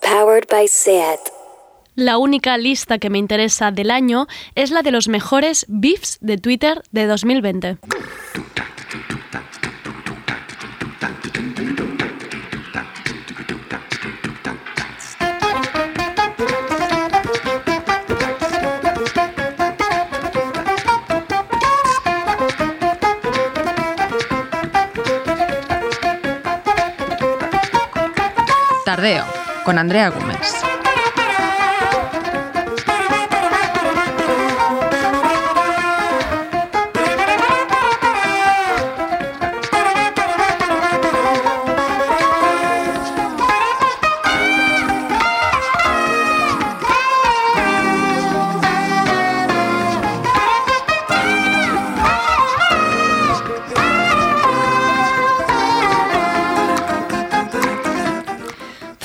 Powered by SAT. La única lista que me interesa del año es la de los mejores beefs de Twitter de 2020. Con Andrea Gómez.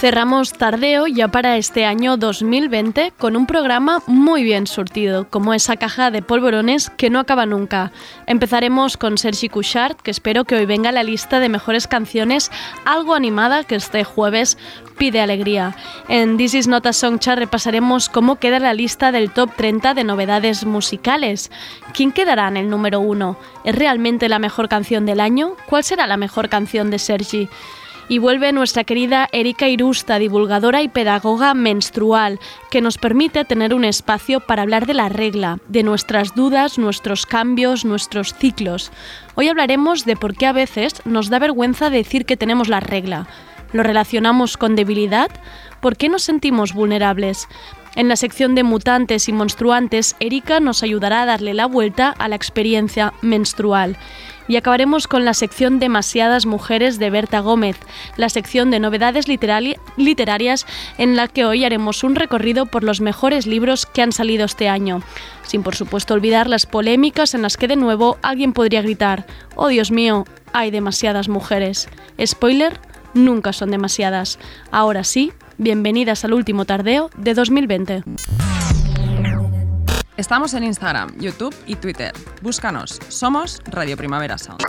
Cerramos Tardeo ya para este año 2020 con un programa muy bien surtido, como esa caja de polvorones que no acaba nunca. Empezaremos con Sergi Couchard, que espero que hoy venga la lista de mejores canciones algo animada que este jueves pide alegría. En This Is Not a Song Chart repasaremos cómo queda la lista del top 30 de novedades musicales. ¿Quién quedará en el número 1? ¿Es realmente la mejor canción del año? ¿Cuál será la mejor canción de Sergi? Y vuelve nuestra querida Erika Irusta, divulgadora y pedagoga menstrual, que nos permite tener un espacio para hablar de la regla, de nuestras dudas, nuestros cambios, nuestros ciclos. Hoy hablaremos de por qué a veces nos da vergüenza decir que tenemos la regla. ¿Lo relacionamos con debilidad? ¿Por qué nos sentimos vulnerables? En la sección de mutantes y menstruantes, Erika nos ayudará a darle la vuelta a la experiencia menstrual. Y acabaremos con la sección Demasiadas Mujeres de Berta Gómez, la sección de novedades literarias en la que hoy haremos un recorrido por los mejores libros que han salido este año, sin por supuesto olvidar las polémicas en las que de nuevo alguien podría gritar, oh Dios mío, hay demasiadas mujeres. Spoiler, nunca son demasiadas. Ahora sí, bienvenidas al último tardeo de 2020. Estamos en Instagram, YouTube y Twitter. Búscanos. Somos Radio Primavera Sound.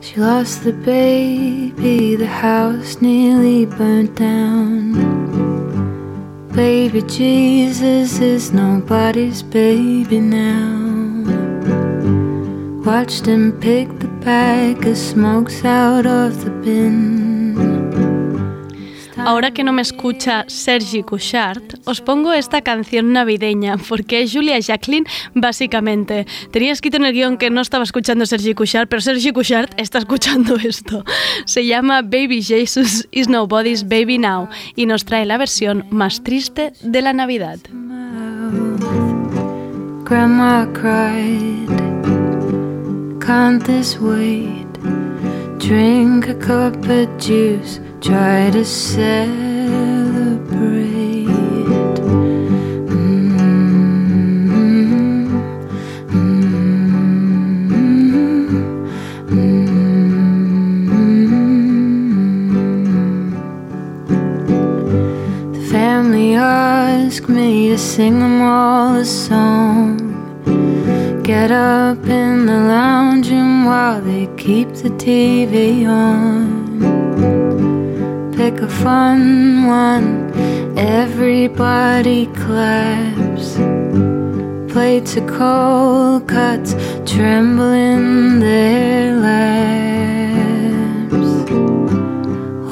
She lost the baby, the house nearly burnt down. Baby Jesus is nobody's baby now. Watched him pick the bag of smokes out of the bin. Ahora que no me escucha Sergi Couchard, os pongo esta canción navideña, porque es Julia Jacqueline, básicamente. Tenía escrito en el guion que no estaba escuchando Sergi Couchard, pero Sergi Couchard está escuchando esto. Se llama Baby Jesus is Nobody's Baby Now y nos trae la versión más triste de la Navidad. Grandma cried, can't this wait? Drink a cup of juice. try to celebrate. Mm-hmm. The family asked me to sing them all a song. Get up in the lounge room while they keep the TV on pick a fun one. Everybody claps. Plates of cold cuts tremble in their laps.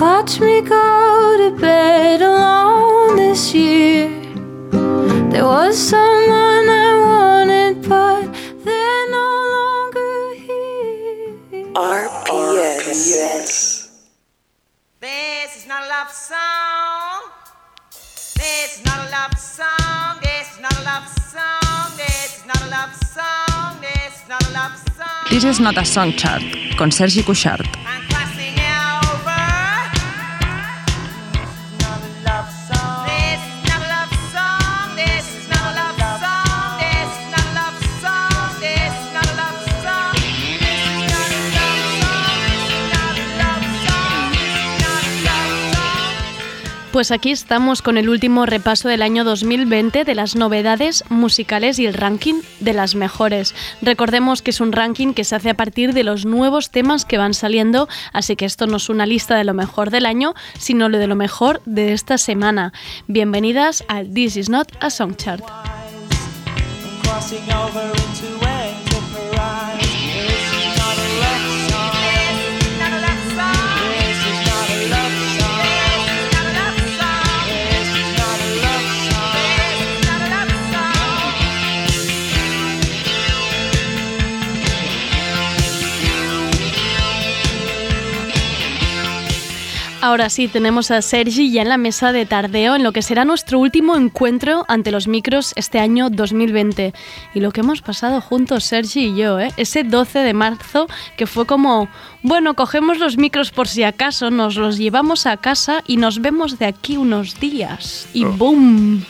Watch me go to bed alone this year. There was someone Sitges Nota Song Chart, con Sergi Cuixart. Pues aquí estamos con el último repaso del año 2020 de las novedades musicales y el ranking de las mejores. Recordemos que es un ranking que se hace a partir de los nuevos temas que van saliendo, así que esto no es una lista de lo mejor del año, sino lo de lo mejor de esta semana. Bienvenidas al This Is Not a Song Chart. Ahora sí, tenemos a Sergi ya en la mesa de tardeo en lo que será nuestro último encuentro ante los micros este año 2020. Y lo que hemos pasado juntos, Sergi y yo, ¿eh? ese 12 de marzo que fue como, bueno, cogemos los micros por si acaso, nos los llevamos a casa y nos vemos de aquí unos días. Y Oh. ¡boom!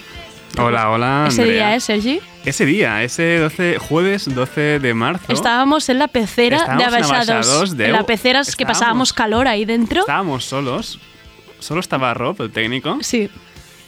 Hola, hola. Ese día, ¿eh, Sergi? Ese día, ese 12, jueves 12 de marzo. Estábamos en la pecera de Estábamos en Abaixados. De- En la pecera es que pasábamos calor ahí dentro. Estábamos solos. Solo estaba Rob, el técnico. Sí.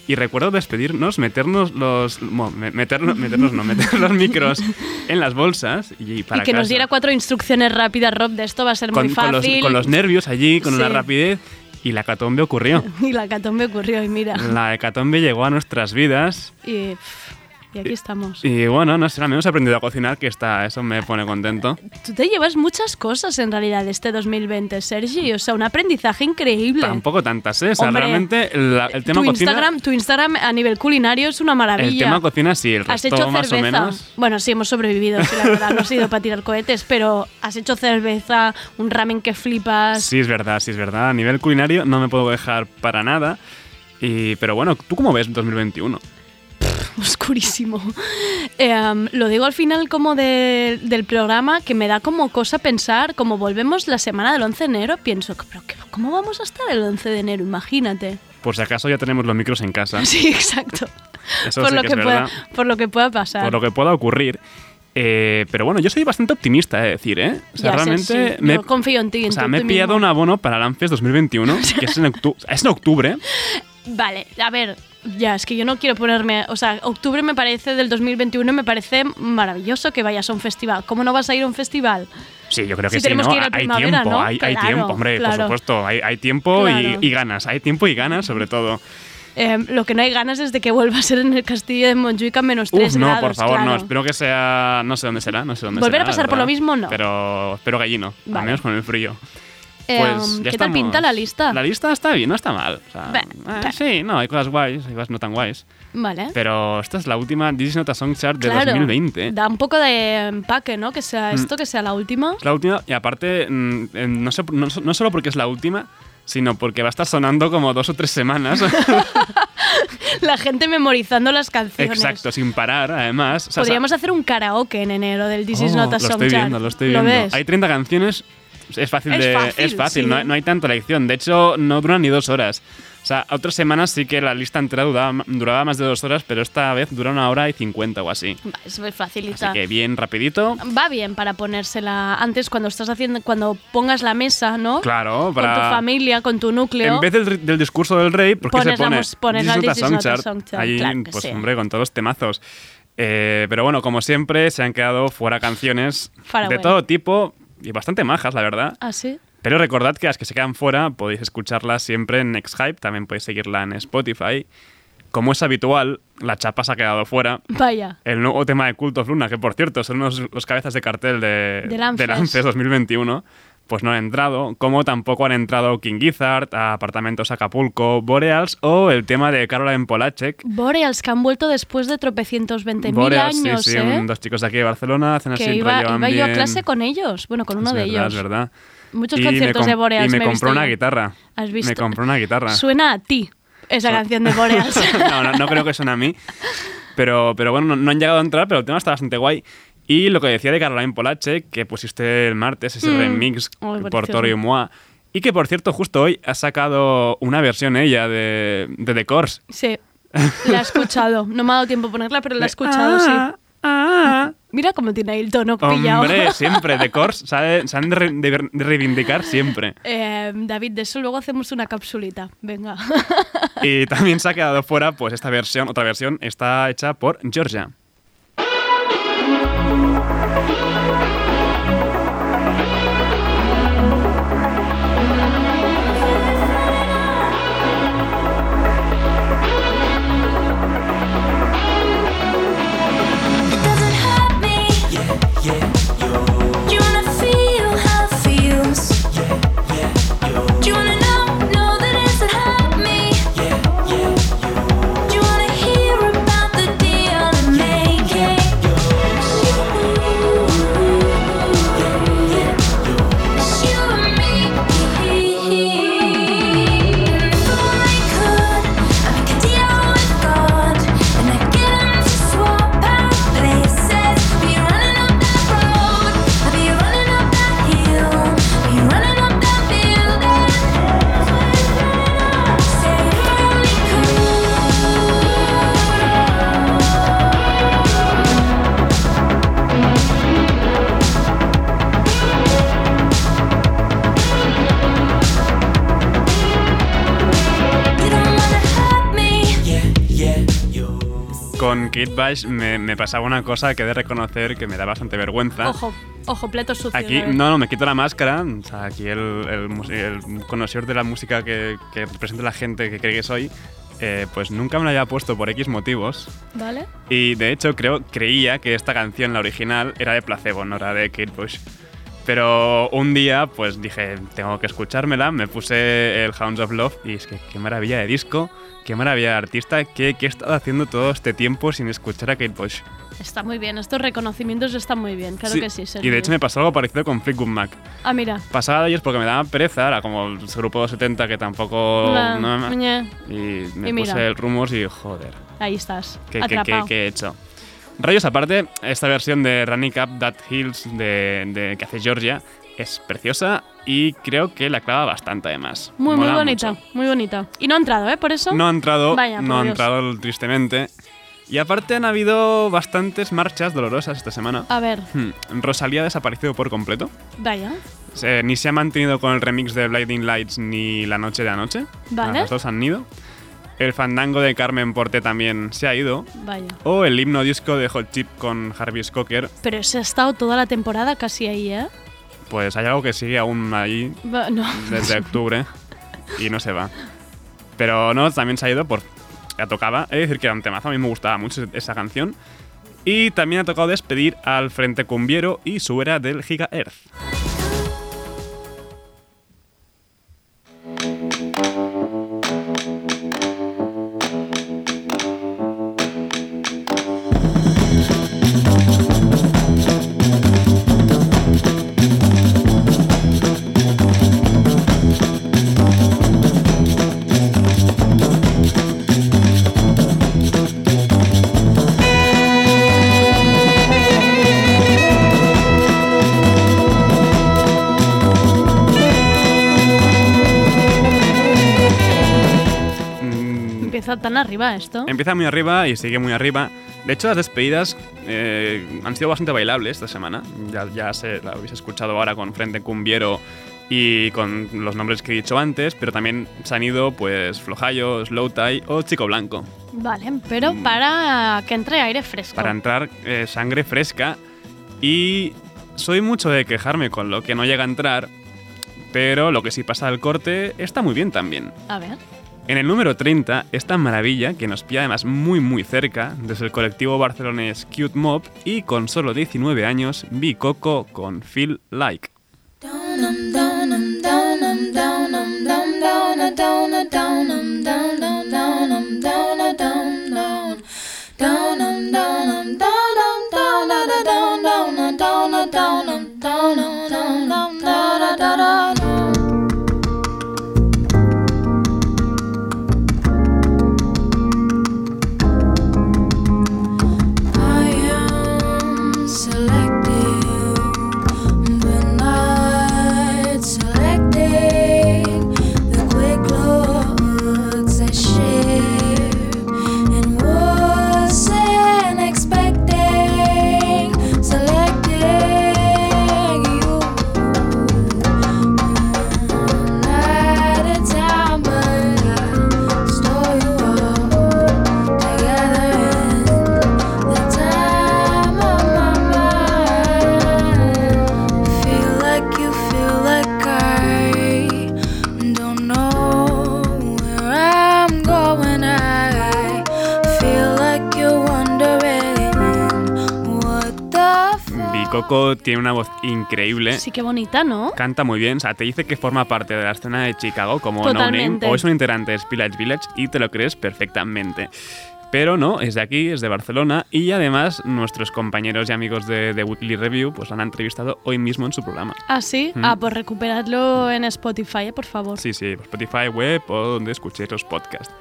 Y recuerdo despedirnos, meternos los. me- meternos, meternos no, meter los micros en las bolsas y para y que nos casa. diera cuatro instrucciones rápidas, Rob, de esto va a ser con, muy con fácil. los, con los nervios allí, con una Sí. rapidez. Y la hecatombe ocurrió. Y la catombe ocurrió, y mira. La hecatombe llegó a nuestras vidas. Y, pff, y aquí estamos. Y bueno, no sé, al menos he aprendido a cocinar, que está, eso me pone contento. Tú te llevas muchas cosas en realidad este 2020, Sergi. O sea, un aprendizaje increíble. Tampoco tantas, ¿eh? O sea, Hombre, realmente la- el tema tu cocina. Instagram, tu Instagram a nivel culinario es una maravilla. El tema cocina sí, el Has resto hecho más cerveza. o menos. Bueno, sí, hemos sobrevivido, sí, la verdad. No ha sido para tirar cohetes, pero has hecho cerveza, un ramen que flipas. Sí, es verdad, sí, es verdad. A nivel culinario no me puedo dejar para nada. Y, pero bueno, ¿tú cómo ves 2021? oscurísimo. Em, lo digo al final como de- del programa que me da como cosa pensar, como volvemos la semana del 11 de enero, pienso, pero qué- ¿cómo vamos a estar el 11 de enero? Imagínate. Por si acaso ya tenemos los micros en casa. Sí, exacto. Eso por, sí lo que que es pueda, por lo que pueda pasar. Por lo que pueda ocurrir. Eh, pero bueno, yo soy bastante optimista, de decir, ¿eh? O sea, Ya sé, realmente sí. me, Yo confío en ti. en o sea, me he pillado un abono para el Anfest 2021, que es en, octu- es en octubre. Vale, a ver, ya, es que yo no quiero ponerme. O sea, octubre me parece del 2021, me parece maravilloso que vayas a un festival. ¿Cómo no vas a ir a un festival? Sí, yo creo que sí, tenemos ¿no? que ir a hay tiempo, ¿no? hay, hay tiempo, hombre, por supuesto. Hay, hay tiempo Claro. y, y ganas. Hay tiempo y ganas, sobre todo. Eh, lo que no hay ganas es de que vuelva a ser en el castillo de Montjuic a menos 3 Uf, no, grados. por favor, no. Espero que sea. No sé dónde será, no sé dónde ¿Volver a será, pasar la por lo mismo? No. Pero espero que allí no, Vale. al menos con el frío. Eh, Pues ¿Qué ya tal estamos. pinta la lista? La lista está bien, no está mal. O sea, eh, sí, no, hay cosas guays, hay cosas no tan guays. Vale. Pero esta es la última Disney Nota Song Chart de claro, 2020. Da un poco de empaque, ¿no? Que sea Mm. esto, que sea la última. Es la última, y aparte, mm, no, sé- no, no solo porque es la última, sino porque va a estar sonando como dos o tres semanas. La gente memorizando las canciones. Exacto, sin parar, además. O sea, Podríamos hacer un karaoke en enero del This Is Oh, Not a lo Song estoy Chart. viendo, lo estoy viendo. ves? Hay 30 canciones, es fácil Es de. fácil, es fácil, sí. no, hay, no hay tanta elección. De hecho, no duran ni dos horas. O sea, otras semanas sí que la lista entera duraba, duraba más de dos horas, pero esta vez dura una hora y cincuenta o así. Es muy Así facilita. que bien, rapidito. Va bien para ponérsela antes cuando estás haciendo, cuando pongas la mesa, ¿no? Claro, Con para. tu familia, con tu núcleo. En vez del, del discurso del rey, ¿por qué se la pone? pones la is not a This is song not a chart. song chart, Ahí, claro pues sí. hombre, con todos los temazos. Eh, pero bueno, como siempre, se han quedado fuera canciones Far de away. todo tipo y bastante majas, la verdad. ¿Ah, sí? Pero recordad que las que se quedan fuera podéis escucharlas siempre en Nexthype, también podéis seguirla en Spotify. Como es habitual, la chapa se ha quedado fuera. Vaya. El nuevo tema de Cult of Luna, que por cierto son los, los cabezas de cartel de. Anfest 2021, pues no han entrado. Como tampoco han entrado King Gizzard, Apartamentos Acapulco, Boreals o el tema de Caroline Polacek. Boreals, que han vuelto después de tropecientos veinte mil años, sí, sí, ¿eh? dos chicos de aquí de Barcelona, hacen así que iba, rollo iba yo a clase con ellos. Bueno, con uno Es de verdad, ellos. Es verdad. Muchos Y me conciertos de Boreals. Y me, he compró una yo. guitarra. ¿Has visto? Me compró una guitarra. Suena a ti esa canción de Boreals. no, no, no creo que suene a mí. Pero, pero bueno, no, no han llegado a entrar, pero el tema está bastante guay. Y lo que decía de Caroline Polacek, que pusiste el martes, ese Mm. remix por. Toro y Moi. Y que, por cierto, justo hoy ha sacado una versión ella de, de The Course. sí, la he escuchado. No me ha dado tiempo a ponerla, pero la he escuchado, sí. Ah, ah. Mira cómo tiene ahí el tono pillado. Hombre, siempre, The Course se han de, re- de re- de reivindicar siempre. Eh, David, de eso luego hacemos una capsulita. Venga. Y también se ha quedado fuera, pues esta versión, otra versión, está hecha por Georgia. Kate Bush me, me pasaba una cosa que he de reconocer que me da bastante vergüenza. Ojo, ojo, pletos sucios. Aquí, no, no, me quito la máscara. O sea, aquí el, el, el conocedor de la música que, que representa la gente que cree que soy, eh, pues nunca me la había puesto por X motivos. ¿Vale? Y de hecho creo, creía que esta canción, la original, era de Placebo, no era de Kate Bush. Pero un día, pues dije, tengo que escuchármela, me puse el Hounds of Love y es que qué maravilla de disco, qué maravilla de artista, qué, qué he estado haciendo todo este tiempo sin escuchar a Kate Bush. Está muy bien, estos reconocimientos están muy bien, claro que sí. Sergio. Y de hecho me pasó algo parecido con Fleetwood Mac. Ah, mira. Pasaba de ellos porque me daba pereza, era como el grupo de 70 que tampoco... La- no me- y me Y mira. puse el Rumors y joder, Ahí estás, ¿qué, qué- qué- qué he hecho? Rayos aparte, esta versión de Running Up That Hills de, de- que hace Georgia es preciosa y creo que la clava bastante además. Muy, muy Mola bonita, mucho. muy bonita. Y no ha entrado, ¿eh? Por eso. No ha entrado, Vaya, no ha Dios. entrado tristemente. Y aparte han habido bastantes marchas dolorosas esta semana. A ver, Hmm, Rosalía ha desaparecido por completo. vaya. Se- ni se ha mantenido con el remix de Blinding Lights ni La Noche de Anoche. Vale. Las dos han ido. El fandango de Carmen Porte también se ha ido. Vaya. O el himno disco de Hot Chip con Harvey Skoker. Pero se ha estado toda la temporada casi ahí, ¿eh? Pues hay algo que sigue aún ahí Va- No. desde octubre y no se va. Pero no, también se ha ido por. Ya tocaba. He de decir que era un temazo. A mí me gustaba mucho esa canción. Y también ha tocado despedir al Frente Cumbiero y su era del Giga Earth. Tan arriba esto. Empieza muy arriba y sigue muy arriba. De hecho, las despedidas eh, han sido bastante bailables esta semana. Ya, ya se la habéis escuchado ahora con Frente Cumbiero y con los nombres que he dicho antes, pero también se han ido pues Flojayo, Slow Tie o Chico Blanco. Vale, pero para que entre aire fresco. Mm. Para entrar eh, sangre fresca. Y soy mucho de quejarme con lo que no llega a entrar, pero lo que sí pasa al corte está muy bien también. A ver. En el número 30, esta maravilla que nos pilla además muy muy cerca, desde el colectivo barcelonés Cute Mob y con solo 19 años, Vi Coco con Feel Like. Tiene una voz increíble. Sí, qué bonita, ¿no? Canta muy bien, o sea, te dice que forma parte de la escena de Chicago como No Name Totalmente. o es un integrante de Spillage Village y te lo crees perfectamente. Pero no, es de aquí, es de Barcelona y además nuestros compañeros y amigos de, de Weekly Review pues la han entrevistado hoy mismo en su programa. ¿Ah, sí? Mm. Ah, pues recuperadlo en Spotify, por favor. Sí, sí, Spotify, web o donde escuchéis los podcasts.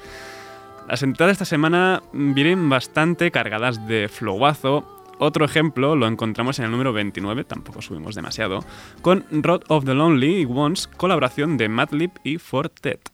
Las entradas esta semana vienen bastante cargadas de flowazo. Otro ejemplo lo encontramos en el número 29, tampoco subimos demasiado, con Road of the Lonely Ones, colaboración de Madlib y Fortet.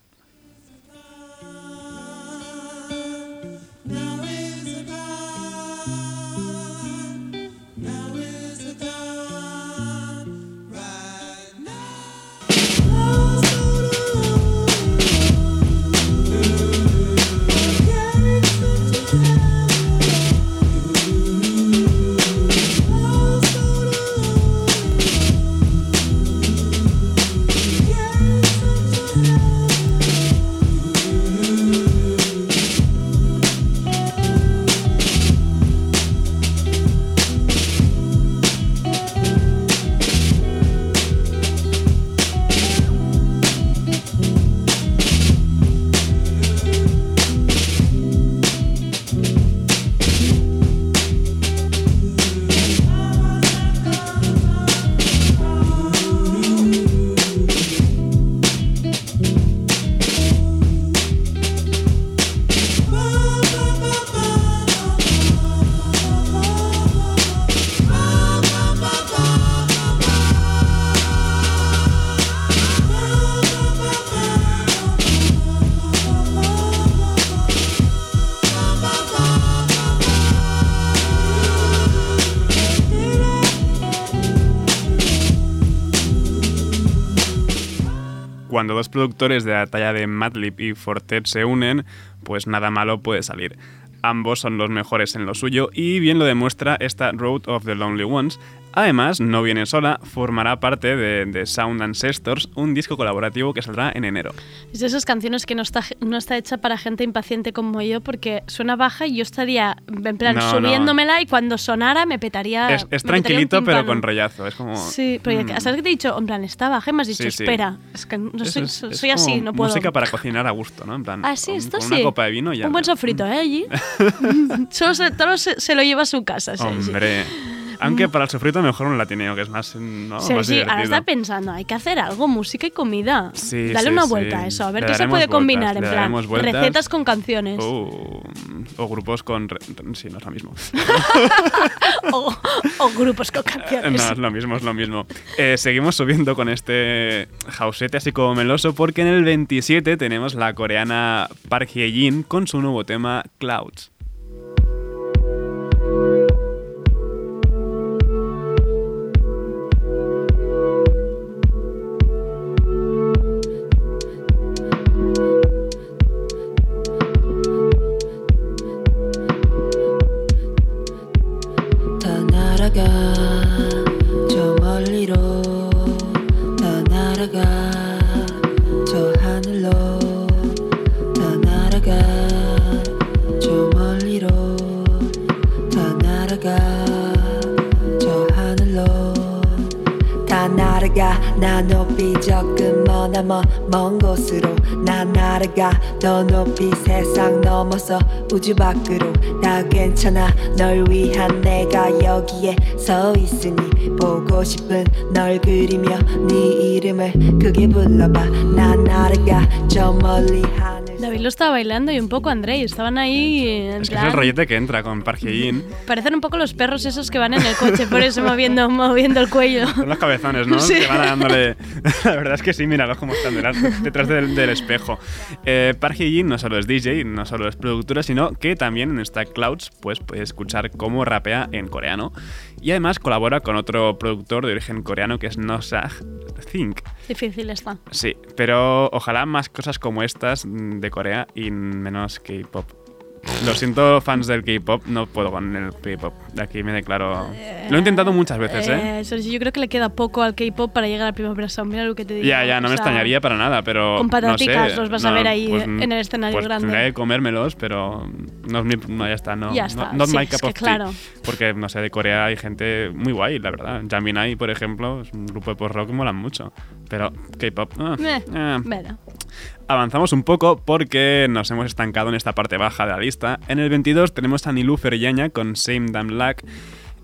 Cuando dos productores de la talla de Madlib y Fortet se unen, pues nada malo puede salir. Ambos son los mejores en lo suyo y bien lo demuestra esta Road of the Lonely Ones. Además, no viene sola, formará parte de, de Sound Ancestors, un disco colaborativo que saldrá en enero. Es de esas canciones que no está, no está hecha para gente impaciente como yo, porque suena baja y yo estaría, en plan, No, no. subiéndoméla y cuando sonara me petaría. es es me petaría tranquilito pero tímpano. con rollazo, es como... Sí, pero ya- mm, ¿sabes qué te he dicho? En plan, está baja y me has dicho, Sí, sí. espera. Es que no soy, es- soy es así, como no puedo. Música para cocinar a gusto, ¿no? En plan, Ah, sí, con- esto con sí. una copa de vino ya... Un buen sofrito, ¿eh? Allí. Solo se, todo se, se lo lleva a su casa. sí, sí. Aunque para el sofrito mejor un latineo, que es más, ¿no? Sí, más sí, ahora está pensando, hay que hacer algo, música y comida. Sí, Dale sí, una vuelta a eso, a ver Le qué se puede vueltas, combinar, en plan, vueltas. recetas con canciones. O, o grupos con... re- Sí, no es lo mismo. O, o grupos con canciones. No, es lo mismo, es lo mismo. Eh, seguimos subiendo con este jausete así como meloso porque en el 27 tenemos la coreana Park Hye-jin con su nuevo tema Clouds. God. 날아가 나 높이 조금 머나먼 먼 곳으로. 나 날아가 더 높이 세상 넘어서 우주 밖으로. 나 괜찮아. 널 위한 내가 여기에 서 있으니 보고 싶은 널 그리며 네 이름을 크게 불러봐. 나 날아가 저 멀리 하늘 David lo estaba bailando y un poco André, y estaban ahí en Es que es el rollete que entra con Park Hye-jin. Parecen un poco los perros esos que van en el coche, por eso moviendo, moviendo el cuello. Son los cabezones, ¿no? Sí. Que van dándole... La verdad es que sí, míralos cómo están detrás, del, del espejo. Eh, Park Hye-jin no solo es DJ, no solo es productora, sino que también en esta Clouds pues, puedes escuchar cómo rapea en coreano. Y además colabora con otro productor de origen coreano que es Nosag Think. Difícil está. Sí, pero ojalá más cosas como estas mm, de Corea y menos K-pop. Lo siento, fans del K-pop, no puedo con el K-pop. De aquí me declaro. Lo he intentado muchas veces, ¿eh? Eh, yo creo que le queda poco al K-pop para llegar al Primavera Sound. Mira lo que te digo. Ya, ya, no O me sea, extrañaría para nada, pero. con no pataticas sé, los vas a no, ver ahí pues, en el escenario pues grande. Tendría que comérmelos, pero. No, es no ya está, no. Ya no- está, Not sí, my es cup que of tea. claro. Porque, no sé, de Corea hay gente muy guay, la verdad. Jaminai, por ejemplo, es un grupo de post-rock que molan mucho. Pero K-pop. ah, Eh, eh. bueno. Avanzamos un poco porque nos hemos estancado en esta parte baja de la lista. En el 22 tenemos a Nilufer Yaña con Same Damn Luck.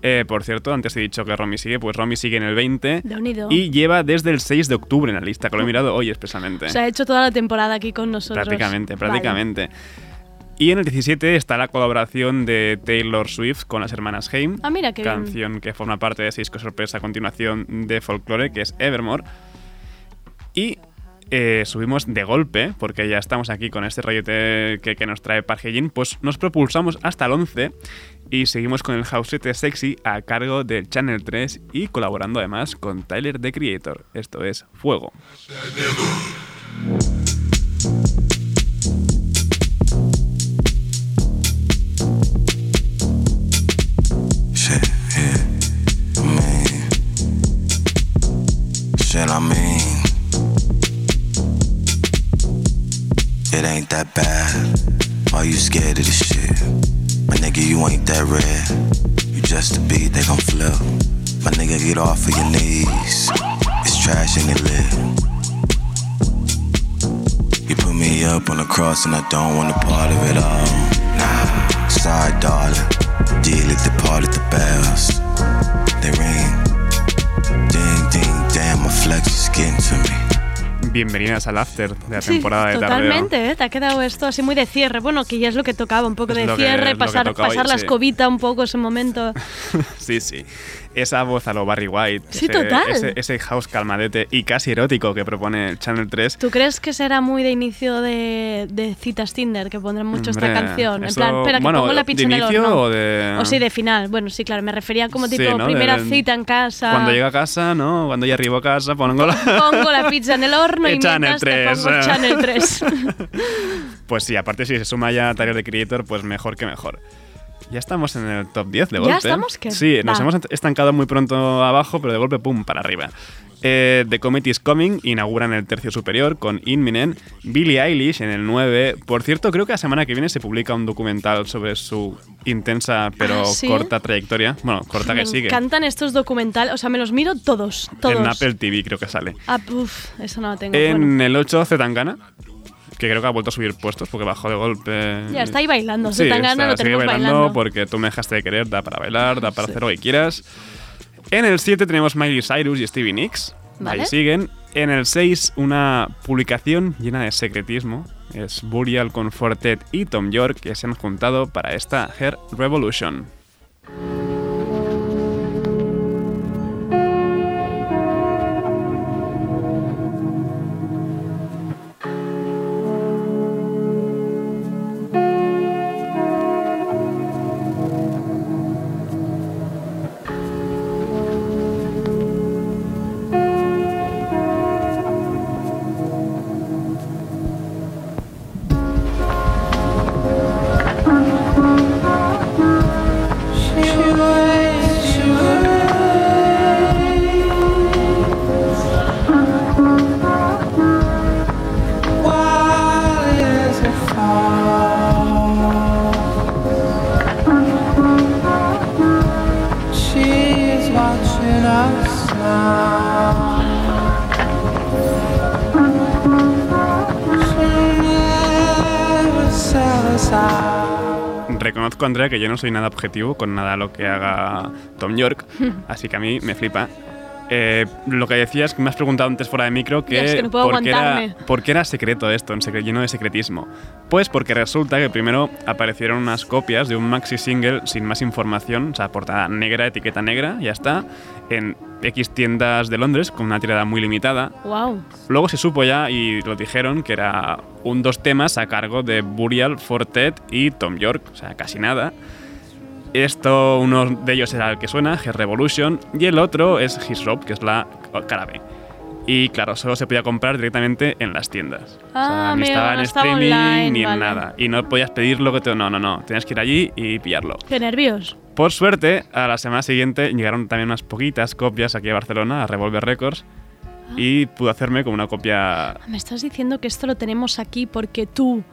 Eh, por cierto, antes he dicho que Romy sigue, pues Romy sigue en el 20 De unido. y lleva desde el 6 de octubre en la lista, que lo he mirado hoy expresamente. O sea, ha hecho toda la temporada aquí con nosotros. prácticamente, Vale. prácticamente. Y en el 17 está la colaboración de Taylor Swift con las hermanas Haim. Ah, mira, qué bien. canción que forma parte de ese disco sorpresa a continuación de Folklore, que es Evermore. Y eh, subimos de golpe, porque ya estamos aquí con este rollete que, nos trae Hae-jin, pues nos propulsamos hasta el 11 y seguimos con el Housete Sexy a cargo del Channel 3 y colaborando además con Tyler, the Creator. Esto es Fuego. It ain't that bad. Why you scared of this shit? My nigga, you ain't that rare. You just a beat, they gon' flip. My nigga, get off of your knees. It's trash and it lit. You put me up on the cross and I don't want a part of it all. Nah, sorry, darling. Deal it, departed the bells. They ring. Ding, ding, damn, my flex is getting to me. Bienvenidas al after de la Sí, temporada de Tardeo. totalmente, ¿eh? te ha quedado esto así muy de cierre. Bueno, que ya es lo que tocaba, un poco Es de cierre, que pasar, toca hoy, pasar la sí. escobita un poco ese momento. Sí, sí. Esa voz a lo Barry White. Sí, ese, total. Ese, ese house calmadete y casi erótico que propone el Channel 3. ¿Tú crees que será muy de inicio de, de citas Tinder, que pondrán mucho esta canción? En eso- plan, espera, que bueno, pongo la ¿de pizza en el horno. o de- sí, de final. Bueno, sí, claro, me refería como Sí, tipo ¿no? primera De- cita en casa. Cuando llega a casa, ¿no? Cuando ya arribo a casa, pongo la... Pongo la pizza en el horno y Channel mientras te 3, pongo. Channel 3. Pues sí, aparte si se suma ya Tyler de Creator, pues mejor que mejor. Ya estamos en el top 10 de ¿Ya golpe. estamos? ¿Qué? Sí, nos Va. hemos estancado muy pronto abajo, pero de golpe, pum, para arriba. Eh, The Comet is Coming inauguran el tercio superior con Inminent, Billie Eilish en el 9. Por cierto, creo que la semana que viene se publica un documental sobre su intensa pero Ah, ¿sí? corta trayectoria. Bueno, corta me que sigue. encantan estos documentales, o sea, me los miro todos, todos. En Apple TV creo que sale. Ah, uf, eso no lo tengo. En bueno. el 8, Zetangana, que creo que ha vuelto a subir puestos porque bajó de golpe. Ya está ahí bailando, Sí, Zetangana está- lo sigue bailando, bailando. porque tú me dejaste de querer, da para bailar, da para hacer lo que quieras. En el 7 tenemos Miley Cyrus y Stevie Nicks. Vale. Ahí siguen. En el 6, una publicación llena de secretismo. Es Burial con Fortet y Tom York que se han juntado para esta Hair Revolution. Andrea, que yo no soy nada objetivo con nada lo que haga Tom York, así que a mí me flipa. Eh, lo que decías, que me has preguntado antes fuera de micro, que, es que no puedo por, qué era, por qué era secreto esto, en secre- lleno de secretismo. Pues porque resulta que primero aparecieron unas copias de un maxi single sin más información, o sea, portada negra, etiqueta negra, ya está, en X tiendas de Londres con una tirada muy limitada. Wow. Luego se supo ya y lo dijeron que era un dos temas a cargo de Burial, Fortet y Tom York, o sea, casi nada. Esto, uno de ellos era el que suena, His Revolution, y el otro es His Rope, que es la cara B. Y claro, solo se podía comprar directamente en las tiendas. Ah, ni amigo, estaba en no estaba streaming online, ni en vale. nada. Y no podías pedirlo que te. No, no, no. Tenías que ir allí y pillarlo. Qué nervios. Por suerte, a la semana siguiente llegaron también unas poquitas copias aquí a Barcelona, a Revolver Records. Ah. Y pude hacerme como una copia. Me estás diciendo que esto lo tenemos aquí porque tú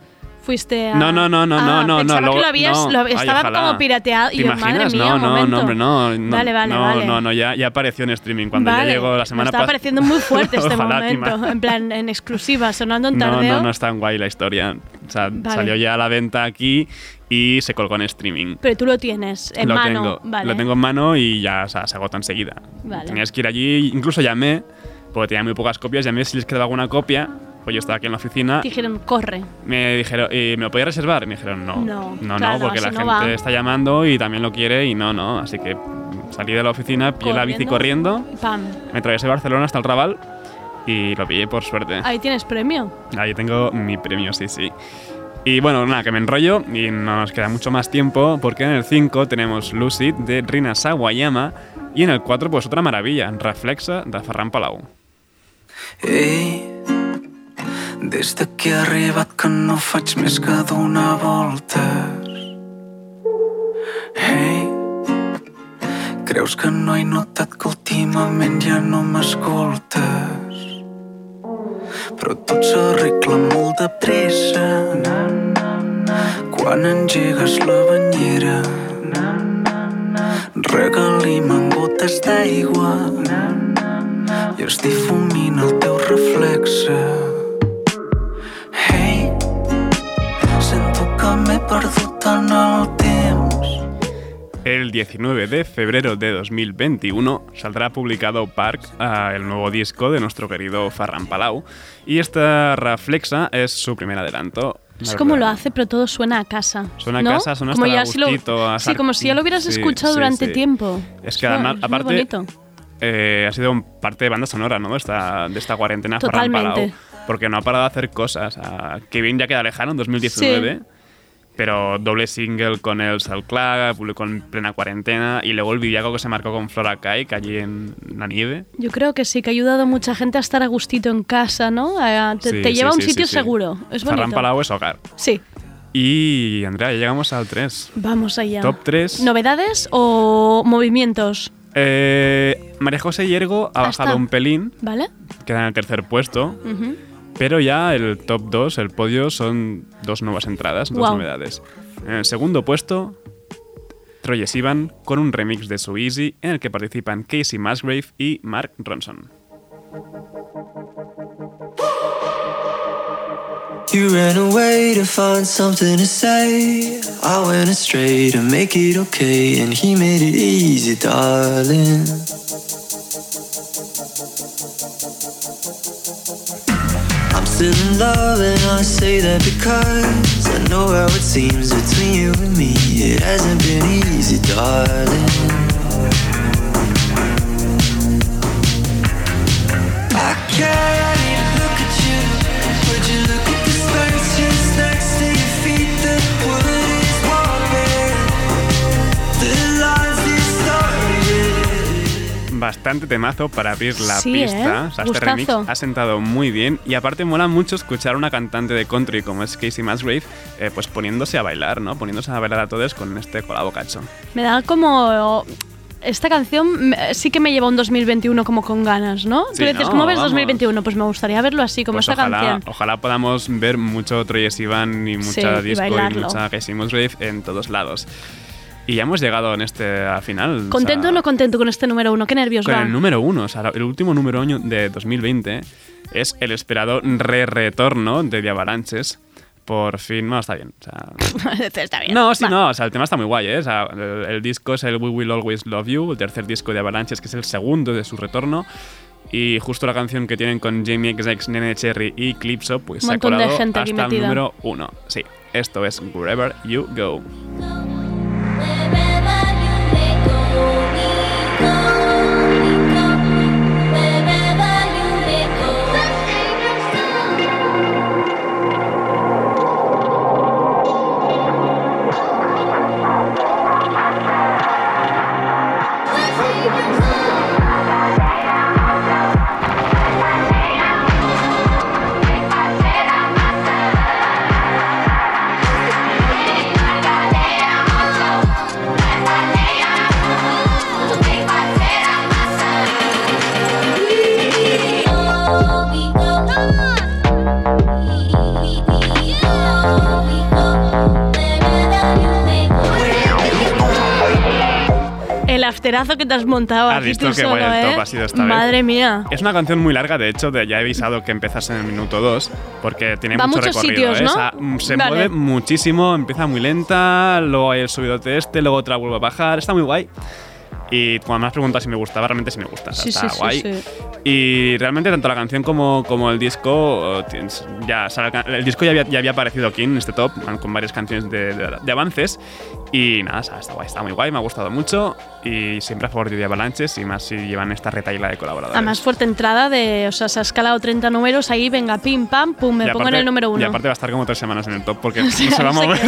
fuiste a... No, no, no, no, Ah, no, no, pensaba no. que lo habías, no. lo- Ay, estaba ojalá. como pirateado. ¿Te Y yo, madre mía, no, un no, no, hombre, no, no. Vale, vale, no, vale. no, no, ya, ya apareció en streaming cuando Vale, ya llegó la semana pasada. pareciendo muy fuerte este momento. En plan, en exclusiva, sonando en No, tardeo. no, no es tan guay la historia. O sea, Vale. salió ya a la venta aquí y se colgó en streaming. Pero tú lo tienes en lo mano. tengo, Vale. lo tengo en mano y ya o sea, se agota enseguida. Vale. Tenías que ir allí, incluso llamé, porque tenía muy pocas copias, llamé si les quedaba alguna copia, pues yo estaba aquí en la oficina. Dijeron, corre. Me dijeron, ¿y me lo podía reservar? Y me dijeron, no. No, no, claro, porque la así gente no va. está llamando y también lo quiere y no, no. Así que salí de la oficina, pillé la bici corriendo, y Pam. me atravesé Barcelona hasta el Raval y lo pillé por suerte. Ahí tienes premio. Ahí tengo mi premio, sí, sí. Y bueno, nada, que me enrollo y no nos queda mucho más tiempo porque en el 5 tenemos Lucid de Rina Sawayama y en el 4 pues otra maravilla, Reflexa de Ferran Palau. Ei, des de que he arribat que no faig més que donar voltes. Ei, creus que no he notat que últimament ja no m'escoltes? Però tot s'arregla molt de pressa quan engegues la banyera. Regalim en gotes d'aigua i es difumina el teu reflexe. Hey, sento que m'he perdut en el temps. El 19 de febrero de 2021 saldrá publicado Park, eh, el nuevo disco de nuestro querido Ferran Palau, y esta Reflexa es su primer adelanto. Es como lo hace, pero todo suena a casa. Suena a casa, suena como hasta ya a si lo- gustito, a Sí, como si ya lo hubieras Sí, escuchado sí, durante sí. tiempo. Es que además, es aparte, bonito. eh, ha sido un- parte de banda sonora, ¿no? De esta, de esta cuarentena Totalmente. Palau, porque no ha parado de hacer cosas. Que bien ya queda lejano en 2019, pero doble single con el Salclaga, publicó en plena cuarentena, y luego el villaco que se marcó con Flora Kai, que allí en la nieve. Yo creo que sí, que ha ayudado a mucha gente a estar a gustito en casa, ¿no? A- te, Sí, te sí, lleva a un sí, sitio sí, sí. seguro. Es bonito. Ferran Palau es hogar. Sí, Y Andrea, ya llegamos al 3. vamos allá. Top 3. ¿Novedades o movimientos? Eh, María José Yergo ha bajado un pelín, ¿Vale? queda en el tercer puesto. Ujú. Pero ya el top 2, el podio, son dos nuevas entradas, dos novedades. En el segundo puesto, Troye Sivan con un remix de su Easy en el que participan Casey Musgrave y Mark Ronson. You ran away to find something to say. I went astray to make it okay, and he made it easy, darling. In love, and I say that because I know how it seems between you and me. It hasn't been easy, darling. I can't Bastante temazo para abrir la Sí, pista. ¿eh? O sea, este remix ha sentado muy bien. Y aparte mola mucho escuchar a una cantante de country como es Casey Musgrave, eh, pues poniéndose a bailar, ¿no? Poniéndose a bailar a todos con este colabo cacho. Me da como... Esta canción sí que me lleva un 2021 como con ganas, ¿no? Sí, Tú dices, no, ¿cómo ves vamos. 2021? Pues me gustaría verlo así, como Pues esta ojalá, canción. ojalá podamos ver mucho Troye Sivan y mucha Sí, y disco y, bailarlo. mucha Casey Musgrave en todos lados. Y ya hemos llegado en este al final. o ¿Contento sea, o no contento con este número uno? ¿Qué nervios Con va? el número uno, o sea, el último número año de 2020 es el esperado re-retorno de The Avalanches. Por fin, no, está bien. o sea, Está bien. no, sí, Va. no, o sea, el tema está muy guay, ¿eh? O sea, el, el disco es el We Will Always Love You, el tercer disco de Avalanches, que es el segundo de su retorno. Y justo la canción que tienen con Jamie XX, Nene Cherry y Clipso, pues Un se ha colado hasta el número uno. Sí, esto es Wherever You Go. El afterazo que te has montado Has aquí visto tú qué guay solo, el ¿eh? top ha sido esta vez. Madre mía. Es una canción muy larga, de hecho, de- ya he avisado que empezas en el minuto 2, porque tiene Va mucho muchos recorrido. sitios, ¿eh? ¿no? Mm, se Vale. mueve muchísimo, empieza muy lenta, luego hay el subidote este, luego otra vuelve a bajar, está muy guay. Y cuando me has preguntado si me gustaba, realmente sí me gusta, o sea, Sí, está sí, guay. sí. Y realmente tanto la canción como, como el disco, tienes- ya, o sea, el disco ya había, ya había aparecido aquí en este top, con varias canciones de, de- de avances. Y nada, o sea, está guay, está muy guay, me ha gustado mucho. Y siempre a favor de Avalanches, y más si llevan esta retaila de colaboradores. Además, fuerte entrada de. O sea, se ha escalado 30 números, ahí venga, pim, pam, pum, me pongo en el número uno. Y aparte va a estar como tres semanas en el top porque O sea, no se va a mover.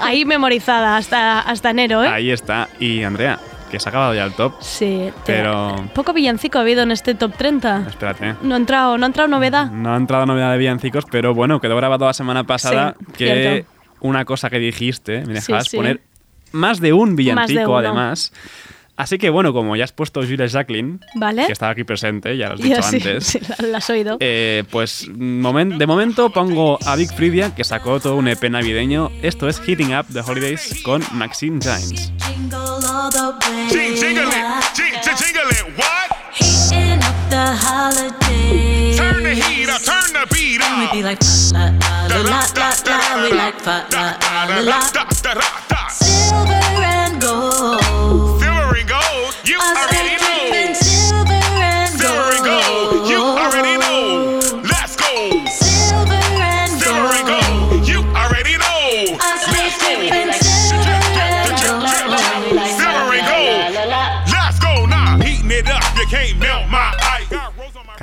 Ahí memorizada hasta, hasta enero, ¿eh? Ahí está. Y Andrea, que se ha acabado ya el top. Sí, Pero. Poco villancico ha habido en este top 30. Espérate. No ha entrado, no ha entrado novedad. No ha entrado novedad de villancicos, pero bueno, quedó grabado la semana pasada Sí, que cierto. una cosa que dijiste, me dejabas sí. poner más de un villancico además. Así que bueno, como ya has puesto Julia Jacqueline, ¿Vale? que estaba aquí presente, ya lo has dicho sí, antes. sí, la, la has oído. Eh, pues momen- de momento pongo a Big Fridia, que sacó todo un EP navideño. Esto es Hitting Up the Holidays con Maxine Giants. Jingle it, jingle it, what? Heating up the holidays. Turn the heat up, turn the beat up. And we be like, la la la la la la. We like, fa la la la la. Silver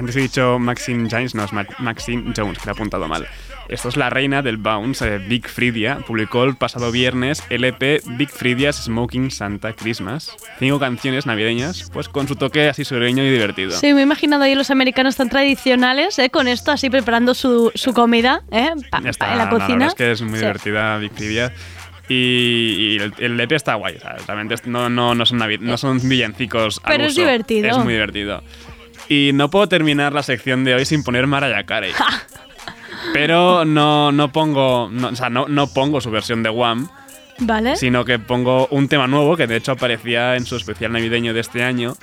Antes he dicho Maxine Jones, no es Ma- Maxine Jones, que lo he apuntado mal. Esto es la reina del bounce, eh, Big Fridia. Publicó el pasado viernes el EP Big Fridia's Smoking Santa Christmas. Cinco canciones navideñas, pues con su toque así sureño y divertido. Sí, me he imaginado ahí los americanos tan tradicionales, ¿eh? con esto así preparando su, su comida ¿eh? pa- pa- Está- en la no, cocina. verdad es que es muy Sí. divertida Big Fridia. Y, y el, el EP está guay, sea, realmente es- no, no, no, son no son villancicos al Pero es uso. divertido. Es muy divertido. Y no puedo terminar la sección de hoy sin poner Mariah Carey. Pero no, no pongo, no, o sea, no, no pongo su versión de Wham, ¿Vale? sino que pongo un tema nuevo que de hecho aparecía en su especial navideño de este año,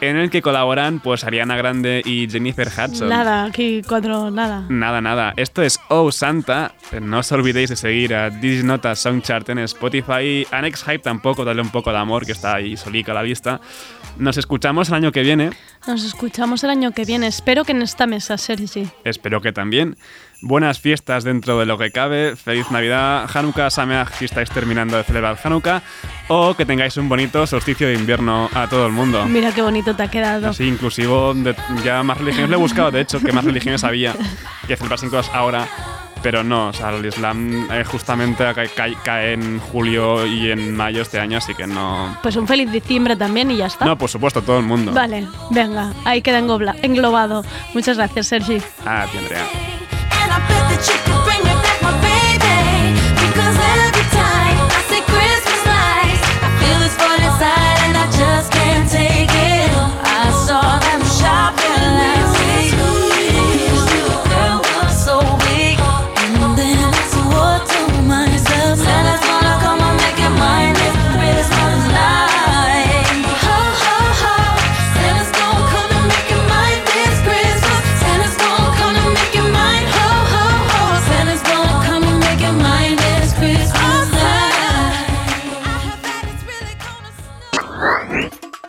en el que colaboran pues Ariana Grande y Jennifer Hudson. Nada, aquí cuatro, nada. Nada, nada. Esto es Oh Santa. No os olvidéis de seguir a This is Not a Song Chart en Spotify. A Next Hype tampoco, dale un poco de amor, que está ahí solica a la vista. Nos escuchamos el año que viene. Nos escuchamos el año que viene. Espero que en esta mesa, Sergi. Espero que también. Buenas fiestas dentro de lo que cabe. Feliz Navidad, Hanukkah, Sameach si estáis terminando de celebrar Hanukkah. O que tengáis un bonito solsticio de invierno a todo el mundo. Mira qué bonito te ha quedado. Así inclusivo, de, ya más religiones. Lo he buscado, de hecho, que más religiones había que celebrasen cosas ahora. Pero no, o sea, el Islam eh, justamente ca- ca- cae en julio y en mayo este año, así que no... Pues un feliz diciembre también y ya está. No, por supuesto, todo el mundo. Vale, venga, ahí queda englobado. Muchas gracias, Sergi. Ah, ti, Andrea. And I bet that you could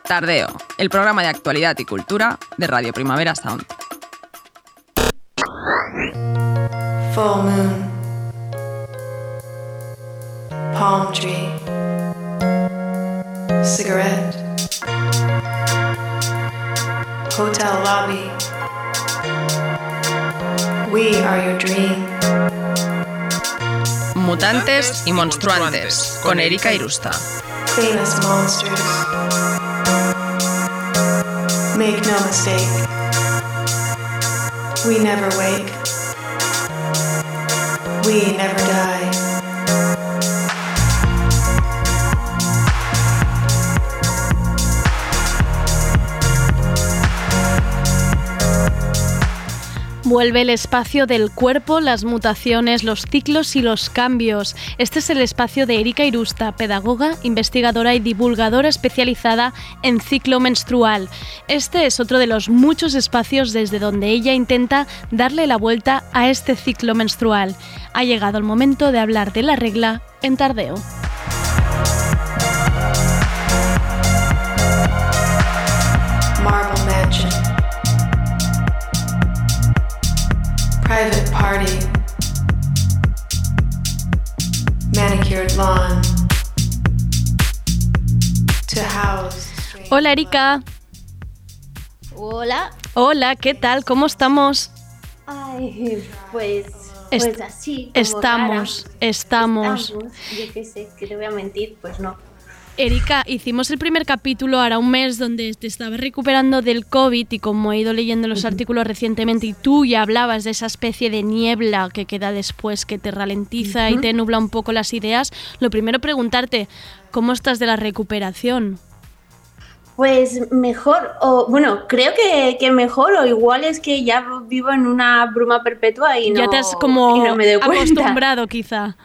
Tardeo, el programa de actualidad y cultura de Radio Primavera Sound. Full moon. Palm tree. Cigarette. Hotel lobby. We are your dream. Mutantes y monstruantes, con Erika Irusta. Famous monsters. Make no mistake. We never wake. We never die. Vuelve el espacio del cuerpo, las mutaciones, los ciclos y los cambios. Este es el espacio de Erika Irusta, pedagoga, investigadora y divulgadora especializada en ciclo menstrual. Este es otro de los muchos espacios desde donde ella intenta darle la vuelta a este ciclo menstrual. Ha llegado el momento de hablar de la regla en tardeo. Private party. Manicured lawn. To house. Hola Erika. Hola. Hola, ¿qué tal? ¿Cómo estamos? Ay, pues, pues así. como estamos, rara. estamos. Estamos. Yo qué sé, que te voy a mentir, pues no. Erika, hicimos el primer capítulo ahora un mes donde te estabas recuperando del COVID y como he ido leyendo los artículos recientemente y tú ya hablabas de esa especie de niebla que queda después que te ralentiza y te nubla un poco las ideas, lo primero preguntarte, ¿cómo estás de la recuperación? Pues mejor, o bueno, creo que, que mejor, o igual es que ya vivo en una bruma perpetua y no, ya te has como y no me doy cuenta. acostumbrado quizá.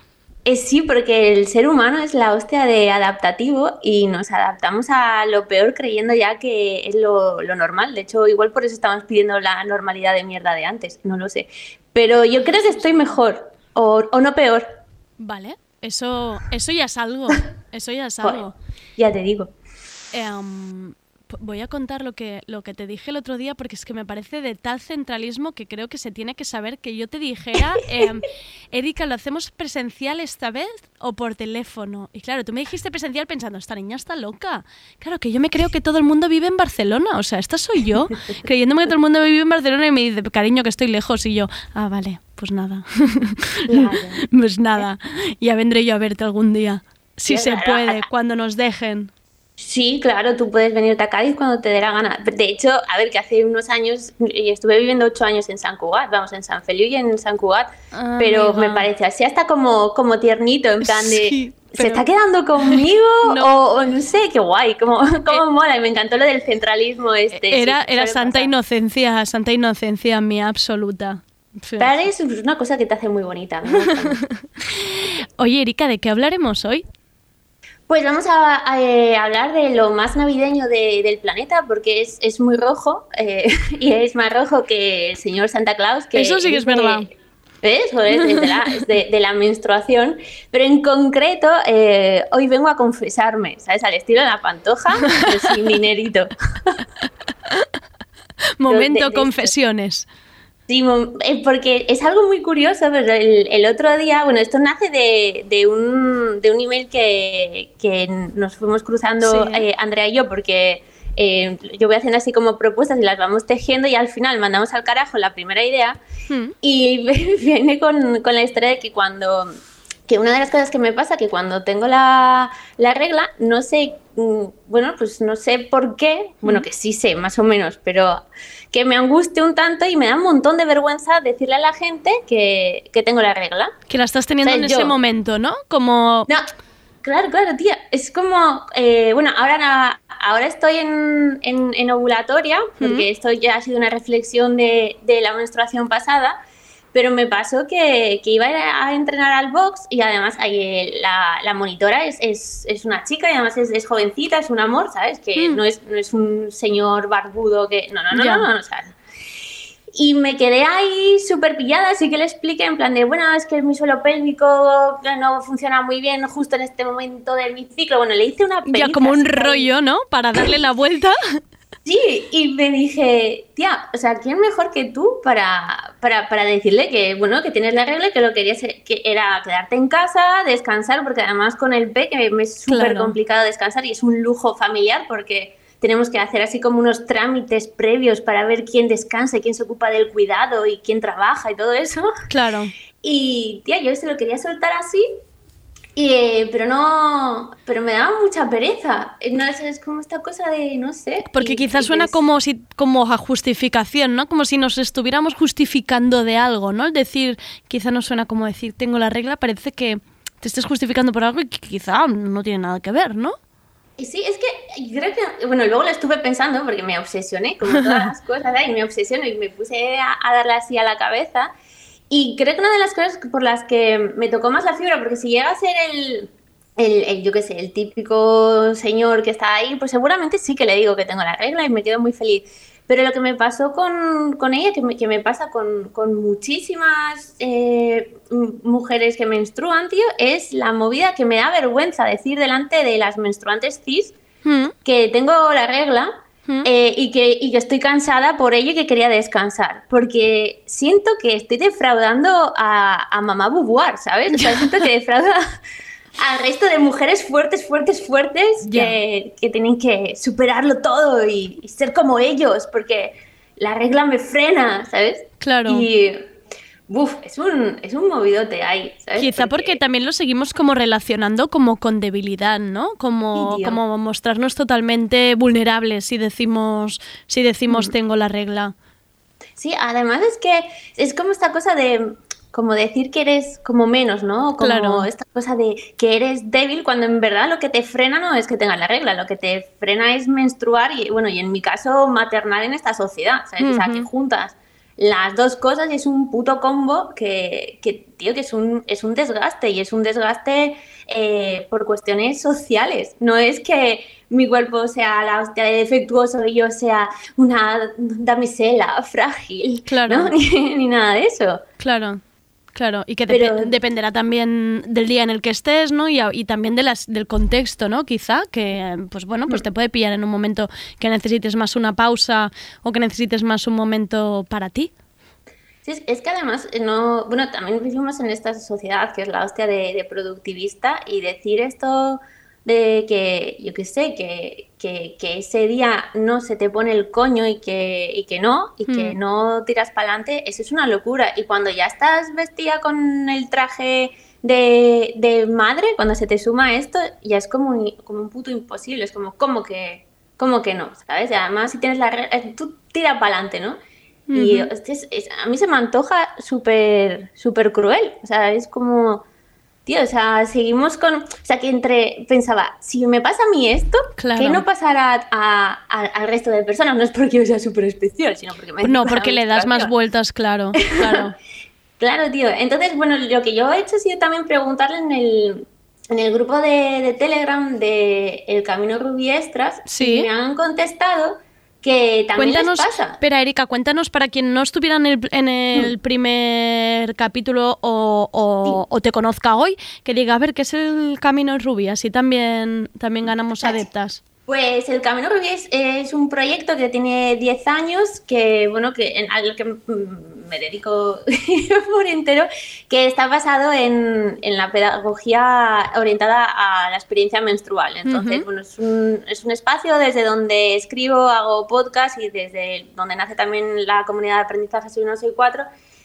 Eh, sí, porque el ser humano es la hostia de adaptativo y nos adaptamos a lo peor creyendo ya que es lo, lo normal. De hecho, igual por eso estamos pidiendo la normalidad de mierda de antes, no lo sé. Pero yo creo que estoy mejor, o, o no peor, Vale, eso, eso ya es algo, eso ya es Joder. algo. ya te digo. Em, voy a contar lo que, lo que te dije el otro día porque es que me parece de tal centralismo que creo que se tiene que saber que yo te dijera, em, Erika, ¿lo hacemos presencial esta vez o por teléfono? Y claro, tú me dijiste presencial pensando, esta niña está loca. Claro, que yo me creo que todo el mundo vive en Barcelona, o sea, esta soy yo, creyéndome que todo el mundo vive en Barcelona y me dice, cariño, que estoy lejos y yo, ah, vale, pues nada. pues nada, ya vendré yo a verte algún día. Si se puede, cuando nos dejen. Sí, claro, tú puedes venirte a Cádiz cuando te dé la gana. De hecho, a ver, que hace unos años, y estuve viviendo ocho años en San Cugat, vamos, en San Feliu y en San Cugat, Ah, pero amiga. me parece así hasta como, como tiernito, en plan de, ¿se está quedando conmigo? No. o, o no sé, qué guay, como, como mola, y me encantó lo del centralismo este. Era, sí, era santa pasar. inocencia, santa inocencia mía absoluta. Sí. Pero es una cosa que te hace muy bonita. mucho. Oye, Erika, ¿de qué hablaremos hoy? Pues vamos a, a, eh, hablar de lo más navideño de- del planeta, porque es, es muy rojo eh, y es más rojo que el señor Santa Claus. Que Eso sí que es verdad. ¿Ves? Joder, es de la, es de- de la menstruación. Pero en concreto, eh, hoy vengo a confesarme, ¿sabes? Al estilo de la pantoja, pero sin dinerito. Momento de- confesiones. Sí, eh, porque es algo muy curioso, pero el, el otro día, bueno, esto nace de, de un, de un email que, que nos fuimos cruzando Sí. eh, Andrea y yo, porque eh, yo voy haciendo así como propuestas y las vamos tejiendo y al final mandamos al carajo la primera idea Hmm. y viene con, con la historia de que cuando que una de las cosas que me pasa que cuando tengo la, la regla no sé mm, bueno pues no sé por qué bueno que sí sé más o menos pero que me angustia un tanto y me da un montón de vergüenza decirle a la gente que, que tengo la regla Que la estás teniendo O en sea, ese yo- momento, ¿no? Como... no, claro, claro, tía. Es como, eh, bueno, ahora, ahora estoy en, en, en ovulatoria, porque esto ya ha sido una reflexión de, de la menstruación pasada, pero me pasó que, que iba a, entrenar al box y además ahí la, la monitora es, es, es una chica y además es, es jovencita, es un amor, ¿sabes? Que Mm. no, es, no es un señor barbudo que... No, no, no, no, no, no, sea, y me quedé ahí súper pillada, así que le expliqué en plan de, bueno, es que mi suelo pélvico no funciona muy bien justo en este momento de mi ciclo. Bueno, le hice una Ya como un rollo, ¿no? Para darle la vuelta. Sí, y me dije, tía, o sea, ¿quién mejor que tú para, para, para decirle que, bueno, que tienes la regla y que lo que querías que era quedarte en casa, descansar, porque además con el P, que me es súper Claro. complicado descansar y es un lujo familiar porque tenemos que hacer así como unos trámites previos para ver quién descansa, y quién se ocupa del cuidado y quién trabaja y todo eso. Claro. Y, tía, yo se lo quería soltar así, y, eh, pero no, pero me daba mucha pereza. Eh, No, es, es como esta cosa de, no sé. Porque y- quizás y suena es- como si como a justificación, ¿no? Como si nos estuviéramos justificando de algo, ¿no? El decir, quizá no suena como decir tengo la regla, parece que te estés justificando por algo y que quizá no tiene nada que ver, ¿no? Y Sí, es que creo que, bueno, luego lo estuve pensando porque me obsesioné, como todas las cosas, ¿eh? y me obsesioné y me puse a, a darle así a la cabeza. Y creo que una de las cosas por las que me tocó más la fibra, porque si llega a ser el, el, el, yo qué sé, el típico señor que está ahí, pues seguramente sí que le digo que tengo la regla y me quedo muy feliz. Pero lo que me pasó con, con ella, que me, que me pasa con, con muchísimas eh, mujeres que menstruan, tío, es la movida que me da vergüenza decir delante de las menstruantes cis que tengo la regla eh, y, que, y que estoy cansada por ello y que quería descansar. Porque siento que estoy defraudando a, a mamá Beauvoir, ¿sabes? O sea, siento que defrauda al resto de mujeres fuertes, fuertes, fuertes que, que tienen que superarlo todo y, y ser como ellos, porque la regla me frena, ¿sabes? Claro. Y, buf, es un, es un movidote ahí, ¿sabes? Quizá porque también lo seguimos como relacionando como con debilidad, ¿no? Como, Sí, como mostrarnos totalmente vulnerables si decimos, si decimos Mm. tengo la regla. Sí, además es que es como esta cosa de como decir que eres como menos, ¿no? Como Claro. esta cosa de que eres débil cuando en verdad lo que te frena no es que tengas la regla, lo que te frena es menstruar y bueno, y en mi caso maternar en esta sociedad, ¿sabes? O sea, que juntas las dos cosas y es un puto combo que, que tío, que es un, es un desgaste y es un desgaste eh, por cuestiones sociales. No es que mi cuerpo sea la hostia de defectuoso y yo sea una damisela frágil, Claro. ¿no? Ni, ni nada de eso. Claro. Claro, y que Pero- dependerá también del día en el que estés, ¿no? Y, también de las, del contexto, ¿no? Quizá, que, pues bueno, pues te puede pillar en un momento que necesites más una pausa o que necesites más un momento para ti. Sí, es, que además, eh, no, bueno, también vivimos en esta sociedad que es la hostia de, de productivista y decir esto de que, yo qué sé, que, que, que ese día no se te pone el coño y que, y que no, y que Hmm. no tiras para adelante, eso es una locura. Y cuando ya estás vestida con el traje de, de madre, cuando se te suma esto, ya es como un, como un puto imposible, es como, ¿cómo que, cómo que no? ¿Sabes? Y además, si tienes la eh, tú tira para adelante, ¿no? Y es- a mí se me antoja súper súper cruel. O sea, es como, tío, o sea, seguimos con... O sea, que entre... Pensaba, si me pasa a mí esto, Claro. ¿qué no pasará a- a- al resto de personas? No es porque yo sea súper especial, sino porque me... No, porque le das más vueltas, claro, claro. Claro, tío. Entonces, bueno, lo que yo he hecho ha sido también preguntarle en el, en el grupo de, de Telegram de El Camino Rubiestras Sí. me han contestado que también Cuéntanos, les pasa. espera Erika, cuéntanos para quien no estuviera en el, en el Mm. primer capítulo o, o- o te conozca hoy, que diga, a ver, ¿qué es el Camino Rubí? Así también, también ganamos adeptas. Pues el Camino Rubí es, un proyecto que tiene 10 años, que bueno, que en, al que me dedico por entero, que está basado en, en la pedagogía orientada a la experiencia menstrual. Entonces, bueno, es un, es un espacio desde donde escribo, hago podcast y desde donde nace también la comunidad de aprendizaje Soy 1, Soy 4,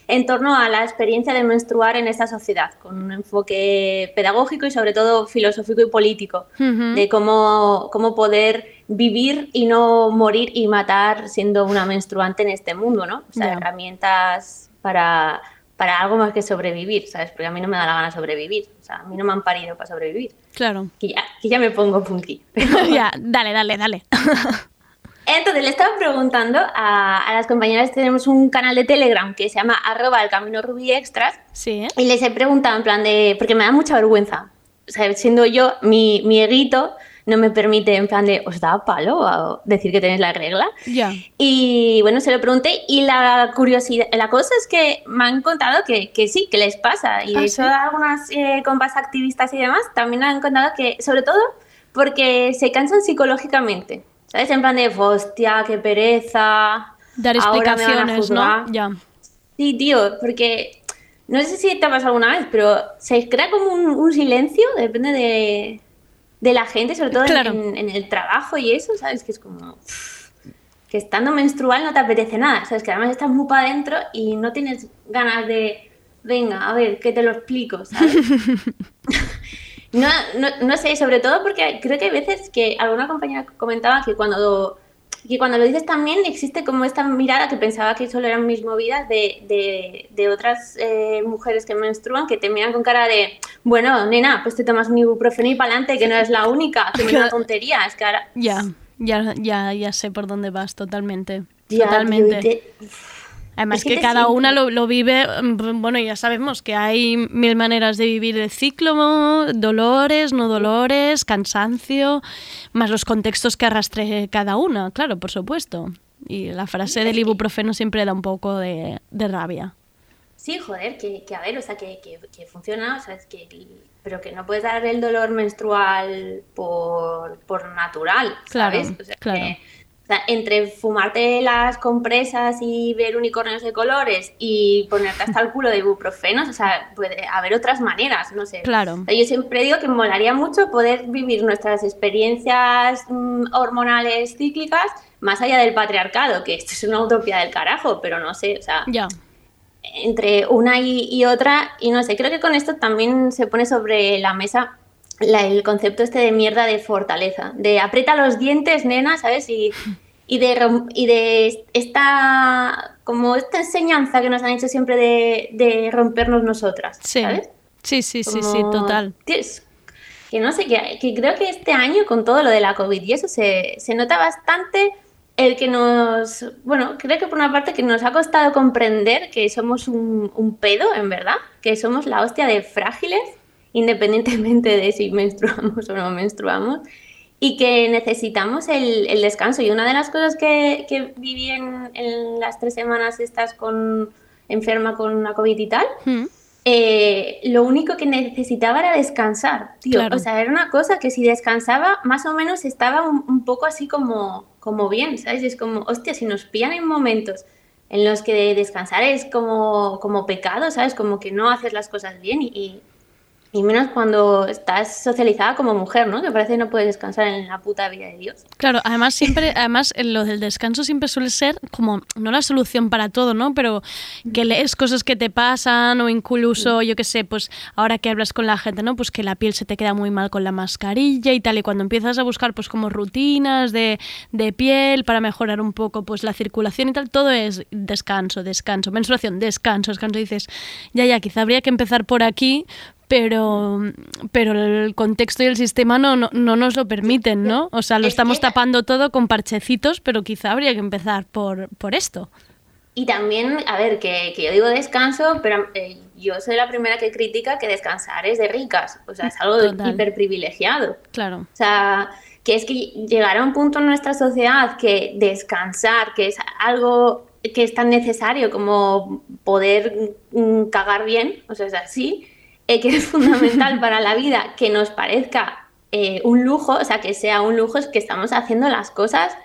en torno a la experiencia de menstruar en esta sociedad, con un enfoque pedagógico y sobre todo filosófico y político Ujú. de cómo, cómo poder vivir y no morir y matar siendo una menstruante en este mundo, ¿no? O sea, Ya. herramientas para, para algo más que sobrevivir, ¿sabes? Porque a mí no me da la gana sobrevivir, o sea, a mí no me han parido para sobrevivir. Claro. Que ya, que ya me pongo punky. ya, dale, dale, dale. Entonces le estaba preguntando a, a las compañeras, tenemos un canal de Telegram que se llama arroba el camino rubí extras Sí, y les he preguntado en plan de, porque me da mucha vergüenza, o sea, siendo yo, mi, mi eguito no me permite en plan de, ¿os da palo a decir que tenéis la regla? Ya. Y bueno, se lo pregunté y la curiosidad, la cosa es que me han contado que, que sí, que les pasa. Y de Ah, hecho ¿sí? algunas eh, compas activistas y demás también han contado que, sobre todo, porque se cansan psicológicamente. ¿Sabes? En plan de, hostia, qué pereza. Dar explicaciones, ¿no? juzgar". Ya. Sí, tío, porque no sé si te ha pasado alguna vez, pero se crea como un, un silencio, depende de, de la gente, sobre todo en- Claro. en, en el trabajo y eso, ¿sabes? Que es como que estando menstrual no te apetece nada, ¿sabes? Que además estás muy para adentro y no tienes ganas de, venga, a ver, que te lo explico, ¿sabes? No, no, no sé, sobre todo porque creo que hay veces que alguna compañera comentaba que cuando que cuando lo dices también existe como esta mirada que pensaba que solo eran mis movidas de, de, de otras eh, mujeres que menstruan que te miran con cara de, bueno, nena, pues te tomas un ibuprofeno y para adelante, que no es la única, que es una tontería, es que ahora... Ya, ya, ya, ya sé por dónde vas totalmente. Ya, totalmente. te- Además Es que, cada una lo, lo vive, mm, bueno, ya sabemos que hay mil maneras de vivir el ciclo, dolores, no dolores, cansancio, más los contextos que arrastre cada una, claro, por supuesto. Y la frase del ibuprofeno siempre da un poco de, de rabia. Sí, joder, que, que a ver, o sea, que, que, que funciona, o sea, es que, pero que no puedes dar el dolor menstrual por, por natural, Claro, ¿sabes? O sea, claro. que- o sea, entre fumarte las compresas y ver unicornios de colores y ponerte hasta el culo de ibuprofenos, o sea, puede haber otras maneras, no sé. Claro. O sea, yo siempre digo que molaría mucho poder vivir nuestras experiencias mm, hormonales cíclicas más allá del patriarcado, que esto es una utopía del carajo, pero no sé, o sea, Ya, entre una y, y otra, y no sé, creo que con esto también se pone sobre la mesa la- el concepto este de mierda de fortaleza, de aprieta los dientes, nena, ¿sabes? Y, y, de, y de esta, como esta enseñanza que nos han hecho siempre de, de rompernos nosotras, sí. ¿sabes? Sí, sí, sí, sí, total. que no sé, que, que creo que este año con todo lo de la COVID y eso se, se nota bastante el que nos, bueno, creo que por una parte que nos ha costado comprender que somos un, un pedo, en verdad, que somos la hostia de frágiles, independientemente de si menstruamos o no menstruamos, y que necesitamos el, el descanso. Y una de las cosas que, que viví en, en las tres semanas estas con enferma con la COVID y tal, Mm, eh, lo único que necesitaba era descansar, tío. Claro. O sea, era una cosa que si descansaba, más o menos estaba un, un poco así como, como bien, ¿sabes? Es como, hostia, si nos pillan en momentos en los que descansar es como, como pecado, ¿sabes? Como que no haces las cosas bien y, y, y menos cuando estás socializada como mujer, ¿no? Que parece que no puedes descansar en la puta vida de Dios. Claro, además siempre, además lo del descanso siempre suele ser como no la solución para todo, ¿no? Pero que lees cosas que te pasan o incluso, yo qué sé, pues ahora que hablas con la gente, ¿no? Pues que la piel se te queda muy mal con la mascarilla y tal, y cuando empiezas a buscar pues como rutinas de, de piel para mejorar un poco pues la circulación y tal, todo es descanso, descanso, menstruación, descanso, descanso, y dices, ya, ya, quizá habría que empezar por aquí, pero, pero el contexto y el sistema no, no, no nos lo permiten, ¿no? O sea, lo Es estamos tapando todo con parchecitos, pero quizá habría que empezar por, por esto. Y también, a ver, que, que yo digo descanso, pero eh, yo soy la primera que critica que descansar es de ricas. O sea, es algo Total. hiper privilegiado. Claro. O sea, que es que llegará un punto en nuestra sociedad que descansar, que es algo que es tan necesario como poder mm, cagar bien, o sea, es así, eh, que es fundamental para la vida, que nos parezca eh, un lujo, o sea, que sea un lujo, es que estamos haciendo las cosas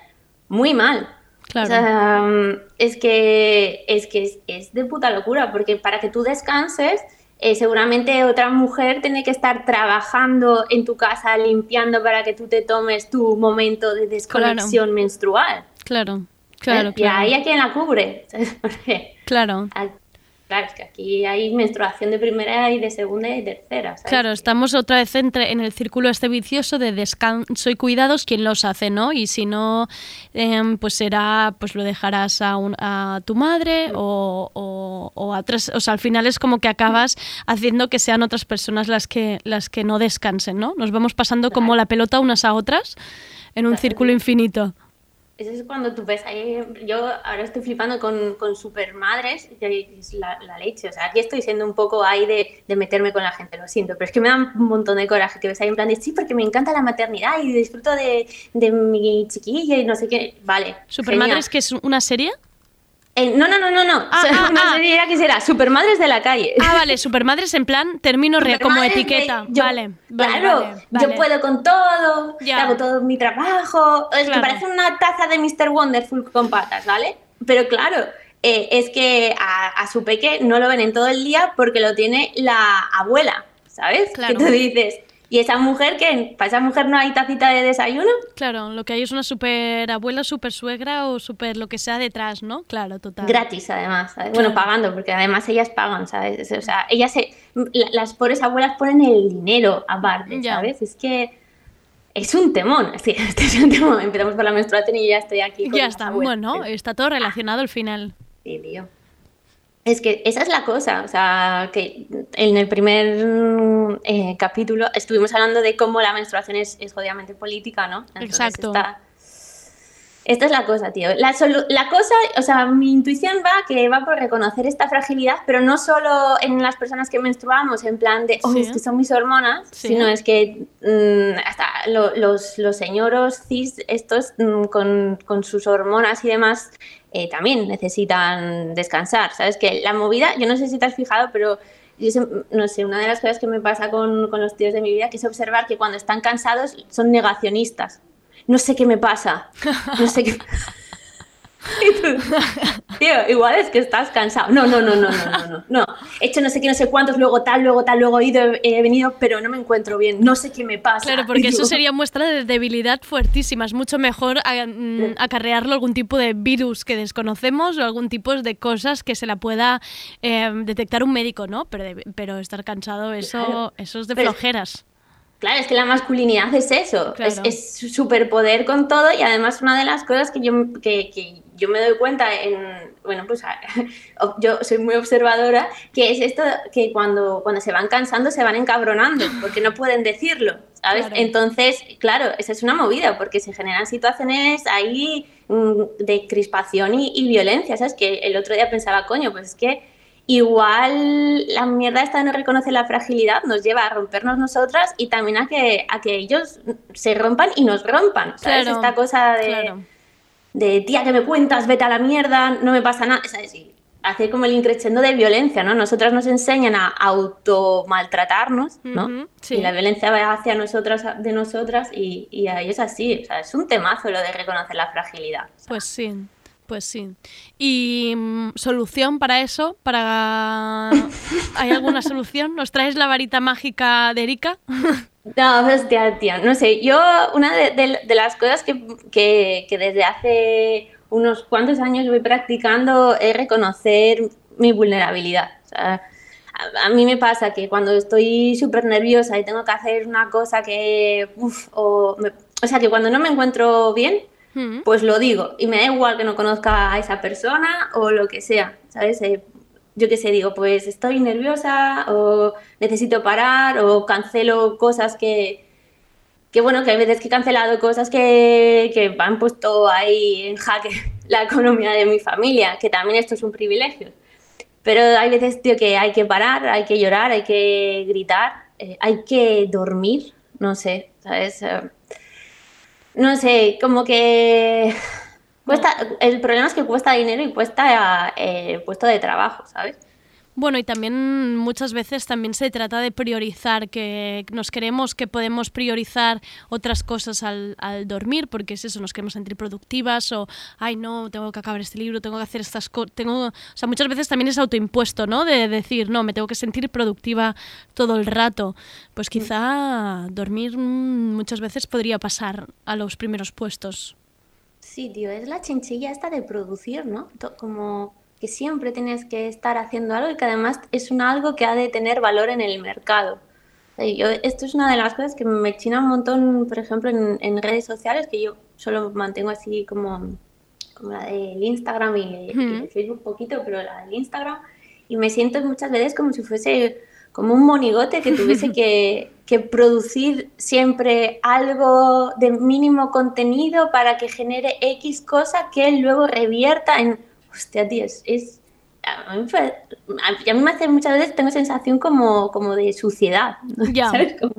muy mal. Claro. O sea, mm, es que, es, que es, es de puta locura, porque para que tú descanses, eh, seguramente otra mujer tiene que estar trabajando en tu casa, limpiando para que tú te tomes tu momento de desconexión menstrual. Claro, claro, ¿Eh? Y claro. ahí a quién la cubre. Claro. Claro, es que aquí hay menstruación de primera y de segunda y de tercera. ¿sabes? Claro, estamos otra vez entre, en el círculo este vicioso de descanso y cuidados, ¿quién los hace, no? Y si no, em, pues será, pues lo dejarás a, un- a tu madre o, o, o a otras, o sea, al final es como que acabas haciendo que sean otras personas las que, las que no descansen, ¿no? Nos vamos pasando como la pelota unas a otras en un círculo infinito. Eso es cuando tú ves ahí, yo ahora estoy flipando con, con supermadres, y es la, la leche, o sea, aquí estoy siendo un poco ahí de, de meterme con la gente, lo siento, pero es que me da un montón de coraje que ves ahí en plan de, sí, porque me encanta la maternidad y disfruto de, de mi chiquilla y no sé qué, vale. Supermadres, que es una serie. Eh, no, no, no, no, no, Ah, ah, no ah. sería que será, supermadres de la calle. Ah, vale, supermadres en plan término re- como de- etiqueta. yo- vale, vale, claro, vale, vale. yo puedo con todo, Ya. hago todo mi trabajo. Es Claro. que parece una taza de Mr. Wonderful con patas, ¿vale? Pero claro, eh, es que a, a su peque no lo ven en todo el día porque lo tiene la abuela, ¿sabes? Claro. Que tú dices, ¿y esa mujer qué? ¿Para esa mujer no hay tacita de desayuno? Claro, lo que hay es una super abuela, super suegra o super lo que sea detrás, ¿no? Claro, total. Gratis, además. ¿sabes? Bueno, pagando, porque además ellas pagan, ¿sabes? O sea, ellas se, la- las pobres abuelas ponen el dinero aparte, Ya. ¿sabes? Es que es un temón. Sí, este es un temón. Empezamos por la menstruación y ya estoy aquí. con Ya está, abuelas. bueno, está todo relacionado al final. Sí, tío. Es que esa es la cosa, o sea, que en el primer eh, capítulo estuvimos hablando de cómo la menstruación es, es jodidamente política, ¿no? Entonces Exacto. Esta, esta es la cosa, tío. La, cosa, o sea, mi intuición va que va por reconocer esta fragilidad, pero no solo en las personas que menstruamos, en plan de, oh, Sí. es que son mis hormonas, Sí. sino es que mm, hasta lo- los, los señoros cis, estos mm, con, con sus hormonas y demás, eh, también necesitan descansar, ¿sabes? Que la movida, yo no sé si te has fijado, pero no sé, una de las cosas que me pasa con, con los tíos de mi vida que es observar que cuando están cansados son negacionistas. No sé qué me pasa. No sé qué. Y tú, Tío, igual es que estás cansado. No, no, no, no, no, no, no, no. He hecho no sé qué, no sé cuántos, luego tal, luego tal, luego he ido, he venido, pero no me encuentro bien. No sé qué me pasa. Claro, porque eso sería muestra de debilidad fuertísima. Es mucho mejor a- mm, acarrearlo algún tipo de virus que desconocemos o algún tipo de cosas que se la pueda eh, detectar un médico, ¿no? Pero, de- pero estar cansado, eso, Claro. eso es de Pero- flojeras. Claro, es que la masculinidad es eso, Claro. es, es superpoder con todo y además una de las cosas que yo, que, que yo me doy cuenta en, bueno, pues yo soy muy observadora, que es esto que cuando, cuando se van cansando se van encabronando porque no pueden decirlo, ¿sabes? Claro. Entonces, claro, esa es una movida porque se generan situaciones ahí mm, de crispación y, y violencia, ¿sabes? Que el otro día pensaba, coño, pues es que igual la mierda esta de no reconocer la fragilidad nos lleva a rompernos nosotras y también a que, a que ellos se rompan y nos rompan, ¿sabes? Claro, Esta cosa de, claro. de tía que me cuentas, vete a la mierda, no me pasa nada, ¿sabes? Y hace como el increchendo de violencia, ¿no? Nosotras nos enseñan a automaltratarnos, ¿no? Sí. Y la violencia va hacia nosotras, de nosotras y, y a ellos así, o sea, es un temazo lo de reconocer la fragilidad. Pues sí, pues sí. ¿Y mm, solución para eso? Para... ¿Hay alguna solución? ¿Nos traes la varita mágica de Erika? No, hostia, tía, no sé, yo una de, de- de las cosas que, que- que desde hace unos cuantos años voy practicando es reconocer mi vulnerabilidad. O sea, a, a mí me pasa que cuando estoy súper nerviosa y tengo que hacer una cosa que, uf, o, me- o sea, que cuando no me encuentro bien, Pues lo digo y me da igual que no conozca a esa persona o lo que sea, ¿sabes? Eh, yo qué sé, digo, pues estoy nerviosa o necesito parar o cancelo cosas que, que bueno, que hay veces que he cancelado cosas que, que han puesto ahí en jaque la economía de mi familia, que también esto es un privilegio. Pero hay veces, tío, que hay que parar, hay que llorar, hay que gritar, eh, hay que dormir, no sé, ¿sabes? Eh, no sé, como que cuesta, el problema es que cuesta dinero y cuesta eh, puesto de trabajo, ¿sabes? Bueno, y también muchas veces también se trata de priorizar, que nos queremos que podemos priorizar otras cosas al, al dormir, porque es eso, nos queremos sentir productivas o, ay, no, tengo que acabar este libro, tengo que hacer estas cosas, tengo... O sea, muchas veces también es autoimpuesto, ¿no? De decir, no, me tengo que sentir productiva todo el rato. Pues quizá dormir mm, muchas veces podría pasar a los primeros puestos. Sí, tío, es la chinchilla esta de producir, ¿no? Como que siempre tienes que estar haciendo algo y que además es un algo que ha de tener valor en el mercado. Sea, yo, esto es una de las cosas que me china un montón, por ejemplo, en, en redes sociales, que yo solo mantengo así como, como la del Instagram y, y el Facebook poquito, pero la del Instagram, y me siento muchas veces como si fuese como un monigote que tuviese que, que producir siempre algo de mínimo contenido para que genere X cosa que luego revierta en... Hostia, tío, es... es- a, mí, me fa- a- a mí me hace muchas veces, tengo sensación como, como de suciedad, Ya. ¿sabes? Como,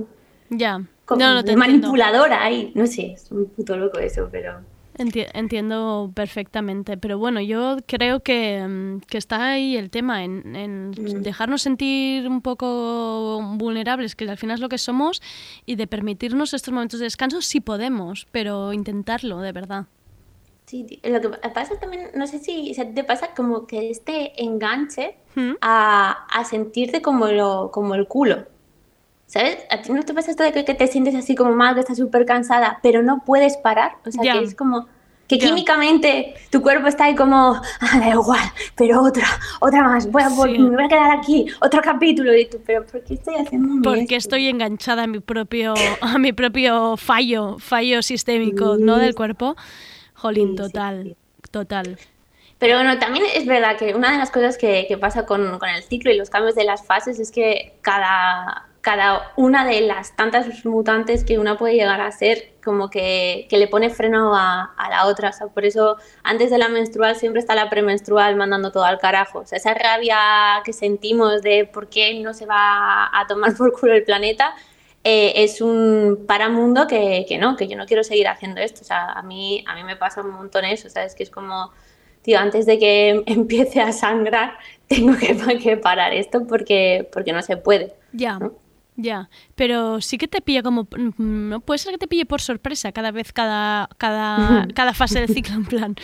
Ya. como no, no, te de entiendo. manipuladora ahí, no sé, es un puto loco eso, pero... Enti- entiendo perfectamente, pero bueno, yo creo que, mm, que está ahí el tema, en, en dejarnos sentir un poco vulnerables, que al final es lo que somos, y de permitirnos estos momentos de descanso si podemos, pero intentarlo, de verdad. Sí, lo que pasa también, no sé si se te pasa como que este enganche ¿Mm? a, a sentirte como, lo, como el culo. ¿Sabes? ¿A ti no te pasa esto de que, que te sientes así como mal, que estás súper cansada, pero no puedes parar? O sea, Ya. que es como, que químicamente tu cuerpo está ahí como, ah, da igual, pero otra, otra más, voy a, Sí. me voy a quedar aquí, otro capítulo, y tú, pero ¿por qué estoy haciendo Porque estoy enganchada a mi propio, a mi propio fallo, fallo sistémico, ¿no? Del cuerpo. Jolín, total, total. Pero bueno, también es verdad que una de las cosas que, que pasa con, con el ciclo y los cambios de las fases es que cada, cada una de las tantas mutantes que una puede llegar a ser, como que, que le pone freno a, a la otra. O sea, por eso antes de la menstrual siempre está la premenstrual mandando todo al carajo. O sea, esa rabia que sentimos de por qué no se va a tomar por culo el planeta. Eh, es un paramundo que, que no, que yo no quiero seguir haciendo esto. O sea, a mí, a mí me pasa un montón eso, ¿sabes? Que es como, tío, antes de que empiece a sangrar, tengo que, que parar esto porque, porque no se puede. Ya, ya. Pero sí que te pilla como. mm, No puede ser que te pille por sorpresa cada vez, cada, cada, cada fase del ciclo, en plan.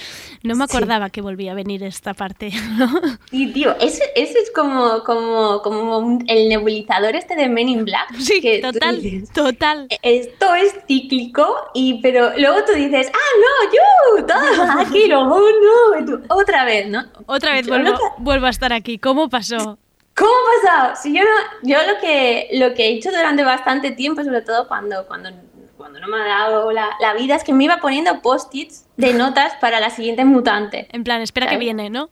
No me Sí. acordaba que volvía a venir esta parte. ¿no? Y tío, ese, ese es como, como, como un- el nebulizador este de Men in Black. Sí, que total, dices, total. Esto es cíclico, y, pero luego tú dices, ah, no, yo, todo aquí, no, oh, no, y tú, otra vez, ¿no? Otra vez vuelvo, vuelvo a estar aquí. ¿Cómo pasó? ¿Cómo ha pasado? Si yo no, yo lo que, lo que he hecho durante bastante tiempo, sobre todo cuando, cuando, cuando no me ha dado la, la vida, es que me iba poniendo post-its de notas para la siguiente mutante. En plan, espera que ¿Sabes? viene, ¿no?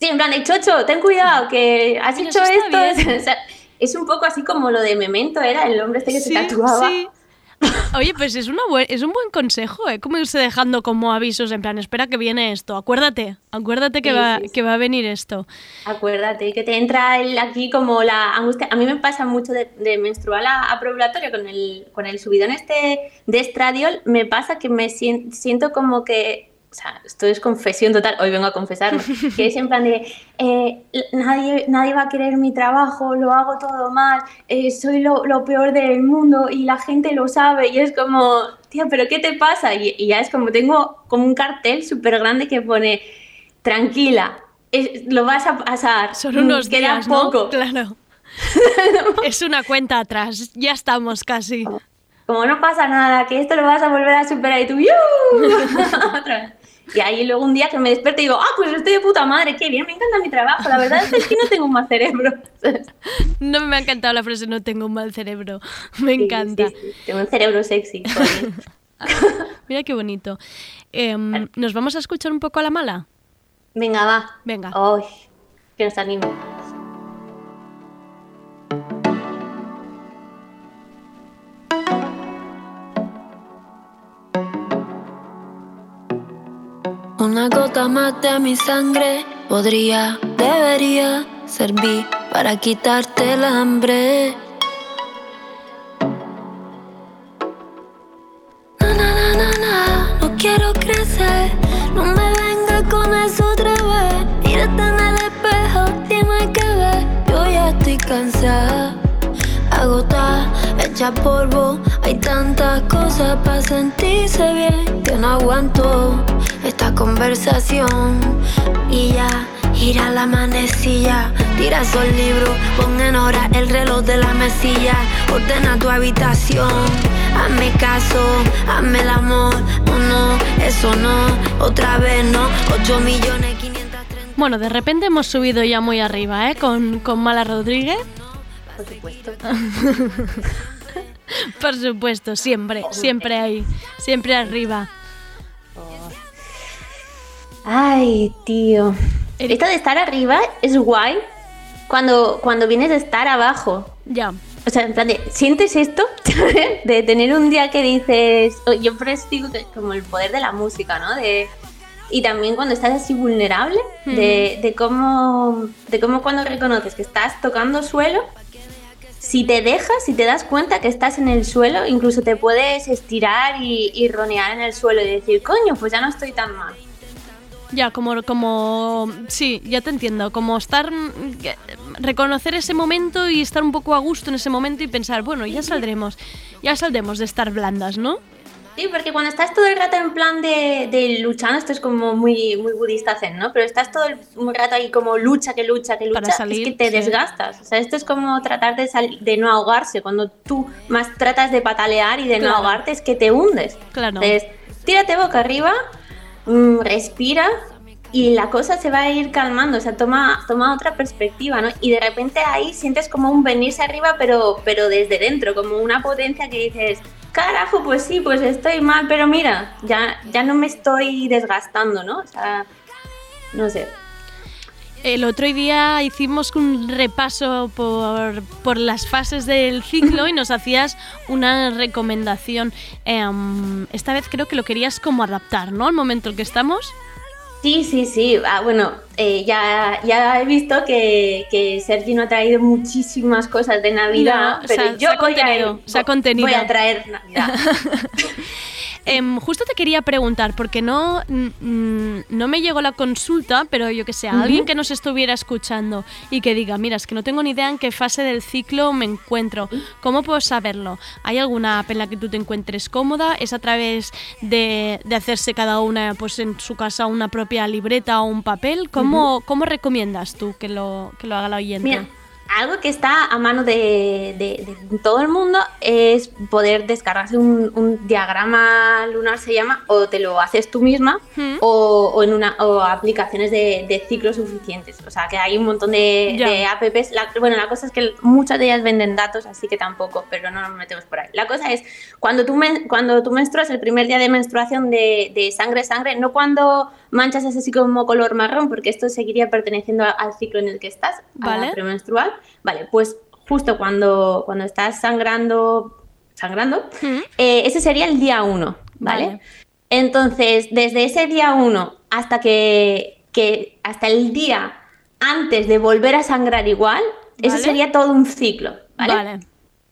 Sí, en plan de chocho, ten cuidado, que has Pero hecho esto. O sea, es un poco así como lo de Memento, era el hombre este que Sí, se tatuaba. sí. Oye, pues es, una buen- es un buen consejo, ¿eh? Como irse dejando como avisos en plan, espera que viene esto, acuérdate, acuérdate que, Sí, va, sí, sí. que va a venir esto. Acuérdate que te entra el- aquí como la angustia. A mí me pasa mucho de, de menstrual a, a con el, con el subidón este de estradiol. Me pasa que me sien- siento como que. O sea, esto es confesión total. Hoy vengo a confesarme. Que es en plan de. eh, nadie, nadie va a querer mi trabajo, lo hago todo mal, eh, soy lo, lo peor del mundo y la gente lo sabe. Y es como. Tía, ¿pero qué te pasa? Y, y ya es como. Tengo como un cartel súper grande que pone. Tranquila, es- lo vas a pasar. Son unos Mm, queda días, ¿no? poco. Claro. es una cuenta atrás, ya estamos casi. Como no pasa nada, que esto lo vas a volver a superar y tú. Otra vez. Y ahí luego un día que me despierto y digo, ah, pues estoy de puta madre, qué bien, me encanta mi trabajo. La verdad es que no tengo un mal cerebro. No me ha encantado la frase, no tengo un mal cerebro. Me Sí, encanta. sí, sí, Tengo un cerebro sexy. joder. Mira qué bonito. Em, ¿Nos vamos a escuchar un poco a la mala? Venga, va. Venga. Ay, que nos anime. Una gota más de mi sangre podría, debería servir para quitarte el hambre. Na, na, na, na, na, no quiero crecer, no me venga con eso otra vez. Mírate en el espejo, dime qué ves. Yo ya estoy cansada, agotada, hecha polvo. Hay tantas cosas para sentirse bien que no aguanto esta conversación. Y ya, gira la manecilla, tira el libro, pon en hora el reloj de la mesilla, ordena tu habitación. Hazme caso, hazme el amor, no, no, eso no, otra vez no, 8 millones 500 Bueno, de repente hemos subido ya muy arriba, ¿eh? Con, con Mala Rodríguez. Por supuesto. Por supuesto, siempre, siempre ahí, siempre arriba. Ay, tío. Esto de estar arriba es guay cuando, cuando vienes de estar abajo. Ya. O sea, en plan de, ¿sientes esto? de tener un día que dices, o- yo por eso digo que es como el poder de la música, ¿no? De, y también cuando estás así vulnerable, de, de cómo, de cómo cuando reconoces que estás tocando suelo, si te dejas, si te das cuenta que estás en el suelo, incluso te puedes estirar y, y ronear en el suelo y decir, coño, pues ya no estoy tan mal. Ya, como, como, sí, ya te entiendo, como estar, reconocer ese momento y estar un poco a gusto en ese momento y pensar, bueno, ya saldremos, ya saldremos de estar blandas, ¿no? Sí, porque cuando estás todo el rato en plan de, de luchando, esto es como muy, muy budista zen, ¿no? Pero estás todo el rato ahí como lucha, que lucha, que lucha, Para salir, es que te sí. desgastas. O sea, esto es como tratar de, de no ahogarse. Cuando tú más tratas de patalear y de Claro. no ahogarte, es que te hundes. Claro. Entonces, tírate boca arriba mm, respira y la cosa se va a ir calmando, o sea, toma, toma otra perspectiva, ¿no? Y de repente ahí sientes como un venirse arriba, pero, pero desde dentro, como una potencia que dices, carajo, pues sí, pues estoy mal, pero mira, ya, ya no me estoy desgastando, ¿no? O sea, no sé. El otro día hicimos un repaso por, por las fases del ciclo y nos hacías una recomendación. Em, esta vez creo que lo querías como adaptar, ¿no? Al momento en que estamos. Sí, sí, sí. Ah, bueno, eh, ya, ya he visto que, que Sergi no ha traído muchísimas cosas de Navidad, No, pero se ha- yo se ha voy, contenido, a, se ha contenido. voy a traer Navidad. Em, justo te quería preguntar, porque no, mm, no me llegó la consulta, pero yo que sé, a alguien que nos estuviera escuchando y que diga, mira, es que no tengo ni idea en qué fase del ciclo me encuentro. ¿Cómo puedo saberlo? ¿Hay alguna app en la que tú te encuentres cómoda? ¿Es a través de, de hacerse cada una, pues en su casa, una propia libreta o un papel? ¿Cómo, ¿cómo recomiendas tú que lo, que lo haga la oyente? Mira, algo que está a mano de, de- de todo el mundo es poder descargarse un, un diagrama lunar, se llama, o te lo haces tú misma, o, o en una o aplicaciones de, de ciclos suficientes. O sea, que hay un montón de, apps. La- bueno, la cosa es que muchas de ellas venden datos, así que tampoco, pero no nos metemos por ahí. La cosa es, cuando tú, men- cuando tú menstruas, el primer día de menstruación de, de sangre, sangre, no cuando manchas es así como color marrón, porque esto seguiría perteneciendo a- al ciclo en el que estás, a Vale. la premenstrual. Vale, pues justo cuando, cuando estás sangrando, sangrando, eh, ese sería el día 1, ¿vale? Vale. Entonces, desde ese día 1 hasta que, que hasta el día antes de volver a sangrar igual, eso sería todo un ciclo, ¿vale? Vale,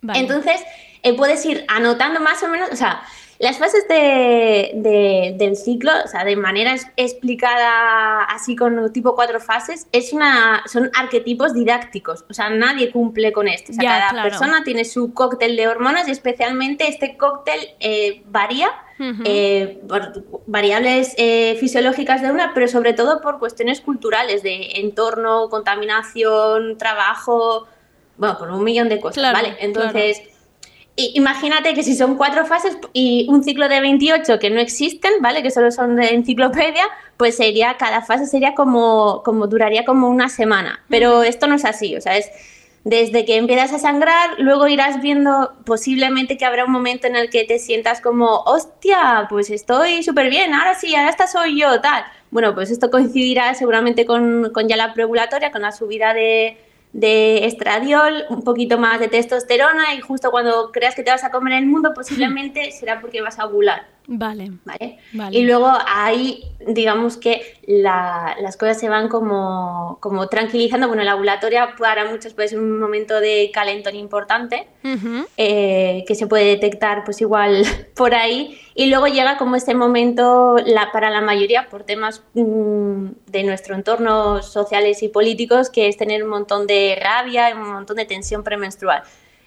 vale. Entonces, eh, puedes ir anotando más o menos, o sea, las fases de, de- del ciclo, o sea, de manera explicada así con tipo cuatro fases, es una, son arquetipos didácticos, o sea, nadie cumple con esto. O sea, Ya, cada claro. persona tiene su cóctel de hormonas y especialmente este cóctel eh, varía eh, por variables eh, fisiológicas de una, pero sobre todo por cuestiones culturales de entorno, contaminación, trabajo, bueno, por un millón de cosas, Claro, ¿vale? Entonces, i- imagínate que si son cuatro fases y un ciclo de 28 que no existen, ¿vale? Que solo son de enciclopedia, pues sería, cada fase sería como, como duraría como una semana. Pero esto no es así, o sea, es desde que empiezas a sangrar, luego irás viendo posiblemente que habrá un momento en el que te sientas como, hostia, pues estoy súper bien, ahora sí, ahora esta soy yo, tal. Bueno, pues esto coincidirá seguramente con, con ya la preovulatoria, con la subida de, de estradiol, un poquito más de testosterona y justo cuando creas que te vas a comer el mundo, posiblemente será porque vas a ovular. Vale. ¿Vale? Vale. Y luego ahí, digamos que la- las cosas se van como, como tranquilizando. Bueno, la ovulatoria para muchos puede ser un momento de calentón importante, eh, que se puede detectar pues igual por ahí. Y luego llega como este momento la, para la mayoría por temas mm, de nuestro entorno sociales y políticos, que es tener un montón de rabia un montón de tensión premenstrual.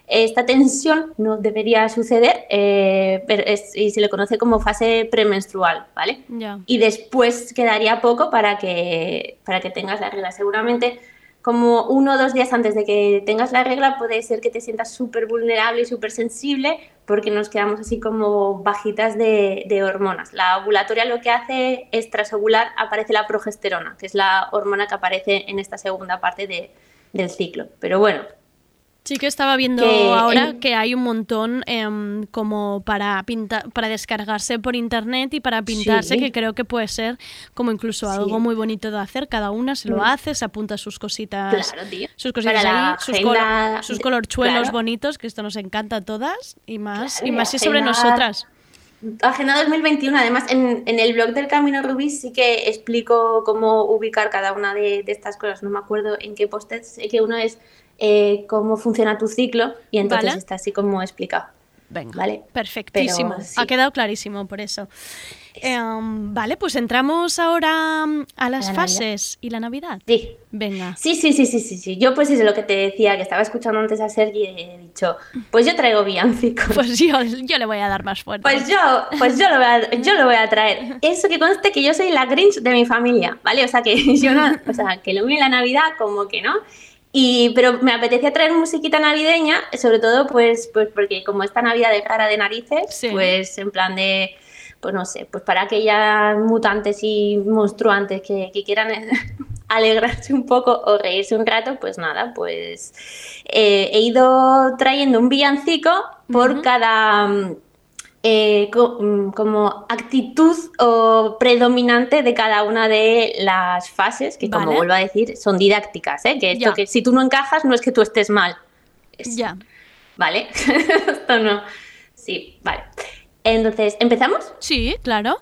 Esta tensión no debería suceder eh, pero es- y se le conoce como fase premenstrual, ¿vale? Ya. y después quedaría poco para que, para que tengas la regla. Seguramente como uno o dos días antes de que tengas la regla puede ser que te sientas súper vulnerable y súper sensible porque nos quedamos así como bajitas de, hormonas. La ovulatoria lo que hace es tras ovular aparece la progesterona, que es la hormona que aparece en esta segunda parte de- del ciclo. Pero bueno, Sí que estaba viendo Que ahora en- que hay un montón em, como para pintar, para descargarse por internet y para pintarse, Sí. que creo que puede ser como incluso Sí. algo muy bonito de hacer. Cada una se lo Mm. hace, se apunta sus cositas, Claro, tío. sus cositas ahí, sus, colo- sus colorchuelos claro. bonitos, que esto nos encanta a todas y más, Claro, y y más si sobre agenda- nosotras. Agenda 2021, además en, en el blog del Camino Rubí sí que explico cómo ubicar cada una de, de estas cosas. No me acuerdo en qué post sé que uno es eh, cómo funciona tu ciclo y entonces Vale. está así como explicado. Venga, ¿Vale? perfectísimo. Pero sí. Ha quedado clarísimo por eso. Em, vale, pues entramos ahora mm, a las la Navidad. fases y la Navidad. Sí. Venga. Sí, sí, sí, sí, sí, sí. Yo pues es lo que te decía, que estaba escuchando antes a Sergi y he dicho, pues yo traigo villancicos. Pues yo, yo le voy a dar más fuerte. Pues yo, pues yo lo, voy a, yo lo voy a traer. Eso que conste que yo soy la Grinch de mi familia, ¿vale? O sea que yo no, o sea, que lo mío en la Navidad como que no. Y, pero me apetecía traer musiquita navideña, sobre todo pues, pues porque como esta Navidad de cara de narices, Sí. pues en plan de pues no sé, pues para aquellas mutantes y monstruantes que, que quieran alegrarse un poco o reírse un rato, pues nada, pues eh, he ido trayendo un villancico por cada eh, co- mm, como actitud o predominante de cada una de las fases, que como vuelvo a decir, son didácticas, ¿eh? que esto Ya. que si tú no encajas no es que tú estés mal, Ya. ¿vale? esto no. Sí, vale. Entonces, ¿empezamos? Sí, claro.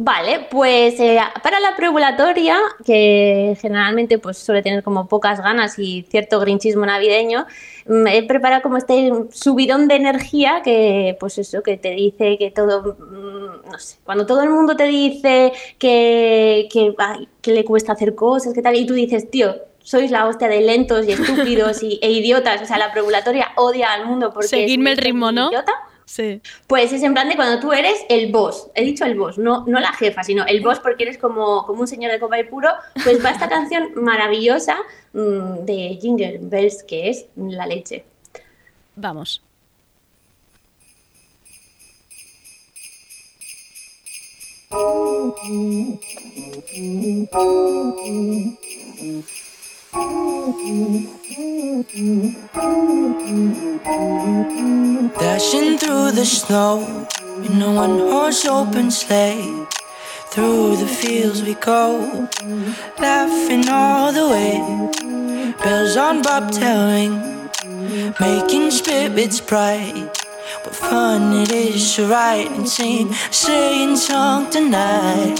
Vale, pues eh, para la preovulatoria, que generalmente pues suele tener como pocas ganas y cierto grinchismo navideño, mm, he preparado como este subidón de energía que pues eso, que te dice que todo, mm, no sé, cuando todo el mundo te dice que, que, ay, que le cuesta hacer cosas, que tal, y tú dices, tío, sois la hostia de lentos y estúpidos y, e idiotas, o sea, la preovulatoria odia al mundo porque... Seguidme el ritmo, ¿no? idiota. Sí. Pues es en plan de cuando tú eres el boss. He dicho el boss, no, no la jefa, sino el boss porque eres como, como un señor de copa y puro. Pues va esta canción maravillosa mm, de Jingle Bells, que es la leche. Vamos. Dashing through the snow in a one horse open sleigh. Through the fields we go, laughing all the way. Bells on bobtail ring, making spirits bright. What fun it is to ride and sing, sleighing song tonight.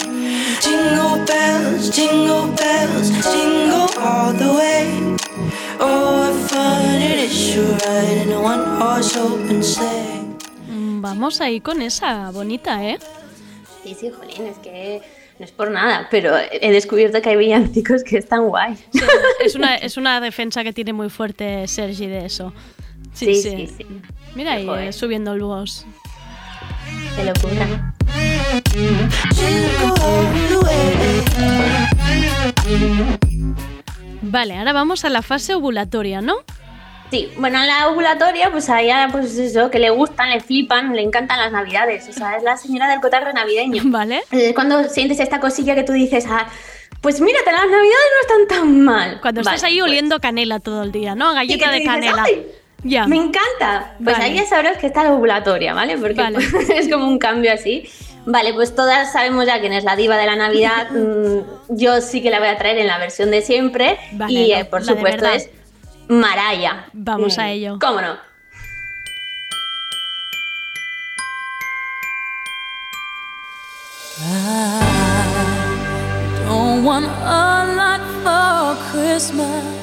Jingle bells, jingle bells, jingle all the way. Oh, what fun it is to ride in a one horse open sleigh. Mm, Vamos ahí con esa bonita, ¿eh? Sí, sí, jolín, es que no es por nada, pero he descubierto que hay villancicos que están guay. Sí, es, una, es una defensa que tiene muy fuerte Sergi de eso. Sí, Sí, sí. sí, sí. Mira ahí, Joder. eh, subiendo el voz. Se lo ocurra. Vale, ahora vamos a la fase ovulatoria, ¿no? Sí, bueno, en la ovulatoria, pues a ella, pues eso, que le gustan, le flipan, le encantan las navidades. O sea, es la señora del cotarro navideño. Vale. Eh, Cuando sientes esta cosilla que tú dices, ah, pues mírate, las navidades no están tan mal. Cuando estás ahí pues, oliendo canela todo el día, ¿no? Galleta de dices, canela. "Ay, Ya. Me encanta. Pues Vale. ahí ya sabrás que está la ovulatoria, ¿vale? Porque Vale. pues, es como un cambio así. Vale, pues todas sabemos ya quién es la diva de la Navidad. Mm, Yo sí que la voy a traer en la versión de siempre. Vale, y eh, por supuesto es Maraya. Vamos a ello. ¿Cómo no? Don't want a lot for Christmas.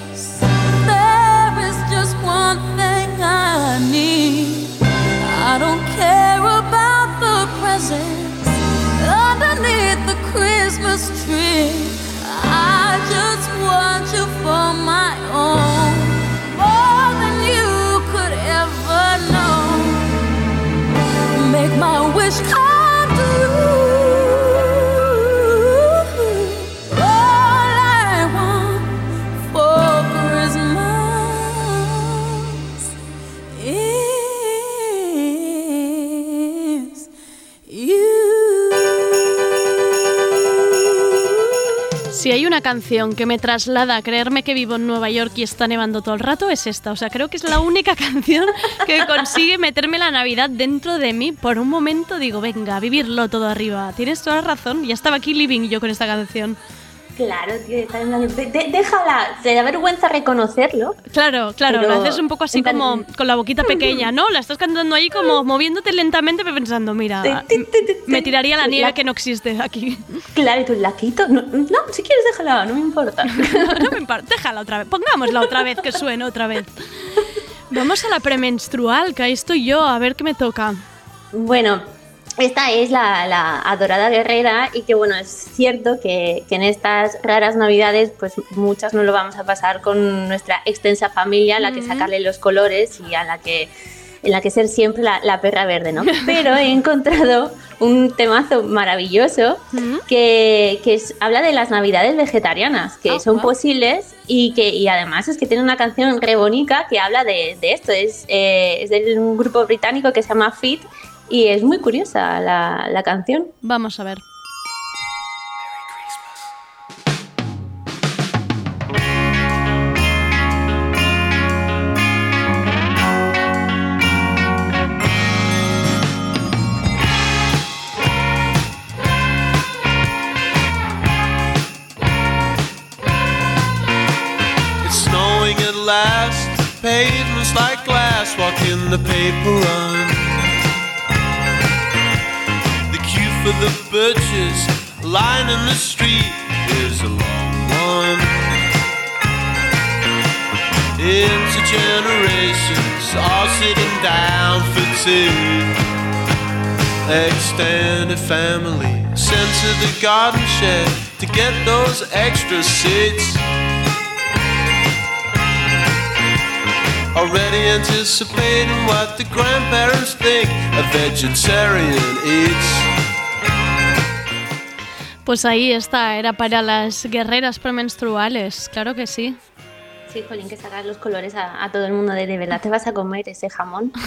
My wish canción que me traslada a creerme que vivo en Nueva York y está nevando todo el rato, es esta. O sea, creo que es la única canción que consigue meterme la Navidad dentro de mí. Por un momento digo, venga, vivirlo todo arriba. Tienes toda la razón. Ya estaba aquí living yo con esta canción. Claro, tío, está en plan de- de- déjala, te da vergüenza reconocerlo. Claro, claro, lo haces un poco así plan- como con la boquita pequeña, ¿no? La estás cantando ahí como moviéndote lentamente, pero pensando, mira, me tiraría la nieve que no existe aquí. Claro, y tú la quito. No, no, si quieres déjala, no me importa. no me importa, déjala otra vez. Pongámosla otra vez, que suene otra vez. Vamos a la premenstrual, que ahí estoy yo, a ver qué me toca. Bueno, esta es la, la adorada guerrera y que bueno, es cierto que, que en estas raras navidades pues muchas no lo vamos a pasar con nuestra extensa familia, a la que sacarle los colores y a la que en la que ser siempre la, la perra verde, ¿no? Pero he encontrado un temazo maravilloso que, que es- habla de las navidades vegetarianas, que Ah, son posibles y que y además es que tiene una canción re bonita que habla de, de esto. Es, eh, es de un grupo británico que se llama Fit y es muy curiosa la, la canción. Vamos a ver. It's snowing at last, pavements like glass, walking the paper run. For the butchers, line in the street is a long one. Intergenerations all sitting down for tea. Extended family sent to the garden shed to get those extra seats. Already anticipating what the grandparents think a vegetarian eats. Pues ahí está, era para las guerreras premenstruales, claro que sí. Sí, Jolín, que sacas los colores a, a todo el mundo de de verdad te vas a comer ese jamón.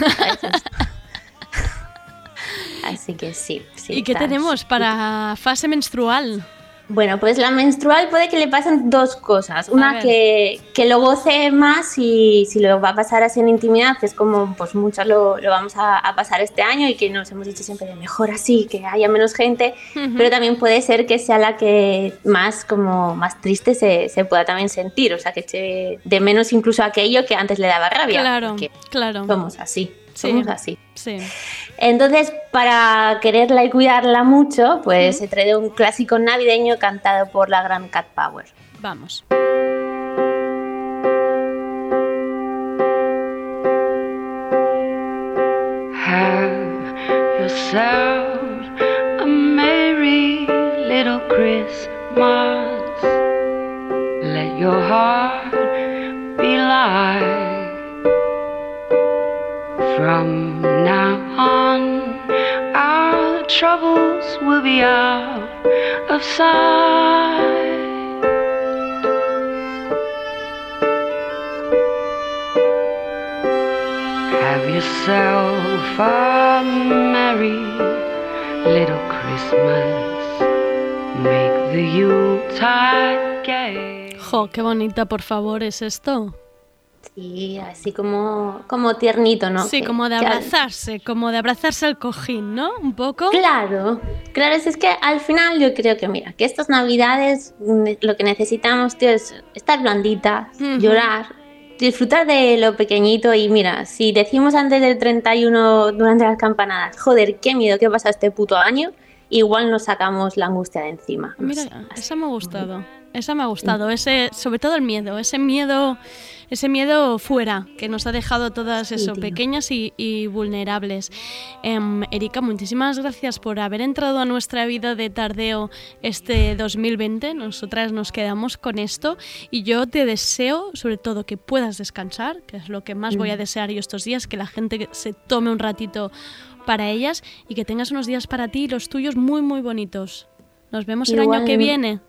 Así que sí. sí ¿Y qué tenemos para fase menstrual? Bueno, pues la menstrual puede que le pasen dos cosas. Una, que, que lo goce más si, si lo va a pasar así en intimidad, que es como pues muchas lo, lo vamos a, a pasar este año y que nos hemos dicho siempre de mejor así, que haya menos gente, pero también puede ser que sea la que más como más triste se, se pueda también sentir, o sea, que eche de menos incluso aquello que antes le daba rabia. Claro, claro. Somos así, Sí. somos así. Sí. Entonces, para quererla y cuidarla mucho, pues se trae un clásico navideño cantado por la gran Cat Power. Vamos. Have yourself a merry little Christmas. Let your heart be out of sight. Have yourself a merry little Christmas. Make the Yuletide gay. Jo, qué bonita, por favor, es esto. Sí, así como, como tiernito, ¿no? Sí, Que- como de que abrazarse, como de abrazarse al cojín, ¿no? Un poco. Claro, claro, es, que al final yo creo que, mira, que estas navidades mm, lo que necesitamos, tío, es estar blandita, Ujú. llorar, disfrutar de lo pequeñito y mira, si decimos antes del 31 durante las campanadas, joder, qué miedo que pasa este puto año, igual nos sacamos la angustia de encima. No Mira, sé. esa me ha gustado. Esa me ha gustado. Ese, sobre todo el miedo, ese miedo, ese miedo fuera que nos ha dejado todas eso, pequeñas y, y vulnerables. Em, Erika, muchísimas gracias por haber entrado a nuestra vida de tardeo este 2020. Nosotras nos quedamos con esto y yo te deseo, sobre todo, que puedas descansar, que es lo que más voy a Mm. desear yo estos días, que la gente se tome un ratito para ellas y que tengas unos días para ti y los tuyos muy, muy bonitos. Nos vemos el año que viene.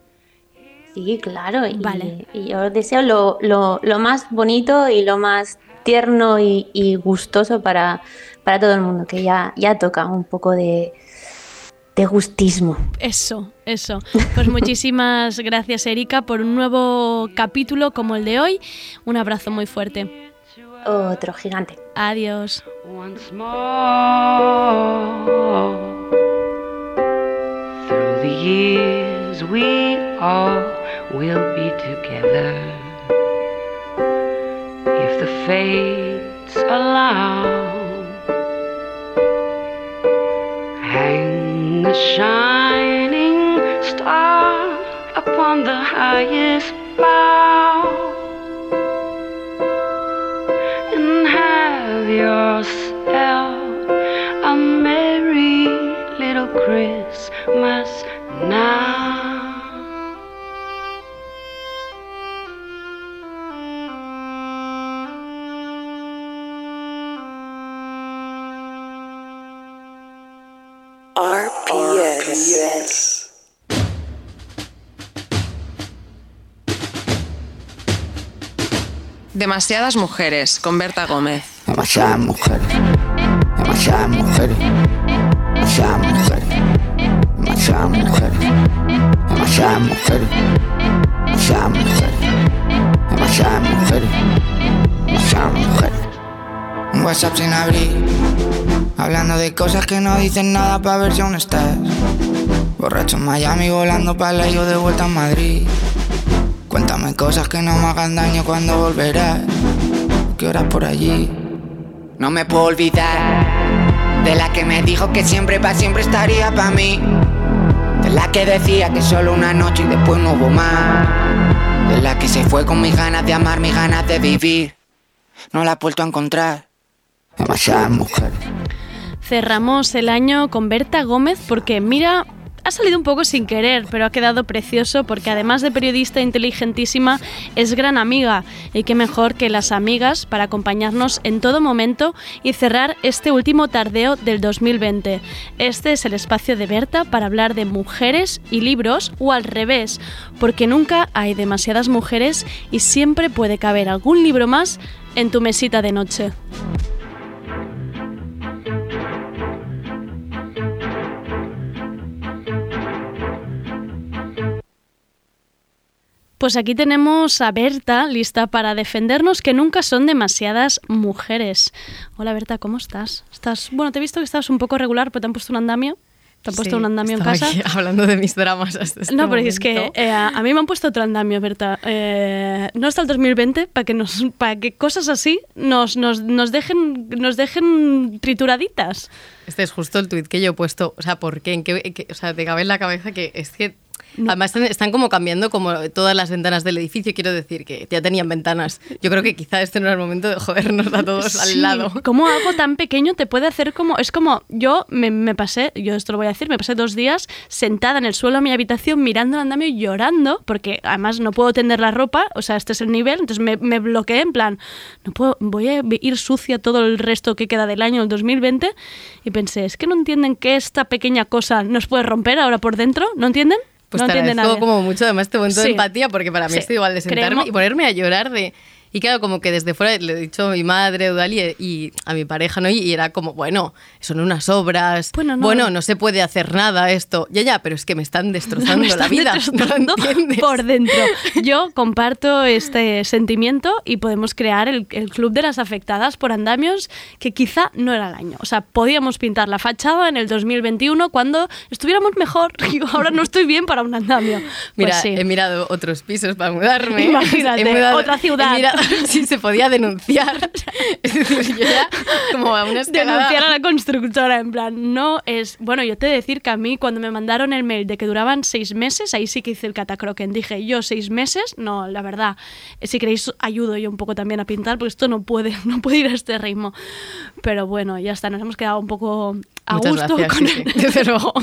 Sí, claro. Y, Vale. y yo os deseo lo, lo- lo más bonito y lo más tierno y, y gustoso para, para todo el mundo, que ya, ya toca un poco de, de gustismo. Eso, eso. Pues muchísimas gracias, Erika, por un nuevo capítulo como el de hoy. Un abrazo muy fuerte. Otro gigante. Adiós. Once more. Through the years, we all will be together. If the fates allow, hang a shining star upon the highest bough. and have yourself a merry little Christmas now. RPS. Demasiadas mujeres, con Berta Gómez. Demasiadas mujeres. demasiadas mujeres, demasiadas mujeres, demasiadas mujeres, demasiadas mujeres, demasiadas mujeres, demasiadas mujeres, demasiadas mujeres. Un WhatsApp sin abrir, hablando de cosas que no dicen nada para ver si aún estás. Borracho en Miami, volando para la yo de vuelta a Madrid. Cuéntame cosas que no me hagan daño cuando volverás. ¿Qué horas por allí? No me puedo olvidar de la que me dijo que siempre para siempre estaría para mí. De la que decía que solo una noche y después no hubo más. De la que se fue con mis ganas de amar, mis ganas de vivir. No la he vuelto a encontrar. Demasiadas mujeres. Cerramos el año con Berta Gómez porque mira, ha salido un poco sin querer, pero ha quedado precioso porque además de periodista inteligentísima, es gran amiga. Y qué mejor que las amigas para acompañarnos en todo momento y cerrar este último tardeo del 2020. Este es el espacio de Berta para hablar de mujeres y libros o al revés, porque nunca hay demasiadas mujeres y siempre puede caber algún libro más en tu mesita de noche. Pues aquí tenemos a Berta lista para defendernos que nunca son demasiadas mujeres. Hola Berta, ¿cómo estás? Estás, bueno, te he visto que estabas un poco regular, pero te han puesto un andamio. Te han puesto Sí, un andamio en casa. aquí hablando de mis dramas hasta este no, pero es que eh, a a mí me han puesto otro andamio, Berta. Eh, no hasta el 2020 para que nos, para que cosas así nos, nos, nos dejen, nos dejen trituraditas. Este es justo el tuit que yo he puesto. O sea, ¿por qué? ¿En qué, en qué- o sea, te cabe en la cabeza que es que... Además están, están como cambiando como todas las ventanas del edificio. Quiero decir que ya tenían ventanas. Yo creo que quizá este no era el momento de jodernos a todos Sí, al lado. ¿Cómo algo tan pequeño te puede hacer como.? Es como. Yo me, me pasé, yo esto lo voy a decir, me pasé dos días sentada en el suelo de mi habitación mirando el andamio y llorando, porque además no puedo tender la ropa, o sea, este es el nivel, entonces me, me bloqueé en plan, no puedo, voy a ir sucia todo el resto que queda del año, el 2020, y pensé, es que no entienden que esta pequeña cosa nos puede romper ahora por dentro, ¿no entienden? Pues no te agradezco nadie. como mucho además este momento Sí. de empatía porque para mí Sí. esto igual de sentarme Creemos- y ponerme a llorar de... Y claro, como que desde fuera le he dicho a mi madre, a Eudali y, a mi pareja, ¿no? Y era como, bueno, son unas obras, Bueno, bueno, no. no, se puede hacer nada esto. Ya, ya, pero es que me están destrozando Me la están vida. destrozando por dentro. Yo comparto este sentimiento y podemos crear el, el club de las afectadas por andamios que quizá no era el año. O sea, podíamos pintar la fachada en el 2021 cuando estuviéramos mejor. Y ahora no estoy bien para un andamio. Mira, pues sí. he mirado otros pisos para mudarme. Imagínate, He mirado- otra ciudad. Si se podía denunciar. Como a una denunciar a la constructora en plan no es bueno yo te he de decir que a mí cuando me mandaron el mail de que duraban seis meses ahí sí que hice el catacroken. Dije yo seis meses no la verdad si queréis ayudo yo un poco también a pintar porque esto no puede no puede ir a este ritmo. Pero bueno ya está nos hemos quedado un poco a Muchas gusto gracias, con sí, sí, desde luego.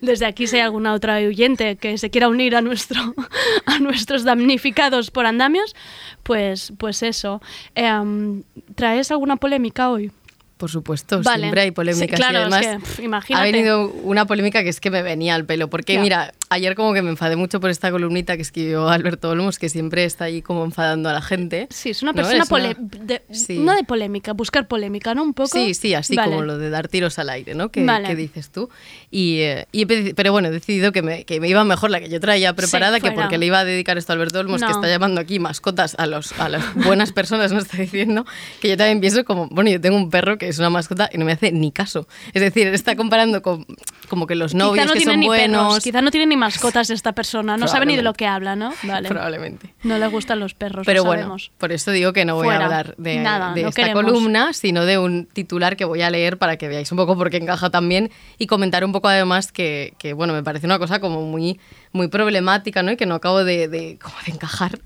desde aquí si hay alguna otra oyente que se quiera unir a nuestro a nuestros damnificados por andamios pues pues eso Em, traes alguna polémica hoy Por supuesto, Vale. siempre hay Sí, polémicas. claro, y es además que, pf, imagínate. ha venido una polémica que es que me venía al pelo. Porque, mira, ayer como que me enfadé mucho por esta columnita que escribió Alberto Olmos, que siempre está ahí como enfadando a la gente. Sí, es una ¿no? persona Es una- de- Sí. no de polémica, buscar polémica, ¿no? Un poco. Sí, sí, así Vale. como lo de dar tiros al aire, ¿no? Que, Vale. que dices tú. Y, eh, y pero bueno, he decidido que me, que me iba mejor la que yo traía preparada, que fuera. porque le iba a dedicar esto a Alberto Olmos, No. que está llamando aquí mascotas a, los, a las buenas personas, nos está diciendo, que yo también pienso como, bueno, yo tengo un perro que es una mascota y no me hace ni caso. Es decir, está comparando con como que los novios no que son buenos... perros, quizá no tiene ni mascotas esta persona, no sabe ni de lo que habla, ¿no? Vale. Probablemente. No le gustan los perros, Pero lo bueno, sabemos. por eso digo que no voy Fuera. a hablar de, Nada, de no esta queremos. columna, sino de un titular que voy a leer para que veáis un poco por qué encaja también y comentar un poco además que, que, bueno, me parece una cosa como muy, muy problemática ¿no? y que no acabo de, de- como de encajar.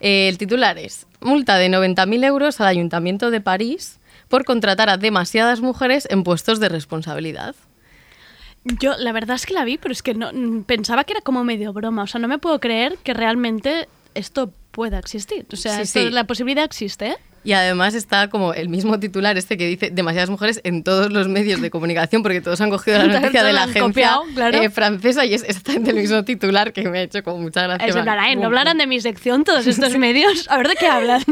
Eh, el titular es multa de 90.000 euros al Ayuntamiento de París por contratar a demasiadas mujeres en puestos de responsabilidad. Yo la verdad es que la vi, pero es que no mm, pensaba que era como medio broma, o sea, no me puedo creer que realmente esto pueda existir. O sea, Sí, esto- sí. la posibilidad existe, ¿eh? Y además está como el mismo titular este que dice demasiadas mujeres en todos los medios de comunicación, porque todos han cogido la noticia de la agencia copiado, claro. eh, francesa y es exactamente el mismo titular que me ha hecho como mucha gracia. Es plan, "Ay, Bum, no hablarán de mi sección todos estos medios. A ver de qué hablan.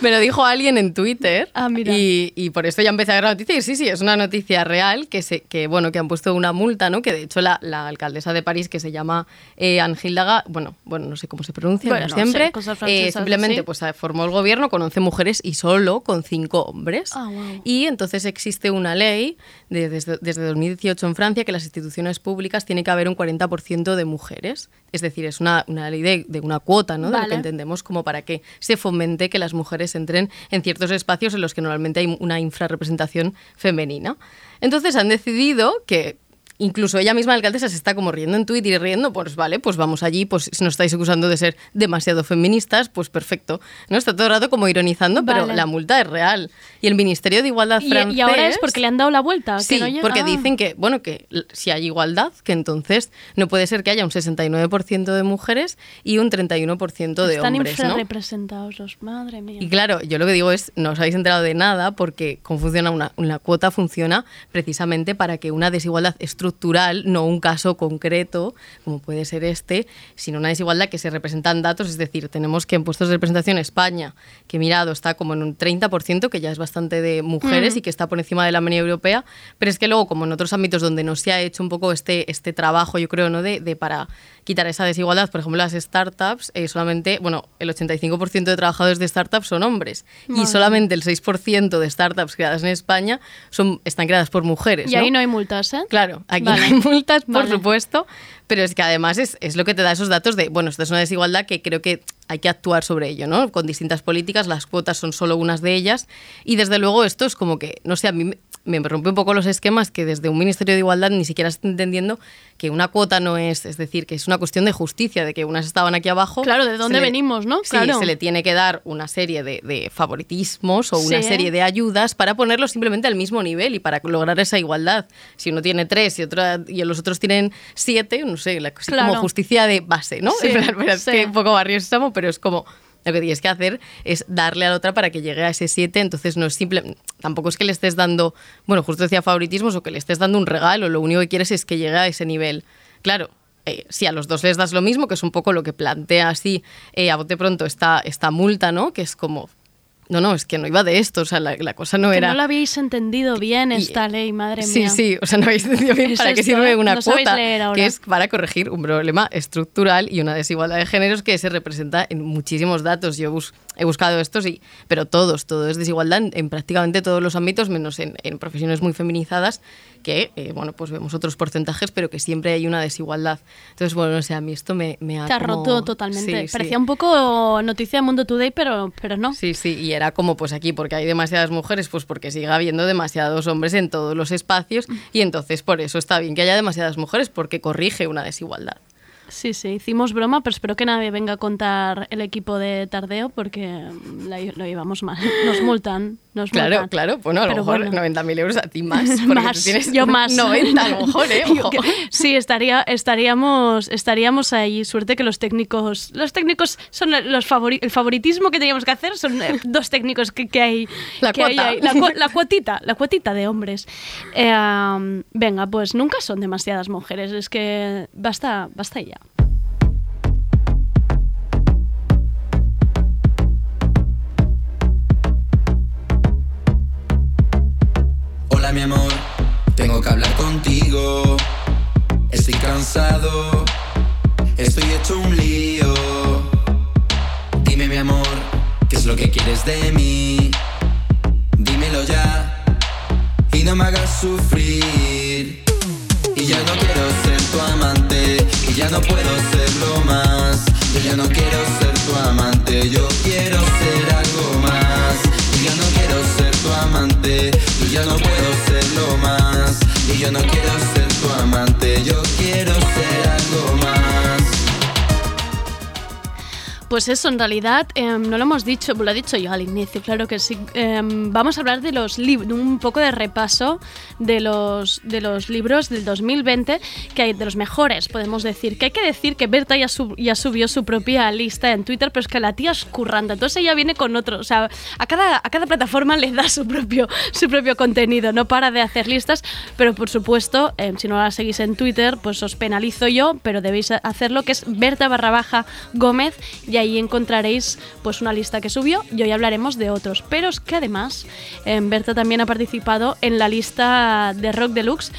Me lo dijo alguien en Twitter Ah, mira. Y, y por eso ya empecé a ver la noticia y sí, sí, es una noticia real que, se, que, bueno, que han puesto una multa, ¿no? Que de hecho la, la alcaldesa de París, que se llama eh, Hildaga, bueno, bueno, no sé cómo se pronuncia, Bueno, sé, siempre, cosas eh, francesas simplemente así. pues formó el gobierno con 11 mujeres y solo con 5 hombres. Ah, wow. Y entonces existe una ley de- desde, desde 2018 en Francia que las instituciones públicas tiene que haber un 40% de mujeres. Es decir, es una, una ley de, de una cuota, ¿no? De lo que entendemos como para que se fomente que las mujeres entren en ciertos espacios en los que normalmente hay una infrarrepresentación femenina. Entonces han decidido que incluso ella misma, la alcaldesa, se está como riendo en Twitter y riendo, pues vale, pues vamos allí, pues si nos estáis acusando de ser demasiado feministas, pues perfecto. ¿No? Está todo el rato como ironizando, pero Vale. la multa es real. Y el Ministerio de Igualdad Y, francés... y ahora es porque le han dado la vuelta. que Sí, no llega- porque Ah. dicen que, bueno, que si hay igualdad, que entonces no puede ser que haya un 69% de mujeres y un 31% de Están hombres, ¿no? infrarrepresentados los, madre mía. Y claro, yo lo que digo es, no os habéis enterado de nada porque cómo funciona una, una cuota funciona precisamente para que una desigualdad estructural, no un caso concreto, como puede ser este, sino una desigualdad que se representa en datos, es decir, tenemos que en puestos de representación España, que mirado está como en un 30%, que ya es bastante de mujeres Mm. y que está por encima de la media europea, pero es que luego, como en otros ámbitos donde no se ha hecho un poco este, este trabajo, yo creo, ¿no? de, de para quitar esa desigualdad, por ejemplo, las startups, eh, solamente, bueno, el 85% de trabajadores de startups son hombres Madre y solamente el 6% de startups creadas en España son, están creadas por mujeres. Y ahí no hay multas, ¿eh? Claro, aquí Vale. no hay multas, por Vale. supuesto, pero es que además es, es lo que te da esos datos de, bueno, esto es una desigualdad que creo que hay que actuar sobre ello, ¿no? Con distintas políticas, las cuotas son solo unas de ellas, y desde luego esto es como que, no sé, a mí me, rompe un poco los esquemas que desde un Ministerio de Igualdad ni siquiera está entendiendo que una cuota no es, es decir, que es una cuestión de justicia, de que unas estaban aquí abajo. Claro, ¿de dónde le- venimos, no? Sí, Claro. se le tiene que dar una serie de, de favoritismos o una Sí. serie de ayudas para ponerlos simplemente al mismo nivel y para lograr esa igualdad. Si uno tiene tres y, otra, y los otros tienen siete, no sé, la, Claro. como justicia de base, ¿no? Sí, En plan, es que un poco barrio estamos, pero es como lo que tienes que hacer es darle a la otra para que llegue a ese 7, entonces no es simple, tampoco es que le estés dando, bueno, justo decía favoritismos o que le estés dando un regalo, lo único que quieres es que llegue a ese nivel. Claro, eh, si a los dos les das lo mismo, que es un poco lo que plantea así eh, a bote pronto esta, esta multa, ¿no? Que es como, no, no, es que no iba de esto, o sea, la, la cosa no que era... no lo habéis entendido bien esta ley, madre Sí, mía. sí, o sea, no habéis entendido bien para qué sirve una No cuota, que es para corregir un problema estructural y una desigualdad de géneros que se representa en muchísimos datos. Yo bus- he buscado estos, y, pero todos, todo es desigualdad en, en prácticamente todos los ámbitos, menos en, en profesiones muy feminizadas, que, eh, bueno, pues vemos otros porcentajes, pero que siempre hay una desigualdad. Entonces, bueno, no sé, a mí esto me, me ha Te ha como- roto totalmente. Sí, sí. Parecía un poco noticia de Mundo Today, pero, pero no. Sí, sí, y era como pues aquí porque hay demasiadas mujeres, pues porque sigue habiendo demasiados hombres en todos los espacios y entonces por eso está bien que haya demasiadas mujeres porque corrige una desigualdad. Sí, sí, hicimos broma, pero espero que nadie venga a contar el equipo de Tardeo porque mm, la- lo llevamos mal. Nos multan, nos Claro, multan. claro, bueno, a lo Pero mejor bueno. 90.000 euros a ti más, Más, tienes yo más. 90 a lo mejor, ¿eh? Yo Ojo. que- sí, estaría, estaríamos, estaríamos ahí. Suerte que los técnicos, los técnicos son los favori- el favoritismo que teníamos que hacer son eh, dos técnicos que, que hay. La que cuota. La, la cuotita, la cuotita de hombres. Eh, venga, pues nunca son demasiadas mujeres. Es que basta, basta ya. Hola mi amor, tengo que hablar contigo. Estoy cansado, estoy hecho un lío. Dime mi amor, ¿qué es lo que quieres de mí? Dímelo ya y no me hagas sufrir. Y ya no quiero ser tu amante, y ya no puedo serlo más. Yo ya no quiero ser tu amante, yo quiero ser algo más. Y ya no quiero amante, yo ya no puedo serlo más. Y yo no quiero ser tu amante, yo Pues eso, en realidad, em, no lo hemos dicho, lo he dicho yo al inicio, claro que sí. Em, vamos a hablar de los libros, un poco de repaso de los, de los libros del 2020, que hay de los mejores, podemos decir. Que hay que decir que Berta ya, ya subió su propia lista en Twitter, pero es que la tía es curranta, entonces ella viene con otro, o sea, a cada, a cada plataforma le da su propio, su propio contenido, no para de hacer listas, pero por supuesto, em, si no la seguís en Twitter, pues os penalizo yo, pero debéis hacerlo, que es Berta barra baja Gómez, ahí encontraréis pues una lista que subió y hoy hablaremos de otros. Pero es que además, em, Berta también ha participado en la lista de Rock Deluxe.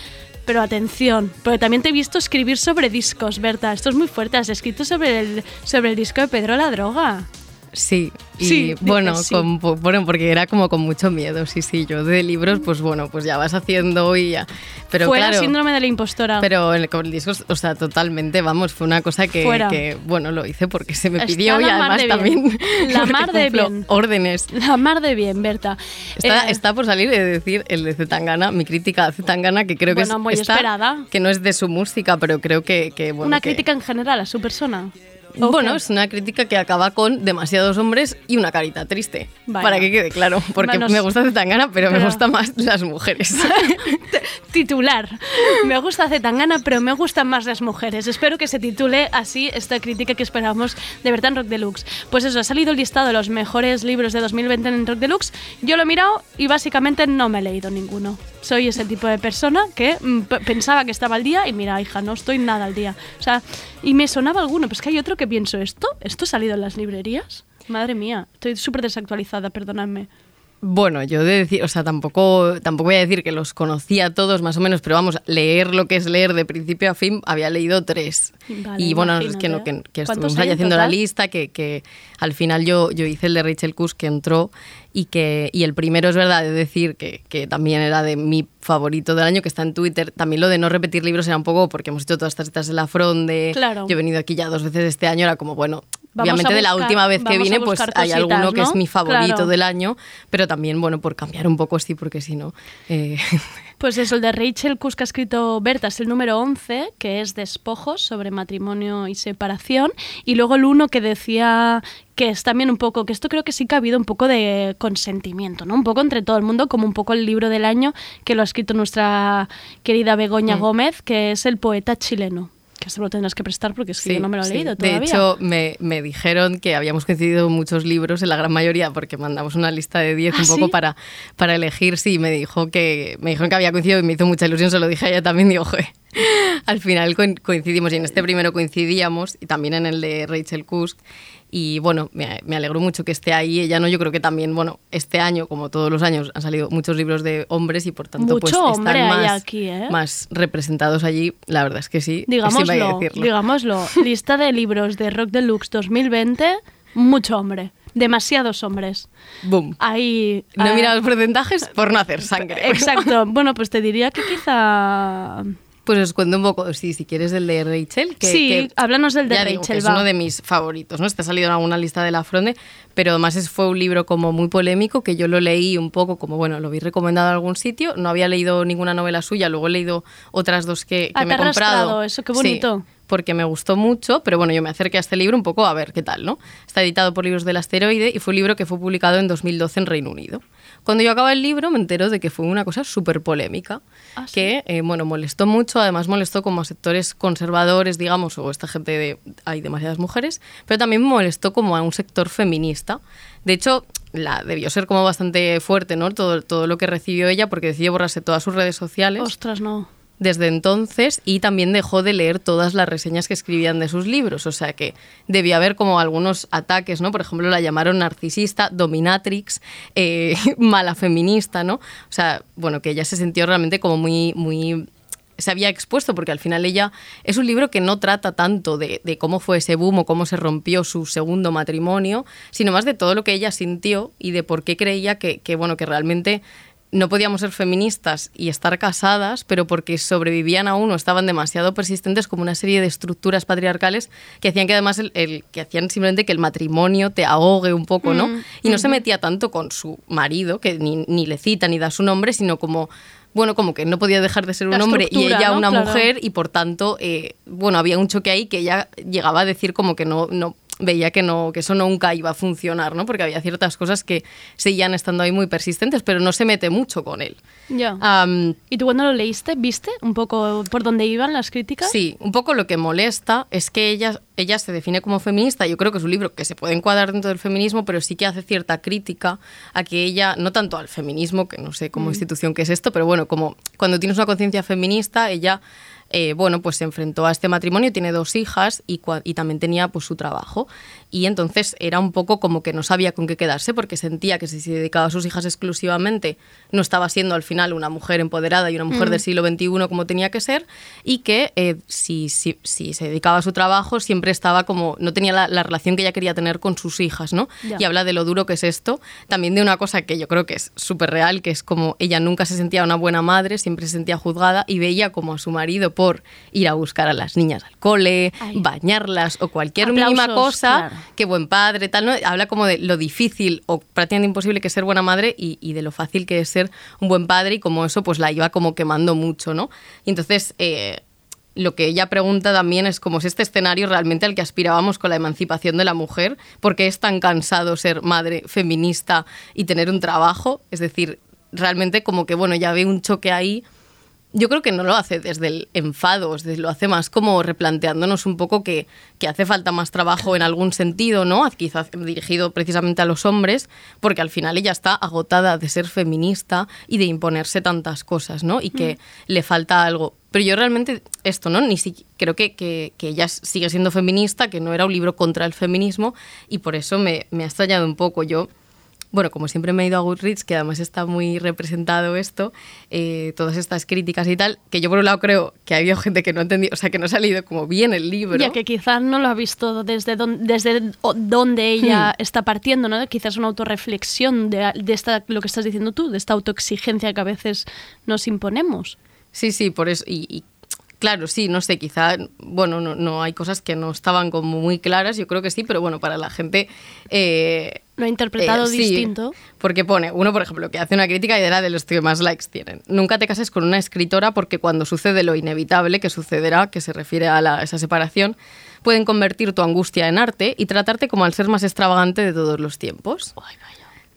Pero atención, porque también te he visto escribir sobre discos, Berta. Esto es muy fuerte. Has escrito sobre el, sobre el disco de Pedro la Droga. Sí, y Sí, dices bueno, sí. con- bueno, porque era como con mucho miedo, sí, sí, yo de libros, pues bueno, pues ya vas haciendo y ya. Pero Fuera claro, síndrome de la impostora. pero el, con el disco, o sea, totalmente, vamos, fue una cosa que, que, bueno, lo hice porque se me Está pidió y además de también. La mar de bien. órdenes. La mar de bien, Berta. Está, Eh, está por salir, de decir, el de Zetangana, mi crítica a Zetangana, que creo que Bueno, es muy está- esperada. que no es de su música, pero creo que, que bueno, una que- crítica en general a su persona. Bueno, Ok. es una crítica que acaba con demasiados hombres y una carita triste. Vaya. Para que quede claro. Porque Manos- me gusta Zetangana, pero, me pero- gustan más las mujeres. titular. Me gusta Zetangana, pero me gustan más las mujeres. Espero que se titule así esta crítica que esperamos de Berta en Rock Deluxe. Pues eso, ha salido el listado de los mejores libros de 2020 en Rock Deluxe. Yo lo he mirado y básicamente no me he leído ninguno. Soy ese tipo de persona que mm, pensaba que estaba al día y mira, hija, no estoy nada al día. O sea, y me sonaba alguno, pero es que hay otro que pienso, ¿esto? ¿Esto ha salido en las librerías? Madre mía, estoy súper desactualizada, perdonadme. Bueno, yo de decir, o sea, tampoco, tampoco voy a decir que los conocía todos más o menos, pero vamos, leer lo que es leer de principio a fin, había leído tres. Vale, y bueno, es que, no, que, que ¿Cuántos estuvimos ahí en haciendo la lista, que, que al final yo, yo hice el de Rachel Kuss que entró y que y el primero es verdad de decir que, que también era de mi favorito del año, que está en Twitter. También lo de no repetir libros era un poco porque hemos hecho todas estas citas de la fronde. Claro. Yo he venido aquí ya dos veces este año, era como, bueno, Vamos obviamente de la última vez que vine, pues hay alguno que es mi favorito Claro. del año, pero también, bueno, por cambiar un poco sí, porque si no... eh, Pues eso, el de Rachel Kusk que ha escrito Berta es el número 11, que es Despojos sobre matrimonio y separación. Y luego el uno que decía que es también un poco, que esto creo que sí que ha habido un poco de consentimiento, ¿no? Un poco entre todo el mundo, como un poco el libro del año que lo ha escrito nuestra querida Begoña Mm. Gómez, que es el poeta chileno. Que se lo tendrás que prestar porque es que Sí, yo no me lo he sí. leído De todavía. hecho, me, me dijeron que habíamos coincidido muchos libros, en la gran mayoría, porque mandamos una lista de 10 ¿Ah, un poco sí? para, para elegir. Sí, me dijo que me dijeron que había coincidido y me hizo mucha ilusión, se lo dije a ella también, digo, "Joder". Al final coin- coincidimos y en este primero coincidíamos y también en el de Rachel Kusk. Y bueno, me, me alegró mucho que esté ahí. Ella no, yo creo que también, bueno, este año, como todos los años, han salido muchos libros de hombres y por tanto, pues Mucho están hombre hay más, aquí, ¿eh? más representados allí. La verdad es que sí. Digámoslo, digámoslo. Lista de libros de Rock Deluxe 2020, mucho hombre. Demasiados hombres. Boom. Ahí. No he mirado los porcentajes por no hacer sangre. Exacto. Bueno, pues te diría que quizá. Pues os cuento un poco, sí, si quieres, del de Rachel. Que, Sí, que háblanos del de digo Rachel, que es uno de mis favoritos, ¿no? Este ha salido en alguna lista de la Fronde, pero además es, fue un libro como muy polémico que yo lo leí un poco como, bueno, lo vi recomendado en algún sitio. No había leído ninguna novela suya, luego he leído otras dos que, que Ah, me he comprado. eso, qué Sí, bonito. Porque me gustó mucho, pero bueno, yo me acerqué a este libro un poco a ver qué tal, ¿no? Está editado por Libros del Asteroide y fue un libro que fue publicado en 2012 en Reino Unido. Cuando yo acabé el libro me entero de que fue una cosa súper polémica, Ah, ¿sí? que, eh, bueno, molestó mucho, además molestó como a sectores conservadores, digamos, o esta gente de... hay demasiadas mujeres, pero también molestó como a un sector feminista. De hecho, la, debió ser como bastante fuerte, ¿no? Todo, todo lo que recibió ella, porque decidió borrarse todas sus redes sociales Ostras, no. Desde entonces y también dejó de leer todas las reseñas que escribían de sus libros. O sea que debía haber como algunos ataques, ¿no? Por ejemplo, la llamaron narcisista, dominatrix, eh, mala feminista, ¿no? O sea, bueno, que ella se sintió realmente como muy, muy se había expuesto, porque al final ella es un libro que no trata tanto de, de cómo fue ese boom o cómo se rompió su segundo matrimonio, sino más de todo lo que ella sintió y de por qué creía que, que, bueno, que realmente no podíamos ser feministas y estar casadas, pero porque sobrevivían aún o estaban demasiado persistentes como una serie de estructuras patriarcales que hacían que además el, el- que hacían simplemente que el matrimonio te ahogue un poco, ¿no? Mm, y no se ujú. metía tanto con su marido, que ni, ni le cita ni da su nombre, sino como bueno, como que no podía dejar de ser un La hombre y ella ¿no? una Claro. mujer y por tanto, eh, bueno, había un choque ahí que ella llegaba a decir como que no, no, veía que, no, que eso nunca iba a funcionar, ¿no? Porque había ciertas cosas que seguían estando ahí muy persistentes, pero no se mete mucho con él. Ya. Am, ¿Y tú cuando lo leíste, viste un poco por dónde iban las críticas? Sí, un poco lo que molesta es que ella, ella se define como feminista. Yo creo que es un libro que se puede encuadrar dentro del feminismo, pero sí que hace cierta crítica a que ella, no tanto al feminismo, que no sé como Mm. institución que es esto, pero bueno, como cuando tienes una conciencia feminista, ella, eh, bueno, pues se enfrentó a este matrimonio, tiene dos hijas y, y también tenía pues su trabajo. Y entonces era un poco como que no sabía con qué quedarse porque sentía que si se dedicaba a sus hijas exclusivamente no estaba siendo al final una mujer empoderada y una mujer Mm. del siglo XXI como tenía que ser y que eh, si, si, si se dedicaba a su trabajo siempre estaba como, no tenía la, la relación que ella quería tener con sus hijas, ¿no? Y habla de lo duro que es esto, también de una cosa que yo creo que es súper real, que es como ella nunca se sentía una buena madre, siempre se sentía juzgada y veía como a su marido por ir a buscar a las niñas al cole, Ay. bañarlas o cualquier Aplausos, mínima cosa, claro. Qué buen padre, tal, ¿no? Habla como de lo difícil o prácticamente imposible que es ser buena madre y, de lo fácil que es ser un buen padre y como eso pues la iba como quemando mucho, ¿no? Y entonces... eh, lo que ella pregunta también es como si este escenario realmente al que aspirábamos con la emancipación de la mujer, porque es tan cansado ser madre feminista y tener un trabajo, es decir, realmente como que bueno, ya ve un choque ahí. Yo creo que no lo hace desde el enfado, lo hace más como replanteándonos un poco que, que hace falta más trabajo en algún sentido, ¿no? Quizás dirigido precisamente a los hombres, porque al final ella está agotada de ser feminista y de imponerse tantas cosas, ¿no? Y que le falta algo. Pero yo realmente esto, ¿no? Ni si, creo que, que, que ella sigue siendo feminista, que no era un libro contra el feminismo, y por eso me, me ha extrañado un poco. Yo bueno, como siempre me he ido a Goodreads, que además está muy representado esto, eh, todas estas críticas y tal, que yo por un lado creo que ha habido gente que no ha entendido, o sea, que no ha salido como bien el libro. Ya que quizás no lo ha visto desde, don- desde donde ella Hmm. está partiendo, ¿no? Quizás una autorreflexión de, de esta, lo que estás diciendo tú, de esta autoexigencia que a veces nos imponemos. Sí, sí, por eso. Y, y claro, sí, no sé, quizá, bueno, no, no hay cosas que no estaban como muy claras, yo creo que sí, pero bueno, para la gente. eh, Lo ha interpretado eh, sí, distinto. Porque pone, uno, por ejemplo, que hace una crítica y era de los que más likes tienen. Nunca te cases con una escritora porque cuando sucede lo inevitable, que sucederá, que se refiere a la- esa separación, pueden convertir tu angustia en arte y tratarte como al ser más extravagante de todos los tiempos.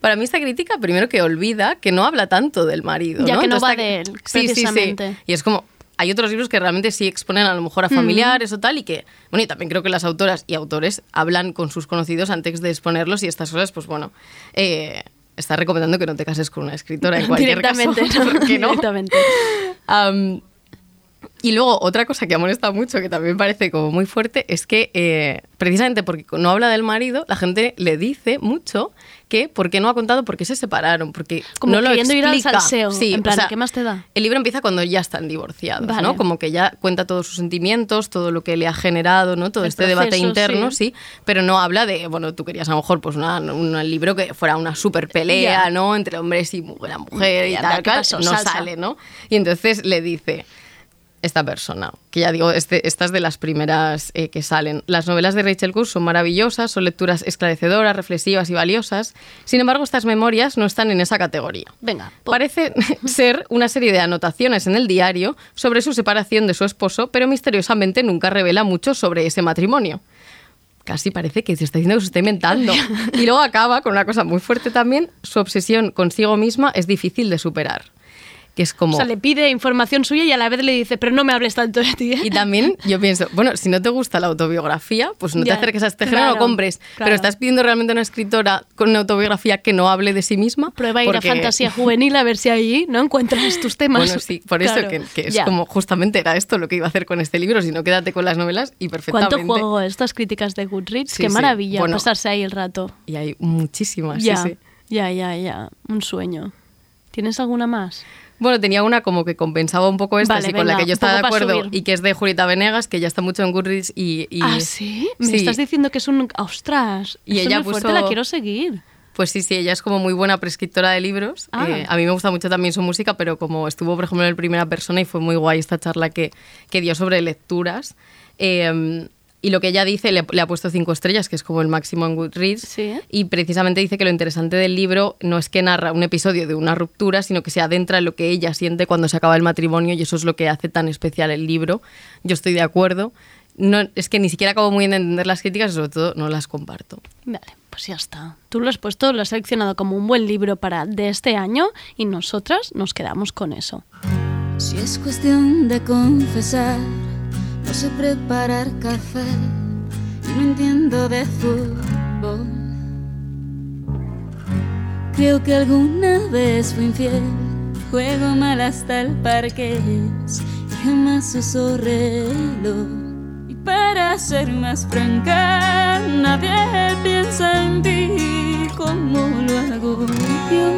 Para mí esta crítica, primero que olvida que no habla tanto del marido. Ya ¿no? que no Entonces va de él, Sí, sí, sí. Y es como, hay otros libros que realmente sí exponen a lo mejor a familiares o tal, y que, bueno, y también creo que las autoras y autores hablan con sus conocidos antes de exponerlos y estas cosas, pues bueno, eh, está recomendando que no te cases con una escritora en cualquier Directamente, caso. ¿no? ¿por qué no? Directamente. y luego, otra cosa que ha molestado mucho, que también parece como muy fuerte, es que eh, precisamente porque no habla del marido, la gente le dice mucho que por qué no ha contado por qué se separaron, porque Como no lo queriendo ir al explica. salseo, Sí, en o plan, sea, ¿qué más te da? El libro empieza cuando ya están divorciados, Vale. ¿no? Como que ya cuenta todos sus sentimientos, todo lo que le ha generado, ¿no? Todo El este debate proceso, interno, sí. sí. pero no habla de, bueno, tú querías a lo mejor pues una- un libro que fuera una super pelea, Ya. ¿no? Entre hombres y la mujer y Ya, tal, ¿qué tal. no Salsa. sale, ¿no? Y entonces le dice esta persona, que ya digo, este, esta es de las primeras eh, que salen. Las novelas de Rachel Cook son maravillosas, son lecturas esclarecedoras, reflexivas y valiosas. Sin embargo, estas memorias no están en esa categoría. Venga. Parece ser una serie de anotaciones en el diario sobre su separación de su esposo, pero misteriosamente nunca revela mucho sobre ese matrimonio. Casi parece que se está diciendo que se está inventando. Y luego acaba con una cosa muy fuerte también. Su obsesión consigo misma es difícil de superar. Que es como... O sea, le pide información suya y a la vez le dice, pero no me hables tanto de ti. ¿eh?". Y también yo pienso, bueno, si no te gusta la autobiografía, pues no Ya, te acerques a este género, no claro, compres. claro. Pero estás pidiendo realmente a una escritora con una autobiografía que no hable de sí misma. Prueba a ir Porque- a fantasía juvenil a ver si allí no encuentras tus temas. Bueno, sí, por eso que, que es Ya. como justamente era esto lo que iba a hacer con este libro, si no quédate con las novelas y perfectamente. ¿Cuánto juego estas críticas de Goodreads? Sí, Qué sí. maravilla Bueno, pasarse ahí el rato. Y hay muchísimas, ya, sí, sí. ya, ya, ya. Un sueño. ¿Tienes alguna más? Bueno, tenía una como que compensaba un poco esta, Vale, así, con la que yo estaba de acuerdo y que es de Julieta Venegas, que ya está mucho en Goodreads y... y- ¿Ah, sí? Me Sí. estás diciendo que es un... ¡Ostras! Y ella muy fuerte, puso- la quiero seguir. Pues sí, sí, ella es como muy buena prescriptora de libros. Ah. Eh, a mí me gusta mucho también su música, pero como estuvo, por ejemplo, en primera persona y fue muy guay esta charla que, que dio sobre lecturas. eh, y lo que ella dice, le, le ha puesto cinco estrellas, que es como el máximo en Goodreads. Y precisamente dice que lo interesante del libro no es que narra un episodio de una ruptura, sino que se adentra en lo que ella siente cuando se acaba el matrimonio y eso es lo que hace tan especial el libro. Yo estoy de acuerdo. no, es que ni siquiera acabo muy de entender las críticas y sobre todo no las comparto. Vale, pues ya está. Tú lo has puesto, lo has seleccionado como un buen libro para de este año y nosotras nos quedamos con eso. Si es cuestión de confesar, no sé preparar café y no entiendo de fútbol. Creo que alguna vez fui infiel, juego mal hasta el parque y jamás uso reloj. Y para ser más franca, nadie piensa en ti como lo hago yo,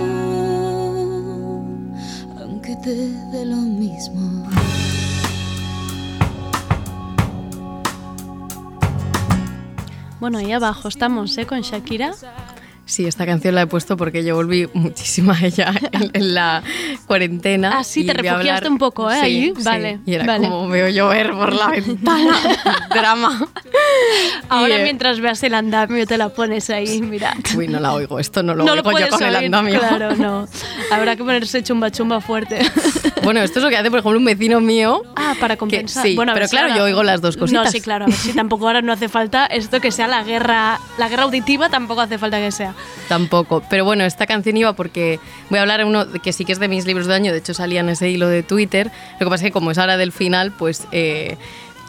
aunque te dé lo mismo. Bueno, ahí abajo estamos, ¿eh? Con Shakira. Sí, esta canción la he puesto porque yo volví muchísimo a ella en, en la cuarentena. Ah, sí, y te refugiaste hablar- un poco, ¿eh? Sí, Ahí, sí. vale. Y era vale. como veo llover por la ventana. Drama. Ahora Y, eh, mientras veas el andamio te la pones ahí, mira. Uy, no la oigo. Esto no lo no oigo lo yo con el oír, andamio. Claro, no. Habrá que ponerse chumba chumba fuerte. Bueno, esto es lo que hace, por ejemplo, un vecino mío. Ah, para que- compensar. sí, Bueno, pero si claro, ahora- yo oigo las dos cositas. No, sí, claro. A ver si tampoco ahora no hace falta esto que sea la guerra, la guerra auditiva, tampoco hace falta que sea. Tampoco. Pero bueno, esta canción iba porque voy a hablar de uno que sí que es de mis libros de año, de hecho salía en ese hilo de Twitter. Lo que pasa es que como es ahora del final, pues... eh,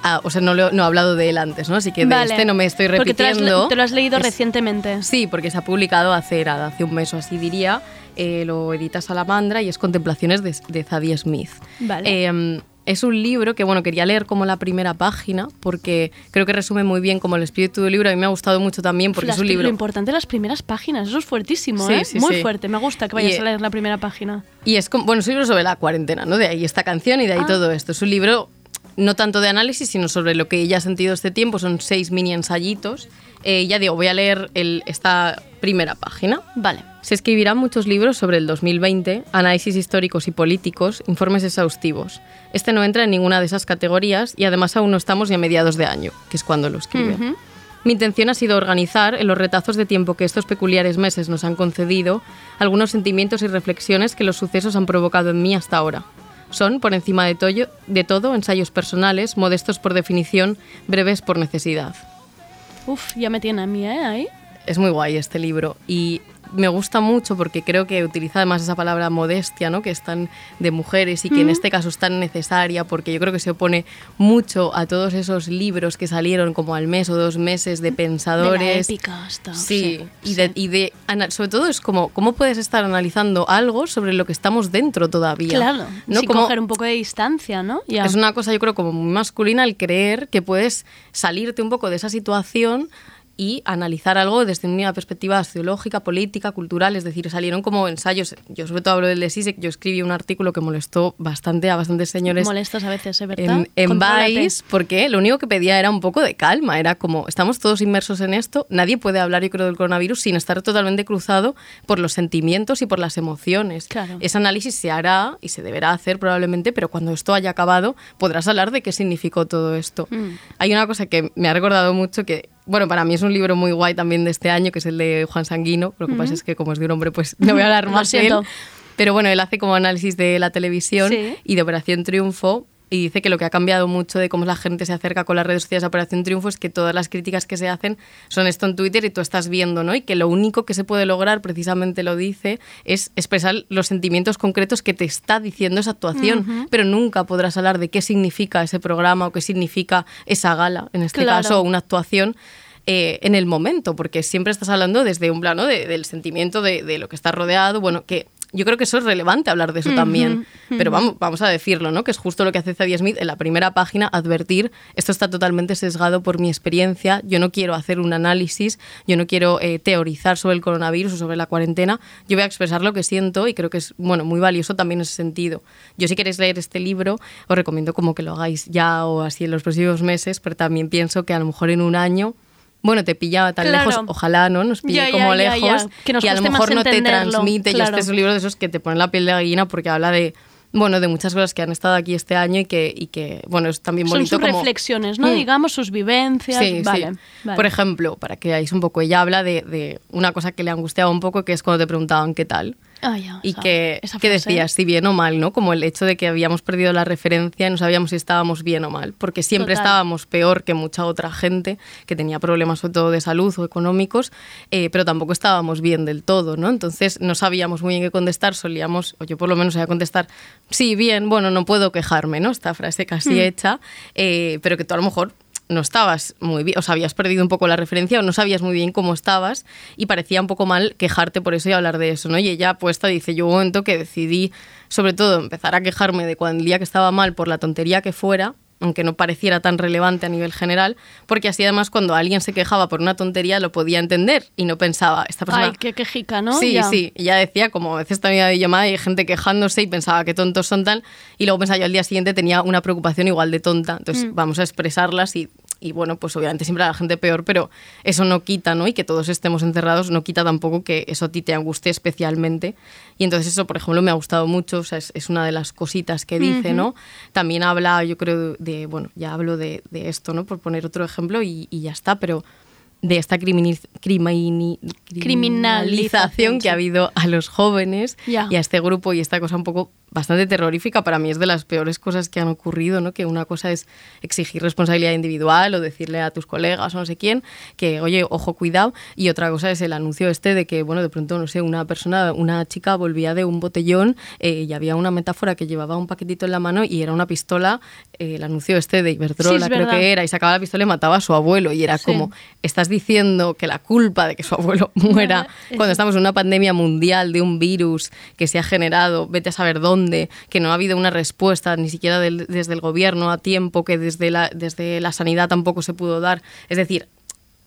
ah, o sea, no, lo- no he hablado de él antes, ¿no? Así que de Vale. este no me estoy Porque te lo has le- repitiendo. te lo has leído Es- recientemente. Sí, porque se ha publicado hace, nada, hace un mes o así diría. Eh, lo edita Salamandra y es Contemplaciones de, de Zadie Smith. Vale. Eh, es un libro que, bueno, quería leer como la primera página porque creo que resume muy bien como el espíritu del libro. A mí me ha gustado mucho también porque Las es un libro... Lo importante las primeras páginas, eso es fuertísimo, Sí, ¿eh? sí, Muy sí. fuerte, me gusta que vayas Y- a leer la primera página. Y es como, bueno, es un libro sobre la cuarentena, ¿no? De ahí esta canción y de ahí Ah. todo esto. Es un libro no tanto de análisis, sino sobre lo que ella ha sentido este tiempo. Son seis mini ensayitos. Eh, ya digo, voy a leer el- esta primera página. Vale. Se escribirán muchos libros sobre el 2020, análisis históricos y políticos, informes exhaustivos. Este no entra en ninguna de esas categorías y además aún no estamos ni a mediados de año, que es cuando lo escribe. Mi intención ha sido organizar, en los retazos de tiempo que estos peculiares meses nos han concedido, algunos sentimientos y reflexiones que los sucesos han provocado en mí hasta ahora. Son, por encima de, todo, ensayos personales, modestos por definición, breves por necesidad. Uf, ya me tiene a mí, ¿eh? Ahí. Es muy guay este libro y me gusta mucho porque creo que utiliza además esa palabra modestia, ¿no? que es tan de mujeres y que en este caso es tan necesaria porque yo creo que se opone mucho a todos esos libros que salieron como al mes o dos meses de pensadores. De la épica hasta. Sí, y de, y de sobre todo es como cómo puedes estar analizando algo sobre lo que estamos dentro todavía. Claro, ¿no? sin Como- coger un poco de distancia, ¿no? Ya. es una cosa, yo creo, como muy masculina el creer que puedes salirte un poco de esa situación y analizar algo desde una perspectiva sociológica, política, cultural, es decir, salieron como ensayos, yo sobre todo hablo del de Sisek, yo escribí un artículo que molestó bastante a bastantes señores Molestas a veces, ¿eh? ¿verdad? en, en. Vice, porque lo único que pedía era un poco de calma, era como, estamos todos inmersos en esto, nadie puede hablar, yo creo, del coronavirus sin estar totalmente cruzado por los sentimientos y por las emociones. Claro. Ese análisis se hará y se deberá hacer probablemente, pero cuando esto haya acabado podrás hablar de qué significó todo esto. Mm. Hay una cosa que me ha recordado mucho que, bueno, para mí es un libro muy guay también de este año, que es el de Juan Sanguino. Lo que pasa es que como es de un hombre, pues no voy a hablar más de él. Pero bueno, él hace como análisis de la televisión Sí. y de Operación Triunfo. Y dice que lo que ha cambiado mucho de cómo la gente se acerca con las redes sociales a Operación Triunfo es que todas las críticas que se hacen son esto en Twitter y tú estás viendo, ¿no? Y que lo único que se puede lograr, precisamente lo dice, es expresar los sentimientos concretos que te está diciendo esa actuación. Pero nunca podrás hablar de qué significa ese programa o qué significa esa gala, en este Claro. caso, una actuación eh, en el momento, porque siempre estás hablando desde un plano de- del sentimiento de, de lo que está rodeado, bueno, que yo creo que eso es relevante hablar de eso Ujú, también, pero ujú. vamos, vamos a decirlo, ¿no? Que es justo lo que hace Zadie Smith en la primera página, advertir, esto está totalmente sesgado por mi experiencia, yo no quiero hacer un análisis, yo no quiero eh, teorizar sobre el coronavirus o sobre la cuarentena, yo voy a expresar lo que siento y creo que es, bueno, muy valioso también en ese sentido. Yo si queréis leer este libro, os recomiendo como que lo hagáis ya o así en los próximos meses, pero también pienso que a lo mejor en un año... Bueno, te pilla tan Claro. lejos, ojalá, ¿no? Nos pille Ya, como ya, lejos, ya. Que nos a lo mejor no te transmite. Claro. este es un libro de esos que te ponen la piel de gallina porque habla de, bueno, de muchas cosas que han estado aquí este año y que, y que bueno, es también Son bonito sus como... reflexiones, ¿no? Mm. Digamos, sus vivencias. Sí, vale, sí. vale. Por ejemplo, para que veáis un poco, ella habla de, de una cosa que le angustiaba un poco, que es cuando te preguntaban qué tal. Ah, y o sea, que, que decías si bien o mal, ¿no? Como el hecho de que habíamos perdido la referencia y no sabíamos si estábamos bien o mal, porque siempre Total. estábamos peor que mucha otra gente que tenía problemas sobre todo de salud o económicos, eh, pero tampoco estábamos bien del todo, ¿no? Entonces no sabíamos muy bien qué contestar, solíamos, o yo por lo menos sabía contestar, sí, bien, bueno, no puedo quejarme, ¿no? Esta frase casi Mm. hecha, eh, pero que tú a lo mejor no estabas muy bien, o sea, habías perdido un poco la referencia o no sabías muy bien cómo estabas y parecía un poco mal quejarte por eso y hablar de eso, ¿no? Y ella puesta dice, yo un momento que decidí, sobre todo, empezar a quejarme de cuando el día que estaba mal por la tontería que fuera, aunque no pareciera tan relevante a nivel general, porque así además cuando alguien se quejaba por una tontería lo podía entender y no pensaba, esta persona... Ay, qué quejica, ¿no? Sí, Ya. sí. Ya decía, como a veces también había llamada y hay gente quejándose y pensaba que tontos son tal. Y luego pensaba yo al día siguiente tenía una preocupación igual de tonta. Entonces Mm. vamos a expresarlas y, y bueno, pues obviamente siempre a la gente peor, pero eso no quita, ¿no? Y que todos estemos encerrados no quita tampoco que eso a ti te angustie especialmente. Y entonces eso, por ejemplo, me ha gustado mucho. O sea, es, es una de las cositas que dice. ¿no? También habla, yo creo, de, bueno, ya hablo de, de esto, ¿no? Por poner otro ejemplo y, y ya está, pero de esta crimini- criminalización que ha habido a los jóvenes y a este grupo y esta cosa un poco bastante terrorífica para mí es de las peores cosas que han ocurrido, ¿no? Que una cosa es exigir responsabilidad individual o decirle a tus colegas o no sé quién que, oye, ojo, cuidado, y otra cosa es el anuncio este de que, bueno, de pronto, no sé, una persona, una chica volvía de un botellón eh, y había una metáfora que llevaba un paquetito en la mano y era una pistola, eh, el anuncio este de Iberdrola, Sí, es creo verdad. que era, y sacaba la pistola y mataba a su abuelo y era Sí. como, estás diciendo que la culpa de que su abuelo muera cuando estamos en una pandemia mundial de un virus que se ha generado, vete a saber dónde, que no ha habido una respuesta ni siquiera del- desde el gobierno a tiempo, que desde la, desde la sanidad tampoco se pudo dar. Es decir,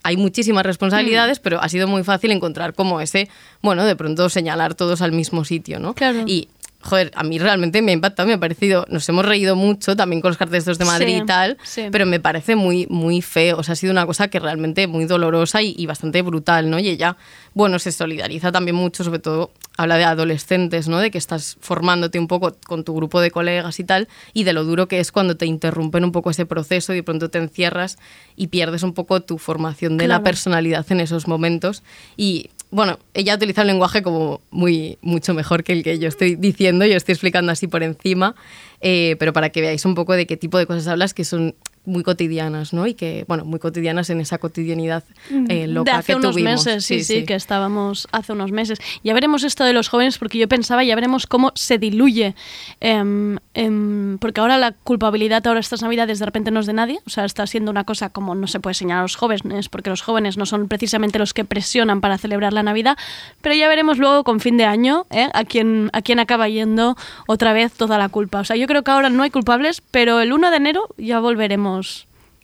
hay muchísimas responsabilidades, Mm. pero ha sido muy fácil encontrar como ese, bueno, de pronto señalar todos al mismo sitio, ¿no? Claro. Y, joder, a mí realmente me ha impactado, me ha parecido, nos hemos reído mucho también con los carteles de Madrid Sí, y tal, sí. pero me parece muy, muy feo, o sea, ha sido una cosa que realmente muy dolorosa y, y bastante brutal, ¿no? Y ella, bueno, se solidariza también mucho, sobre todo habla de adolescentes, ¿no? De que estás formándote un poco con tu grupo de colegas y tal, y de lo duro que es cuando te interrumpen un poco ese proceso y de pronto te encierras y pierdes un poco tu formación de la Claro. personalidad en esos momentos. Y bueno, ella utiliza un lenguaje como muy mucho mejor que el que yo estoy diciendo, yo estoy explicando así por encima, eh, pero para que veáis un poco de qué tipo de cosas hablas que son muy cotidianas, ¿no? Y que, bueno, muy cotidianas en esa cotidianidad eh, loca de hace que unos tuvimos. meses, sí, sí, que estábamos hace unos meses. Ya veremos esto de los jóvenes, porque yo pensaba, ya veremos cómo se diluye. em, em, porque ahora la culpabilidad, ahora estas navidades de repente no es de nadie. O sea, está siendo una cosa como no se puede señalar a los jóvenes, porque los jóvenes no son precisamente los que presionan para celebrar la Navidad. Pero ya veremos luego con fin de año ¿eh? a, quién, a quién acaba yendo otra vez toda la culpa. O sea, yo creo que ahora no hay culpables, pero el 1 de enero ya volveremos.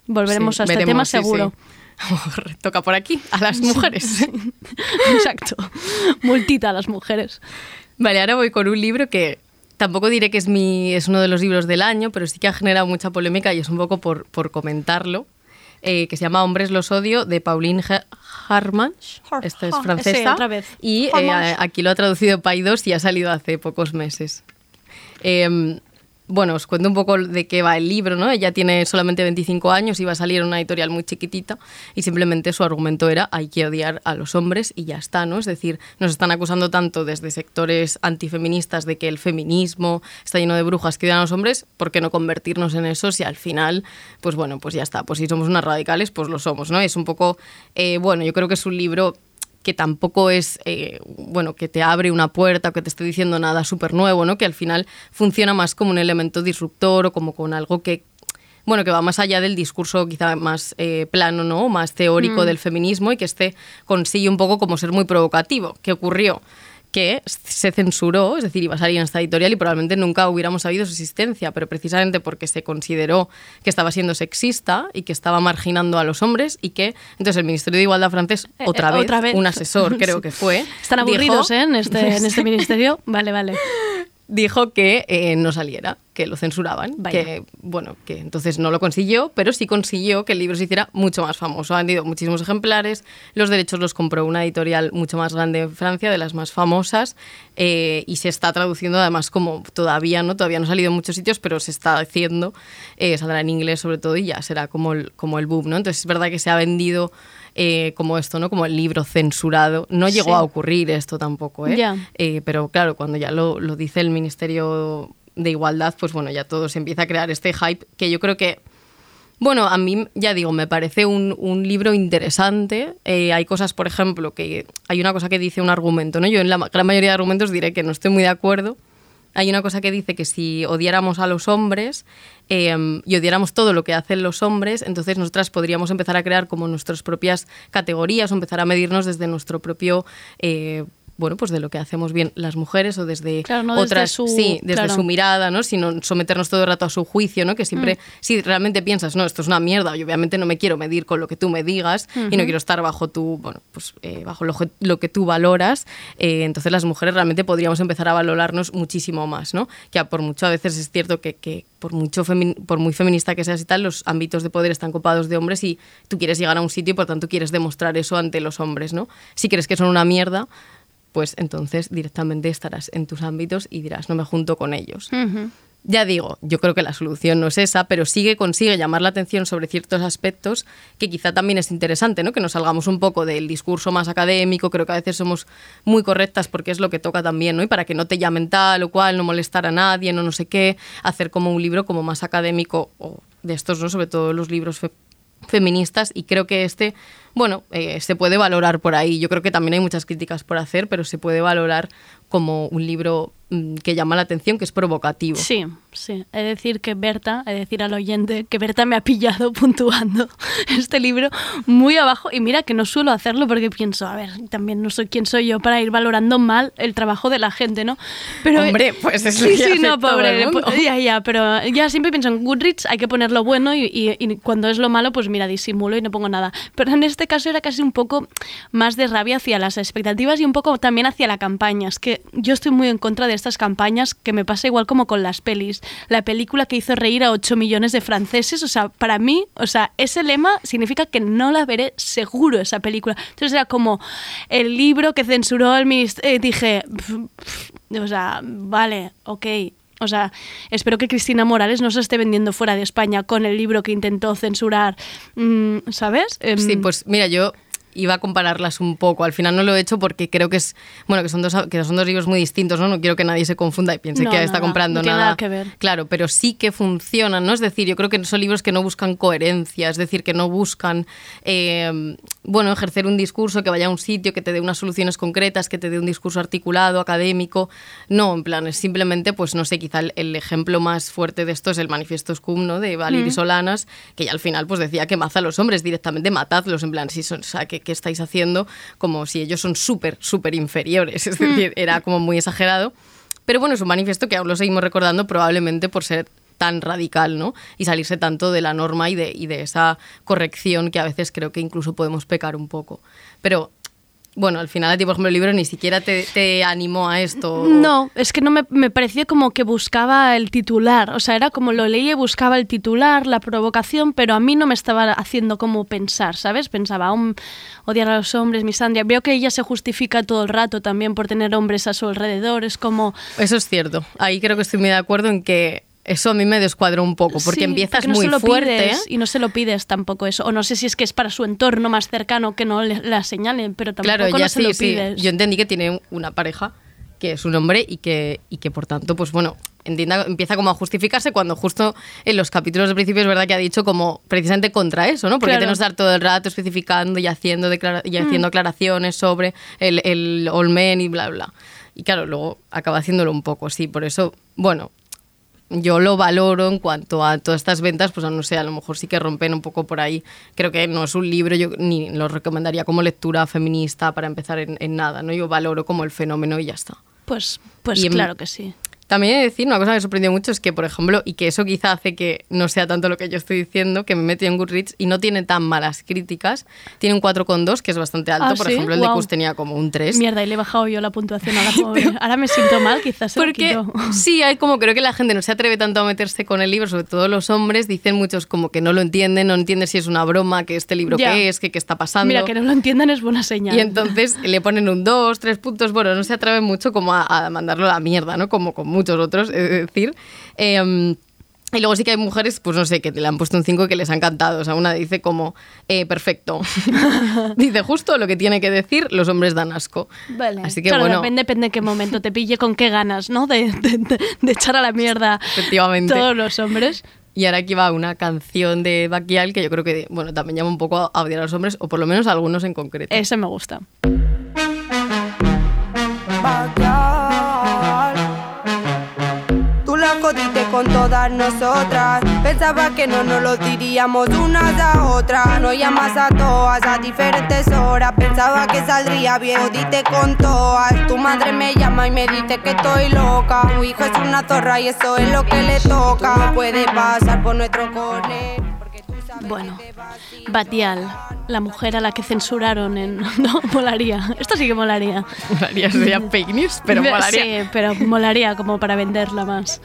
Volveremos Sí, a este veremos, tema seguro. sí. Toca por aquí, a las mujeres. Exacto. Multita a las mujeres. Vale, ahora voy con un libro que tampoco diré que es, mi, es uno de los libros del año, pero sí que ha generado mucha polémica y es un poco por, por comentarlo, eh, que se llama Hombres los odio, de Pauline Harmanch. Esta es francesa. sí. Y eh, aquí lo ha traducido Paidós y ha salido hace pocos meses. Em, bueno, os cuento un poco de qué va el libro, ¿no? Ella tiene solamente 25 años va a salir en una editorial muy chiquitita y simplemente su argumento era hay que odiar a los hombres y ya está, ¿no? Es decir, nos están acusando tanto desde sectores antifeministas de que el feminismo está lleno de brujas que odian a los hombres, ¿por qué no convertirnos en eso si al final, pues bueno, pues ya está, pues si somos unas radicales, pues lo somos, ¿no? Es un poco, eh, bueno, yo creo que es un libro que tampoco es, eh, bueno, que te abre una puerta o que te esté diciendo nada súper nuevo, ¿no? Que al final funciona más como un elemento disruptor o como con algo que, bueno, que va más allá del discurso quizá más eh, plano, ¿no? Más teórico Mm. del feminismo y que este consigue un poco como ser muy provocativo. ¿Qué ocurrió? Que se censuró, es decir, iba a salir en esta editorial y probablemente nunca hubiéramos sabido su existencia, pero precisamente porque se consideró que estaba siendo sexista y que estaba marginando a los hombres y que entonces el Ministerio de Igualdad francés, Eh, otra, eh, vez, otra vez. un asesor creo que fue, Están dijo- aburridos ¿eh? en, este, en este ministerio. Vale, vale. Dijo que eh, no saliera, que lo censuraban, Vaya. que bueno, que entonces no lo consiguió, pero sí consiguió que el libro se hiciera mucho más famoso. Ha vendido muchísimos ejemplares, los derechos los compró una editorial mucho más grande en Francia, de las más famosas, eh, y se está traduciendo además como todavía no, todavía no ha salido en muchos sitios, pero se está haciendo, eh, saldrá en inglés sobre todo y ya será como el, como el boom, ¿no? Entonces es verdad que se ha vendido eh, como esto, ¿no? Como el libro censurado. No llegó Sí. a ocurrir esto tampoco, ¿eh? Ya. Eh, pero claro, cuando ya lo, lo dice el Ministerio de Igualdad, pues bueno, ya todo se empieza a crear este hype que yo creo que, bueno, a mí ya digo, me parece un, un libro interesante. Eh, hay cosas, por ejemplo, que hay una cosa que dice un argumento, ¿no? Yo en la gran mayoría de argumentos diré que no estoy muy de acuerdo. Hay una cosa que dice que si odiáramos a los hombres eh, y odiáramos todo lo que hacen los hombres, entonces nosotras podríamos empezar a crear como nuestras propias categorías o empezar a medirnos desde nuestro propio... eh, bueno, pues de lo que hacemos bien las mujeres o desde Claro, no desde otras, su- sí, desde claro. su mirada, ¿no? Sino someternos todo el rato a su juicio, ¿no? Que siempre, Mm. si realmente piensas, no, esto es una mierda, y obviamente no me quiero medir con lo que tú me digas y no quiero estar bajo tu, bueno, pues eh, bajo lo, que- lo que tú valoras, eh, entonces las mujeres realmente podríamos empezar a valorarnos muchísimo más, ¿no? Que por mucho a veces es cierto que, que por mucho femi- por muy feminista que seas y tal, los ámbitos de poder están copados de hombres y tú quieres llegar a un sitio y por tanto quieres demostrar eso ante los hombres, ¿no? Si crees que son una mierda, pues entonces directamente estarás en tus ámbitos y dirás, no me junto con ellos. Ya digo, yo creo que la solución no es esa, pero sí que consigue llamar la atención sobre ciertos aspectos que quizá también es interesante, ¿no? Que nos salgamos un poco del discurso más académico, creo que a veces somos muy correctas porque es lo que toca también, ¿no? Y para que no te llamen tal o cual, no molestar a nadie, no no sé qué, hacer como un libro como más académico o de estos, ¿no? Sobre todo los libros feministas y creo que este, bueno, eh, se puede valorar por ahí. Yo creo que también hay muchas críticas por hacer, pero se puede valorar como un libro mm, que llama la atención, que es provocativo. Sí, sí. He de decir que Berta, he de decir al oyente que Berta me ha pillado puntuando este libro muy abajo. Y mira que no suelo hacerlo porque pienso, a ver, también no soy quién soy yo para ir valorando mal el trabajo de la gente, ¿no? Pero Hombre, pues es lo sí, sí, no, pobre. Ya, ya, pero ya siempre pienso en Goodreads, hay que poner lo bueno y, y- y cuando es lo malo, pues mira, disimulo y no pongo nada. Pero en este caso era casi un poco más de rabia hacia las expectativas y un poco también hacia la campaña. Es que yo estoy muy en contra de estas campañas que me pasa igual como con las pelis. La película que hizo reír a 8 millones de franceses, o sea, para mí, o sea, ese lema significa que no la veré seguro esa película. Entonces era como el libro que censuró el ministerio. dije, o sea, vale, ok. O sea, espero que Cristina Morales no se esté vendiendo fuera de España con el libro que intentó censurar, mm, ¿sabes? Em, Sí, pues mira, yo iba a compararlas un poco. Al final no lo he hecho porque creo que es bueno que son dos que son dos libros muy distintos, ¿no? No quiero que nadie se confunda y piense No, que no, está comprando no tiene nada. nada que ver. Claro, pero sí que funcionan, ¿no? Es decir, yo creo que son libros que no buscan coherencia, es decir, que no buscan eh, bueno, ejercer un discurso que vaya a un sitio, que te dé unas soluciones concretas, que te dé un discurso articulado, académico. No, en plan, es simplemente, pues no sé, quizá el, el ejemplo más fuerte de esto es el manifiesto Scum, ¿no? De Valir y Mm. Solanas, que ya al final pues decía que maza a los hombres directamente, matadlos, en plan, si son, o sea, ¿qué, qué estáis haciendo? Como si ellos son súper, súper inferiores, es Mm. decir, era como muy exagerado. Pero bueno, es un manifiesto que aún lo seguimos recordando probablemente por ser tan radical, ¿no? Y salirse tanto de la norma y de, y de esa corrección que a veces creo que incluso podemos pecar un poco. Pero, bueno, al final a ti, por ejemplo, el libro ni siquiera te, te animó a esto. No, es que no me, me parecía como que buscaba el titular. O sea, era como lo leía y buscaba el titular, la provocación, pero a mí no me estaba haciendo como pensar, ¿sabes? Pensaba, "Um, odiar a los hombres, misandria. Veo que ella se justifica todo el rato también por tener hombres a su alrededor. Es como. Eso es cierto. Ahí creo que estoy muy de acuerdo en que eso a mí me descuadró un poco, porque Sí, empiezas porque no muy se lo fuerte. pides y no se lo pides tampoco eso. O no sé si es que es para su entorno más cercano que no le, la señalen, pero tampoco Claro, no ya se sí, lo sí. pides. Yo entendí que tiene una pareja que es un hombre y que, y que por tanto, pues bueno, entienda, empieza como a justificarse cuando justo en los capítulos de principio es verdad que ha dicho como precisamente contra eso, ¿no? Porque Claro. tenemos que estar todo el rato especificando y haciendo, y Mm. haciendo aclaraciones sobre el, el olmen y bla, bla. Y claro, luego acaba haciéndolo un poco, sí, por eso, bueno, yo lo valoro en cuanto a todas estas ventas, pues no sé, a lo mejor sí que rompen un poco por ahí. Creo que no es un libro, yo ni lo recomendaría como lectura feminista para empezar en, en nada, ¿no? Yo valoro como el fenómeno y ya está. Pues, pues Y en- claro que sí. También he de decir una cosa que me sorprendió mucho es que, por ejemplo, y que eso quizá hace que no sea tanto lo que yo estoy diciendo, que me metí en Goodreads y no tiene tan malas críticas. Tiene un 4,2, que es bastante alto. Ah, por ¿sí? ejemplo, el de Guau. Cus tenía como un 3. Mierda, y le he bajado yo la puntuación a la pobre. Ahora me siento mal, quizás se lo Porque quito. sí, hay como creo que la gente no se atreve tanto a meterse con el libro, sobre todo los hombres, dicen muchos como que no lo entienden, no entienden si es una broma, que este libro Ya. qué es, que qué está pasando. Mira, que no lo entiendan es buena señal. Y entonces le ponen un 2, 3 puntos, bueno, no se atreven mucho como a, a mandarlo a la mierda, ¿no? Como con muchos otros, es decir. Em, y luego sí que hay mujeres, pues no sé, que le han puesto un 5 que les ha encantado. O sea, una dice como, eh, perfecto. dice justo lo que tiene que decir, los hombres dan asco. Vale. Así que claro, bueno. depende, depende de qué momento te pille, con qué ganas, ¿no? De, de- de- de echar a la mierda Efectivamente. todos los hombres. Y ahora aquí va una canción de Baquial que yo creo que, bueno, también llama un poco a odiar a los hombres, o por lo menos a algunos en concreto. Ese me gusta. La jodiste con todas nosotras. Pensaba que no nos lo diríamos unas a otras. No llamas a todas a diferentes horas. Pensaba que saldría bien, jodiste con todas. Tu madre me llama y me dice que estoy loca. Tu hijo es una zorra y eso es lo que le toca. Puede pasar por nuestro cone. Bueno, Batial, la mujer a la que censuraron en... No, molaría. Esto sí que molaría. Molaría, sería fake news, pero molaría. Sí, pero molaría como para venderla más.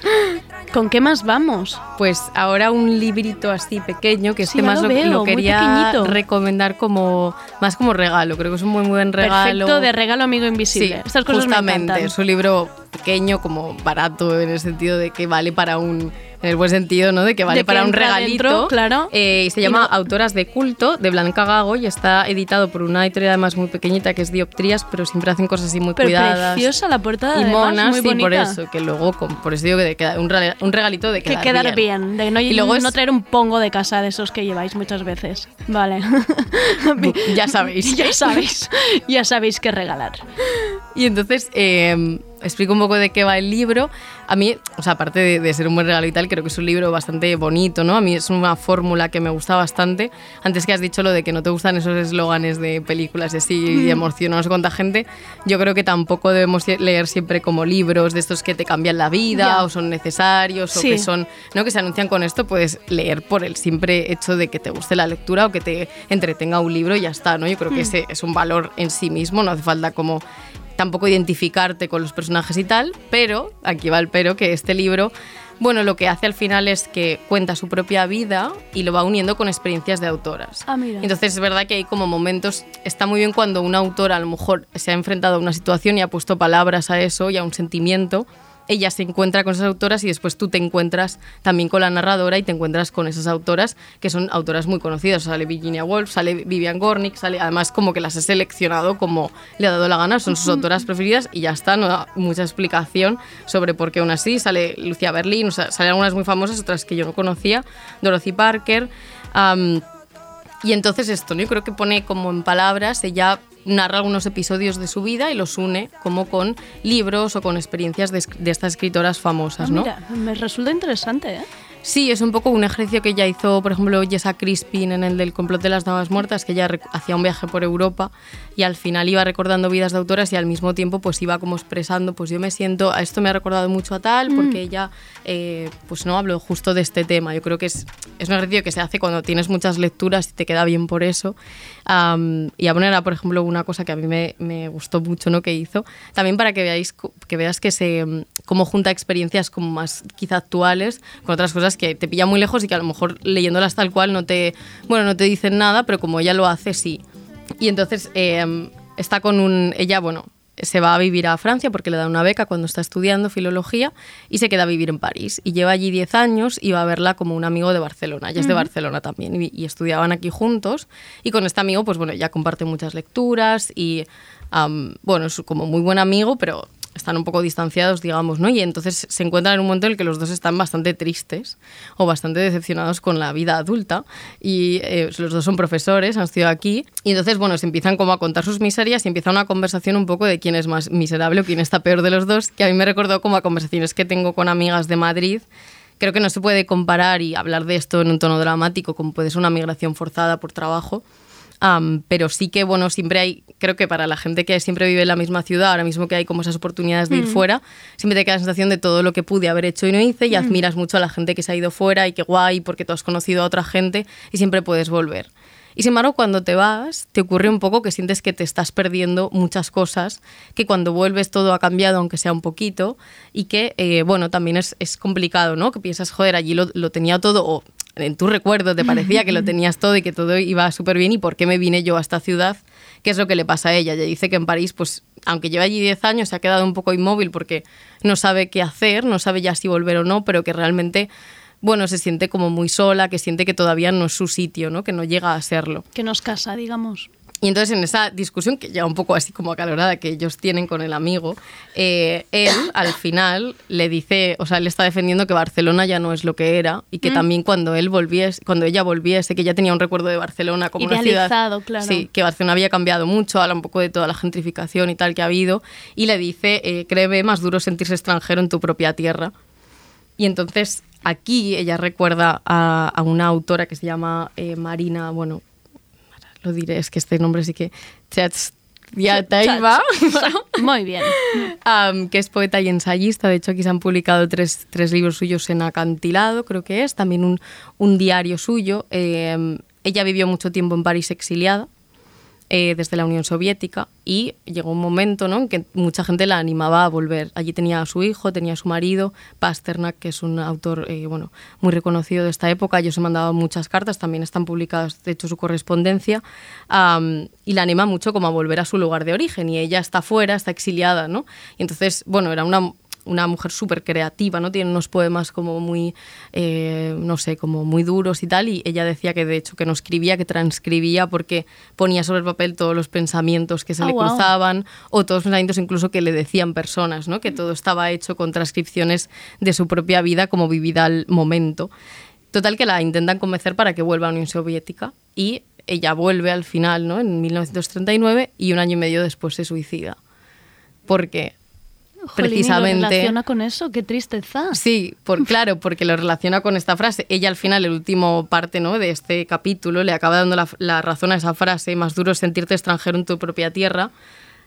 ¿Con qué más vamos? Pues ahora un librito así pequeño, que Sí, este ya más lo lo, veo, lo muy quería recomendar como más como regalo. Creo que es un muy buen regalo. Perfecto de regalo amigo invisible. Sí, Estas cosas me justamente. encantan. Es un libro pequeño, como barato, en el sentido de que vale para un. En el buen sentido, ¿no? De que vale De que para un regalito. dentro, claro. Eh, y se Y llama no- Autoras de Culto, de Blanca Gago, y está editado por una editorial además muy pequeñita que es Dioptrías, pero siempre hacen cosas así muy Pero cuidadas. preciosa la portada, y monas, muy sí, por eso, que luego, por eso digo que queda- un, rega- un regalito de Que quedar, quedar bien, de no, Y luego es- no traer un pongo de casa de esos que lleváis muchas veces. Vale. ya sabéis. ya sabéis. Ya sabéis qué regalar. Y entonces eh, explico un poco de qué va el libro. A mí, o sea, aparte de, de ser un buen regalo y tal, creo que es un libro bastante bonito, ¿no? A mí es una fórmula que me gusta bastante. Antes que has dicho lo de que no te gustan esos eslóganes de películas y así, y emociona a no sé cuánta gente, yo creo que tampoco debemos leer siempre como libros de estos que te cambian la vida Ya. o son necesarios o Sí. que son, ¿no? Que se anuncian con esto, puedes leer por el simple hecho de que te guste la lectura o que te entretenga un libro y ya está, ¿no? Yo creo que Mm. ese es un valor en sí mismo, no hace falta como tampoco identificarte con los personajes y tal, pero, aquí va el pero, que este libro, bueno, lo que hace al final es que cuenta su propia vida y lo va uniendo con experiencias de autoras. Ah, mira. Entonces es verdad que hay como momentos, está muy bien cuando una autora a lo mejor se ha enfrentado a una situación y ha puesto palabras a eso y a un sentimiento. Ella se encuentra con esas autoras y después tú te encuentras también con la narradora y te encuentras con esas autoras que son autoras muy conocidas. Sale Virginia Woolf, sale Vivian Gornick, sale además como que las he seleccionado como le ha dado la gana, son sus autoras preferidas y ya está, no da mucha explicación sobre por qué aún así. Sale Lucia o sea, salen algunas muy famosas, otras que yo no conocía, Dorothy Parker. am, y entonces esto, ¿no? Yo creo que pone como en palabras, ella narra algunos episodios de su vida y los une como con libros o con experiencias de, de estas escritoras famosas, Ah, ¿no? Mira, me resulta interesante, ¿eh? Sí, es un poco un ejercicio que ella hizo, por ejemplo, Jessa Crispin en el del complot de las damas muertas, que ella hacía un viaje por Europa y al final iba recordando vidas de autoras y al mismo tiempo pues iba como expresando, pues yo me siento, a esto me ha recordado mucho a tal, Mm. porque ella eh, pues no habló justo de este tema. Yo creo que es, es un ejercicio que se hace cuando tienes muchas lecturas y te queda bien por eso. Am, y a poner, por ejemplo, una cosa que a mí me, me gustó mucho ¿no? que hizo, también para que veáis que veas que se mm, cómo junta experiencias como más quizá actuales con otras cosas que te pillan muy lejos y que a lo mejor leyéndolas tal cual no te bueno no te dicen nada, pero como ella lo hace sí. Y entonces eh, está con un ella bueno se va a vivir a Francia porque le da una beca cuando está estudiando filología y se queda a vivir en París. Y lleva allí 10 años y va a verla como un amigo de Barcelona. Ella es de. Barcelona también y, y estudiaban aquí juntos. Y con este amigo, pues bueno, ya comparte muchas lecturas y, bueno, es como muy buen amigo, pero están un poco distanciados, digamos, ¿no? Y entonces se encuentran en un momento en el que los dos están bastante tristes o bastante decepcionados con la vida adulta y eh, los dos son profesores, han estudiado aquí y entonces, bueno, se empiezan como a contar sus miserias y empieza una conversación un poco de quién es más miserable o quién está peor de los dos, que a mí me recordó como a conversaciones que tengo con amigas de Madrid creo que no se puede comparar y hablar de esto en un tono dramático como puede ser una migración forzada por trabajo. Am, pero sí que, bueno, siempre hay, creo que para la gente que siempre vive en la misma ciudad, ahora mismo que hay como esas oportunidades de ir Mm. fuera, siempre te queda la sensación de todo lo que pude haber hecho y no hice y Mm. admiras mucho a la gente que se ha ido fuera y que guay porque tú has conocido a otra gente y siempre puedes volver. Y sin embargo, cuando te vas, te ocurre un poco que sientes que te estás perdiendo muchas cosas, que cuando vuelves todo ha cambiado, aunque sea un poquito, y que, eh, bueno, también es, es complicado, ¿no? Que piensas, joder, allí lo, lo tenía todo, o en tu recuerdo te parecía que lo tenías todo y que todo iba súper bien, ¿y por qué me vine yo a esta ciudad? ¿Qué es lo que le pasa a ella? Ella dice que en París, pues, aunque lleva allí 10 años, se ha quedado un poco inmóvil porque no sabe qué hacer, no sabe ya si volver o no, pero que realmente bueno, se siente como muy sola, que siente que todavía no es su sitio, ¿no? que no llega a serlo. Que nos casa, digamos. Y entonces en esa discusión, que ya un poco así como acalorada que ellos tienen con el amigo, eh, él al final le dice, o sea, él está defendiendo que Barcelona ya no es lo que era y que Mm. también cuando él volviese, cuando ella volviese, que ella tenía un recuerdo de Barcelona como una ciudad... Idealizado, claro. Sí, que Barcelona había cambiado mucho, habla un poco de toda la gentrificación y tal que ha habido, y le dice, eh, créeme, más duro sentirse extranjero en tu propia tierra. Y entonces aquí ella recuerda a, a una autora que se llama eh, Marina, bueno, lo diré, es que este nombre sí que... Taiba, Muy bien. que es poeta y ensayista. De hecho, aquí se han publicado tres, tres libros suyos en Acantilado, creo que es, también un, un diario suyo. Eh, ella vivió mucho tiempo en París exiliada, eh, desde la Unión Soviética, y llegó un momento ¿no? en que mucha gente la animaba a volver. Allí tenía a su hijo, tenía a su marido, Pasternak, que es un autor eh, bueno, muy reconocido de esta época. Ellos se mandaban muchas cartas, también están publicadas, de hecho, su correspondencia, am, y la anima mucho como a volver a su lugar de origen. Y ella está fuera, está exiliada, ¿no? Y entonces, bueno, era una una mujer súper creativa, ¿no? Tiene unos poemas como muy, eh, no sé, como muy duros y tal, y ella decía que de hecho que no escribía, que transcribía porque ponía sobre el papel todos los pensamientos que se Ah, le cruzaban, o todos los pensamientos incluso que le decían personas, ¿no? Que todo estaba hecho con transcripciones de su propia vida como vivida al momento. Total que la intentan convencer para que vuelva a la Unión Soviética y ella vuelve al final, ¿no? En 1939 y un año y medio después se suicida. Porque Jolín, ¿y lo precisamente... relaciona con eso? Qué tristeza. Sí, por, claro, porque lo relaciona con esta frase. Ella al final, el último parte ¿no? de este capítulo, le acaba dando la, la razón a esa frase, más duro es sentirte extranjero en tu propia tierra.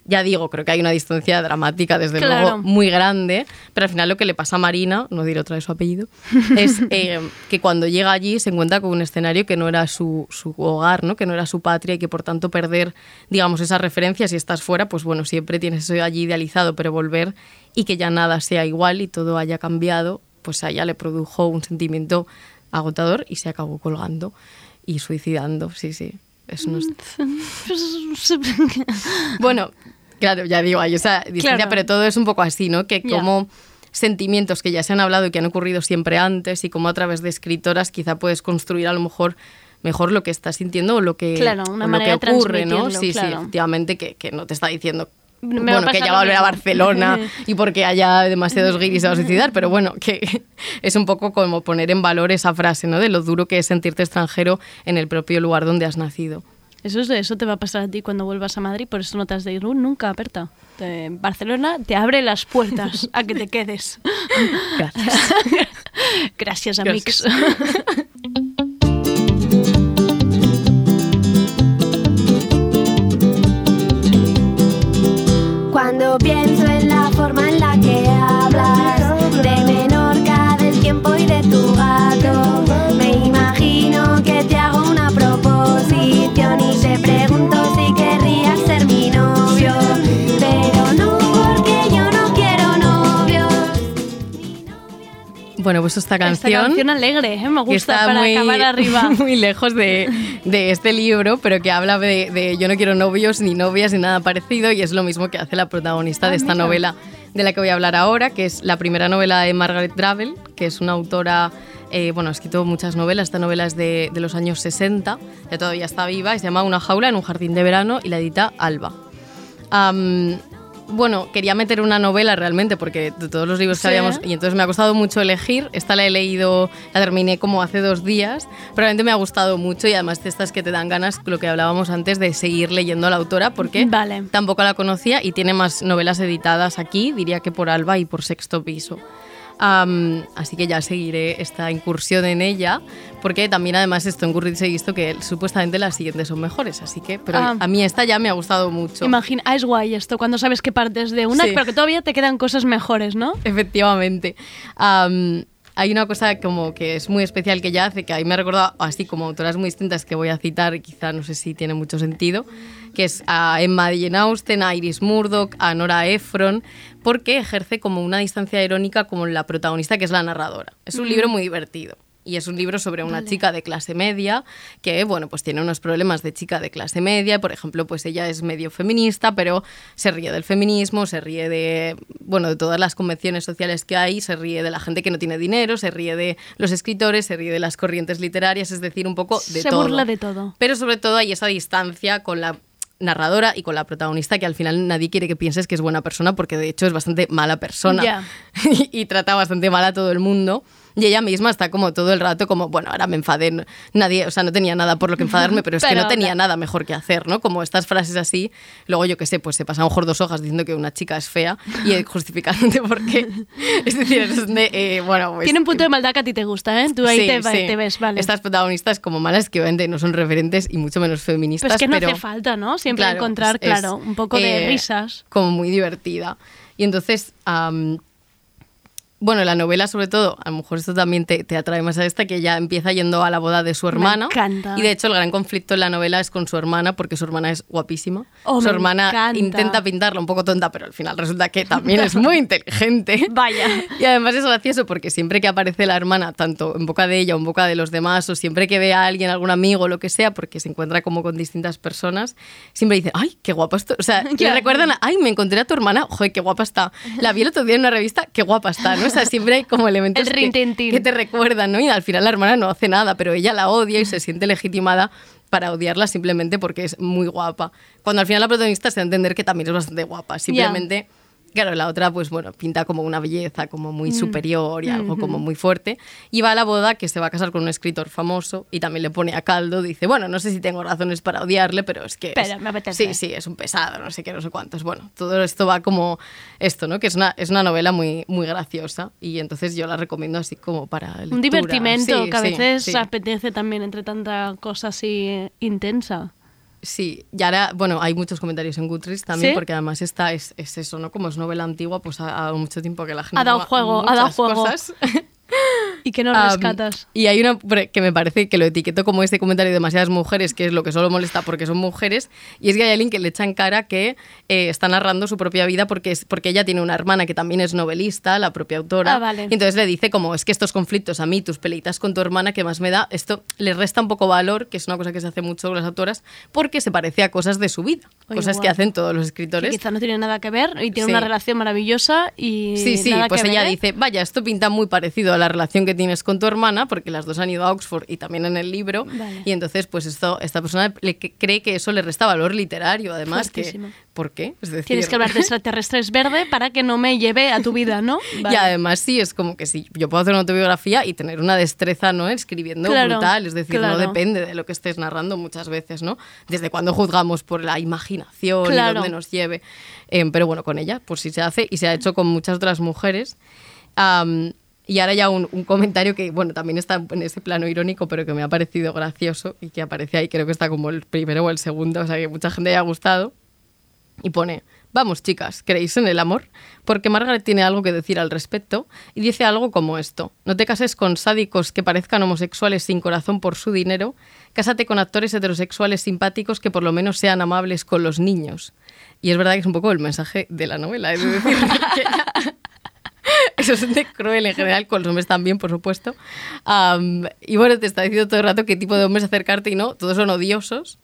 Ya digo, creo que hay una distancia dramática, desde Claro. luego, muy grande, pero al final lo que le pasa a Marina, no diré otra vez su apellido, es eh, que cuando llega allí se encuentra con un escenario que no era su, su hogar, ¿no? que no era su patria y que por tanto perder, digamos, esas referencias si estás fuera, pues bueno, siempre tienes eso allí idealizado, pero volver y que ya nada sea igual y todo haya cambiado, pues a ella le produjo un sentimiento agotador y se acabó colgando y suicidando, sí, sí. Eso no es- Bueno, claro, ya digo, hay esa distancia, Claro. pero todo es un poco así, ¿no? Que como sentimientos que ya se han hablado y que han ocurrido siempre antes y como a través de escritoras quizá puedes construir a lo mejor mejor lo que estás sintiendo o lo que, Claro, una lo que ocurre, ¿no? Sí, sí, efectivamente, que, que no te está diciendo Me bueno, que ya va a volver a. Barcelona y porque haya demasiados guiris a suicidar, pero bueno, que es un poco como poner en valor esa frase, ¿no? De lo duro que es sentirte extranjero en el propio lugar donde has nacido. Eso, es, eso te va a pasar a ti cuando vuelvas a Madrid, por eso no te has de ir nunca, Berta. Te- Barcelona te abre las puertas a que te quedes. Gracias. Gracias, Gracias. Amix. Cuando pienso Bueno, pues esta Esta canción... canción alegre, ¿eh? me gusta para muy, acabar arriba. muy lejos de, de este libro, pero que habla de, de yo no quiero novios ni novias ni nada parecido y es lo mismo que hace la protagonista Ah, de esta mira. novela de la que voy a hablar ahora, que es la primera novela de Margaret Dravel, que es una autora, eh, bueno, ha escrito muchas novelas, esta novela es de, de los años 60, ya todavía está viva, y se llama Una jaula en un jardín de verano y la edita Alba. Am, bueno, quería meter una novela realmente porque de todos los libros que Sí. habíamos y entonces me ha costado mucho elegir. Esta la he leído, la terminé como hace dos días, pero realmente me ha gustado mucho y además de estas que te dan ganas, lo que hablábamos antes de seguir leyendo a la autora porque Vale. tampoco la conocía y tiene más novelas editadas aquí, diría que por Alba y por Sexto Piso. Am, así que ya seguiré esta incursión en ella, porque también además esto en Goodreads he visto que supuestamente las siguientes son mejores, así que, pero Ah. a mí esta ya me ha gustado mucho. Imagina, ah, es guay esto, cuando sabes que partes de una, Sí. pero que todavía te quedan cosas mejores, ¿no? Efectivamente. Am, hay una cosa como que es muy especial que ella hace, que ahí me ha recordado, así como autoras muy distintas que voy a citar, quizá no sé si tiene mucho sentido, que es a Emma Jane Austen, a Iris Murdoch, a Nora Ephron, porque ejerce como una distancia irónica como la protagonista, que es la narradora. Es un Mm. libro muy divertido. Y es un libro sobre una Vale. chica de clase media que, bueno, pues tiene unos problemas de chica de clase media. Por ejemplo, pues ella es medio feminista, pero se ríe del feminismo, se ríe de, bueno, de todas las convenciones sociales que hay, se ríe de la gente que no tiene dinero, se ríe de los escritores, se ríe de las corrientes literarias, es decir, un poco de Se todo. burla de todo. Pero sobre todo hay esa distancia con la narradora y con la protagonista que al final nadie quiere que pienses que es buena persona porque de hecho es bastante mala persona Ya. y trata bastante mal a todo el mundo. Y ella misma está como todo el rato como, bueno, ahora me enfadé, nadie, o sea, no tenía nada por lo que enfadarme, pero es que Pero no tenía nada mejor que hacer, ¿no? Como estas frases así, luego yo qué sé, pues se pasa a lo mejor dos hojas diciendo que una chica es fea y eh, justificándote por qué. Es decir, es de, eh, bueno, pues... Tiene un punto de maldad que a ti te gusta, ¿eh? Tú ahí Sí, te, va- sí. te ves, vale. Estas protagonistas como malas que obviamente no son referentes y mucho menos feministas, es que no pero hace falta, ¿no? Siempre Claro, encontrar, es, claro, un poco de eh, risas. Como muy divertida. Y entonces, bueno, la novela sobre todo, a lo mejor esto también te, te atrae más a esta, que ella empieza yendo a la boda de su Me hermana. encanta. Y de hecho el gran conflicto en la novela es con su hermana, porque su hermana es guapísima. Oh, su me hermana encanta. intenta pintarla un poco tonta, pero al final resulta que también es muy inteligente. Vaya. Y además es gracioso porque siempre que aparece la hermana, tanto en boca de ella o en boca de los demás, o siempre que ve a alguien, algún amigo lo que sea, porque se encuentra como con distintas personas, siempre dice, ¡ay, qué guapa esto! O sea, que le recuerdan, ¡ay, me encontré a tu hermana! ¡Joder, qué guapa está! La vi el otro día en una revista, ¡qué guapa está! ¿no? Sea, siempre hay como elementos El que, rintintín. que te recuerdan, ¿no? Y al final la hermana no hace nada, pero ella la odia y se siente legitimada para odiarla simplemente porque es muy guapa. Cuando al final la protagonista se da a entender que también es bastante guapa, simplemente... Claro, la otra, pues bueno, pinta como una belleza, como muy Mm. superior y algo como muy fuerte. Y va a la boda que se va a casar con un escritor famoso y también le pone a caldo. Dice, bueno, no sé si tengo razones para odiarle, pero es que. Pero es- me apetece. Sí, sí, es un pesado, no sé qué, no sé cuántos. Bueno, todo esto va como esto, ¿no? Que es una, es una novela muy, muy graciosa y entonces yo la recomiendo así como para. Un lectura. divertimento Sí, que a veces sí. apetece también entre tanta cosa así intensa. Sí, y ahora, bueno, hay muchos comentarios en Goodreads también, ¿Sí? porque además esta es, es eso, ¿no? Como es novela antigua, pues ha, ha dado mucho tiempo que la gente Ha dado juego, ha dado juego. cosas. ¿Y que no Am, rescatas? y hay una que me parece que lo etiqueto como este comentario de demasiadas mujeres, que es lo que solo molesta porque son mujeres, y es que hay alguien que le echa en cara que eh, está narrando su propia vida porque, es, porque ella tiene una hermana que también es novelista, la propia autora. Ah, vale. Y entonces le dice como, es que estos conflictos a mí, tus peleitas con tu hermana, que más me da, esto le resta un poco valor, que es una cosa que se hace mucho con las autoras, porque se parece a cosas de su vida, Oye, cosas que guau. hacen todos los Que escritores. quizá no tiene nada que ver y tiene Sí. una relación maravillosa y Sí, sí, nada pues que ella ver, ¿eh? dice, vaya, esto pinta muy parecido a la relación que tienes con tu hermana, porque las dos han ido a Oxford y también en el libro, Vale. y entonces pues esto, esta persona le cree que eso le resta valor literario, además, que. ¿por qué? Es decir, Tienes que hablar de extraterrestres verde para que no me lleve a tu vida, ¿no? Y Vale. además sí, es como que sí, yo puedo hacer una autobiografía y tener una destreza, ¿no? Escribiendo Claro, brutal, es decir, claro. no depende de lo que estés narrando muchas veces, ¿no? Desde cuando juzgamos por la imaginación Claro. y dónde nos lleve. Eh, pero bueno, con ella, pues sí se hace y se ha hecho con muchas otras mujeres. Am, y ahora ya un, comentario que, bueno, también está en ese plano irónico, pero que me ha parecido gracioso y que aparece ahí, creo que está como el primero o el segundo, o sea que mucha gente haya gustado. Y pone, vamos chicas, ¿creéis en el amor? Porque Margaret tiene algo que decir al respecto y dice algo como esto, no te cases con sádicos que parezcan homosexuales sin corazón por su dinero, cásate con actores heterosexuales simpáticos que por lo menos sean amables con los niños. Y es verdad que es un poco el mensaje de la novela, es decir, que eso es de cruel en general, con los hombres también, por supuesto. Am, y bueno, te está diciendo todo el rato qué tipo de hombres acercarte y no, todos son odiosos,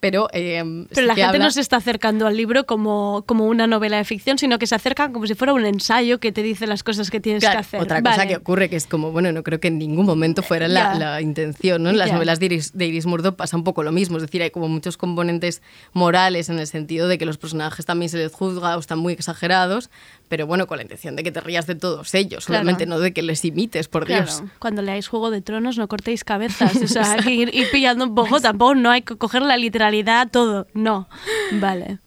pero... em, Pero sí la gente habla- no se está acercando al libro como, como una novela de ficción, sino que se acercan como si fuera un ensayo que te dice las cosas que tienes Claro, que hacer. Otra cosa que ocurre que es como, bueno, no creo que en ningún momento fuera la, intención, ¿no? En las novelas de Iris, de Iris Murdoch pasa un poco lo mismo, es decir, hay como muchos componentes morales en el sentido de que los personajes también se les juzga o están muy exagerados, pero bueno, con la intención de que te rías de todos ellos, Claro. obviamente no de que les imites, por Claro, Dios. cuando leáis Juego de Tronos no cortéis cabezas, o sea, hay que ir, ir pillando un poco, tampoco no hay que coger la literalidad todo, no. Vale.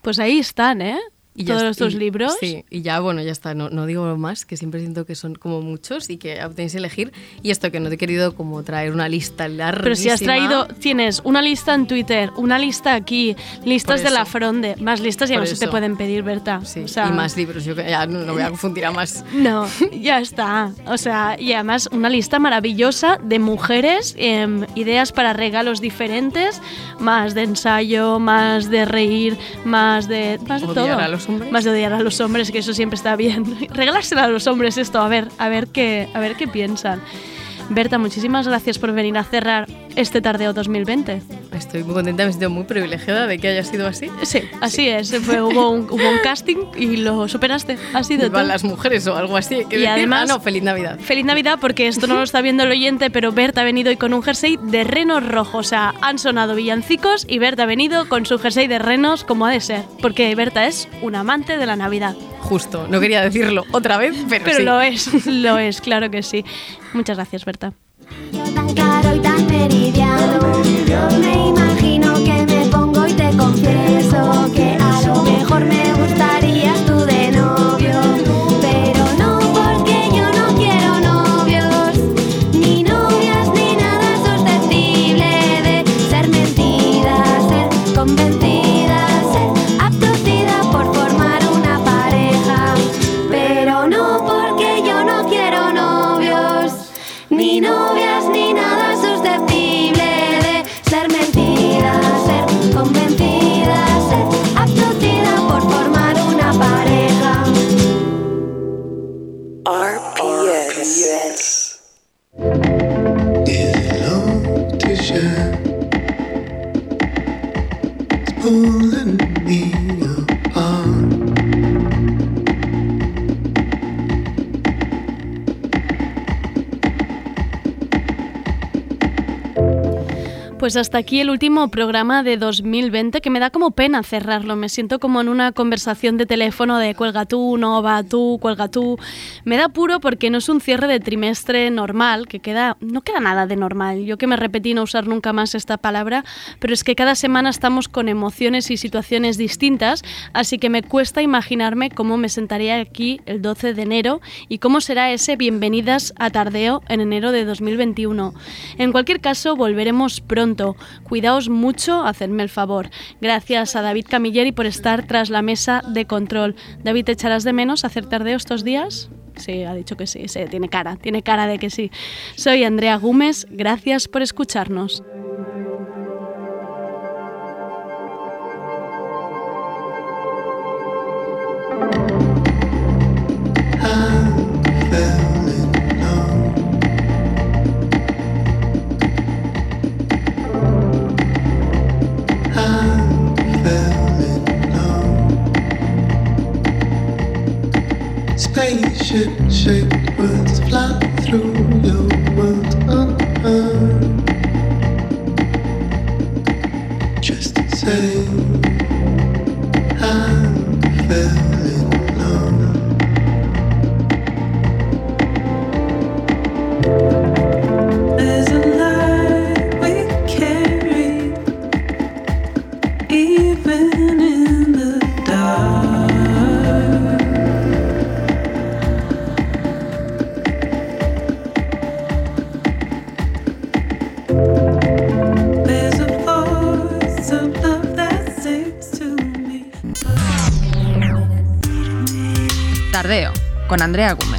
Pues ahí están, ¿eh? Y ya todos tus y- libros. Sí, y ya, bueno, ya está. No, no digo más, que siempre siento que son como muchos y que tenéis que elegir. Y esto que no te he querido como traer una lista larga. Pero si has traído, tienes una lista en Twitter, una lista aquí, listas de la fronde, más listas ya Por no se te pueden pedir, Berta. Sí, O sea, y más libros. Yo ya no, no voy a confundir a más. No, ya está. O sea, y además una lista maravillosa de mujeres, em, ideas para regalos diferentes, más de ensayo, más de reír, más de, más de Odiar todo. a los hombres. Más de odiar a los hombres, que eso siempre está bien. Regalárselo a los hombres esto, a ver, a ver qué, a ver qué piensan. Berta, muchísimas gracias por venir a cerrar este tardeo 2020. Estoy muy contenta, me siento muy privilegiada de que haya sido así. Sí, así es. Fue, hubo, un, hubo un casting y lo superaste. De Vivan todo. las mujeres o algo así. que Y decir. además- Ah, no, feliz Navidad. Feliz Navidad porque esto no lo está viendo el oyente, pero Berta ha venido hoy con un jersey de renos rojos. O sea, han sonado villancicos y Berta ha venido con su jersey de renos como ha de ser. Porque Berta es un amante de la Navidad. Justo, no quería decirlo otra vez, pero, Pero sí. lo es, lo es, claro que sí. Muchas gracias, Berta. Me imagino que Pues hasta aquí el último programa de 2020 que me da como pena cerrarlo. Me siento como en una conversación de teléfono de cuelga tú, no va tú, cuelga tú. Me da puro porque no es un cierre de trimestre normal, que queda no queda nada de normal. Yo que me repetí no usar nunca más esta palabra, pero es que cada semana estamos con emociones y situaciones distintas, así que me cuesta imaginarme cómo me sentaría aquí el 12 de enero y cómo será ese bienvenidas a Tardeo en enero de 2021. En cualquier caso, volveremos pronto. Cuidaos mucho, hacedme el favor. Gracias a David Camilleri por estar tras la mesa de control. David, ¿te echarás de menos hacer tardeo estos días? Sí, ha dicho que sí, sí, tiene cara, tiene cara de que sí. Soy Andrea Gómez, gracias por escucharnos. Words con Andrea Gómez.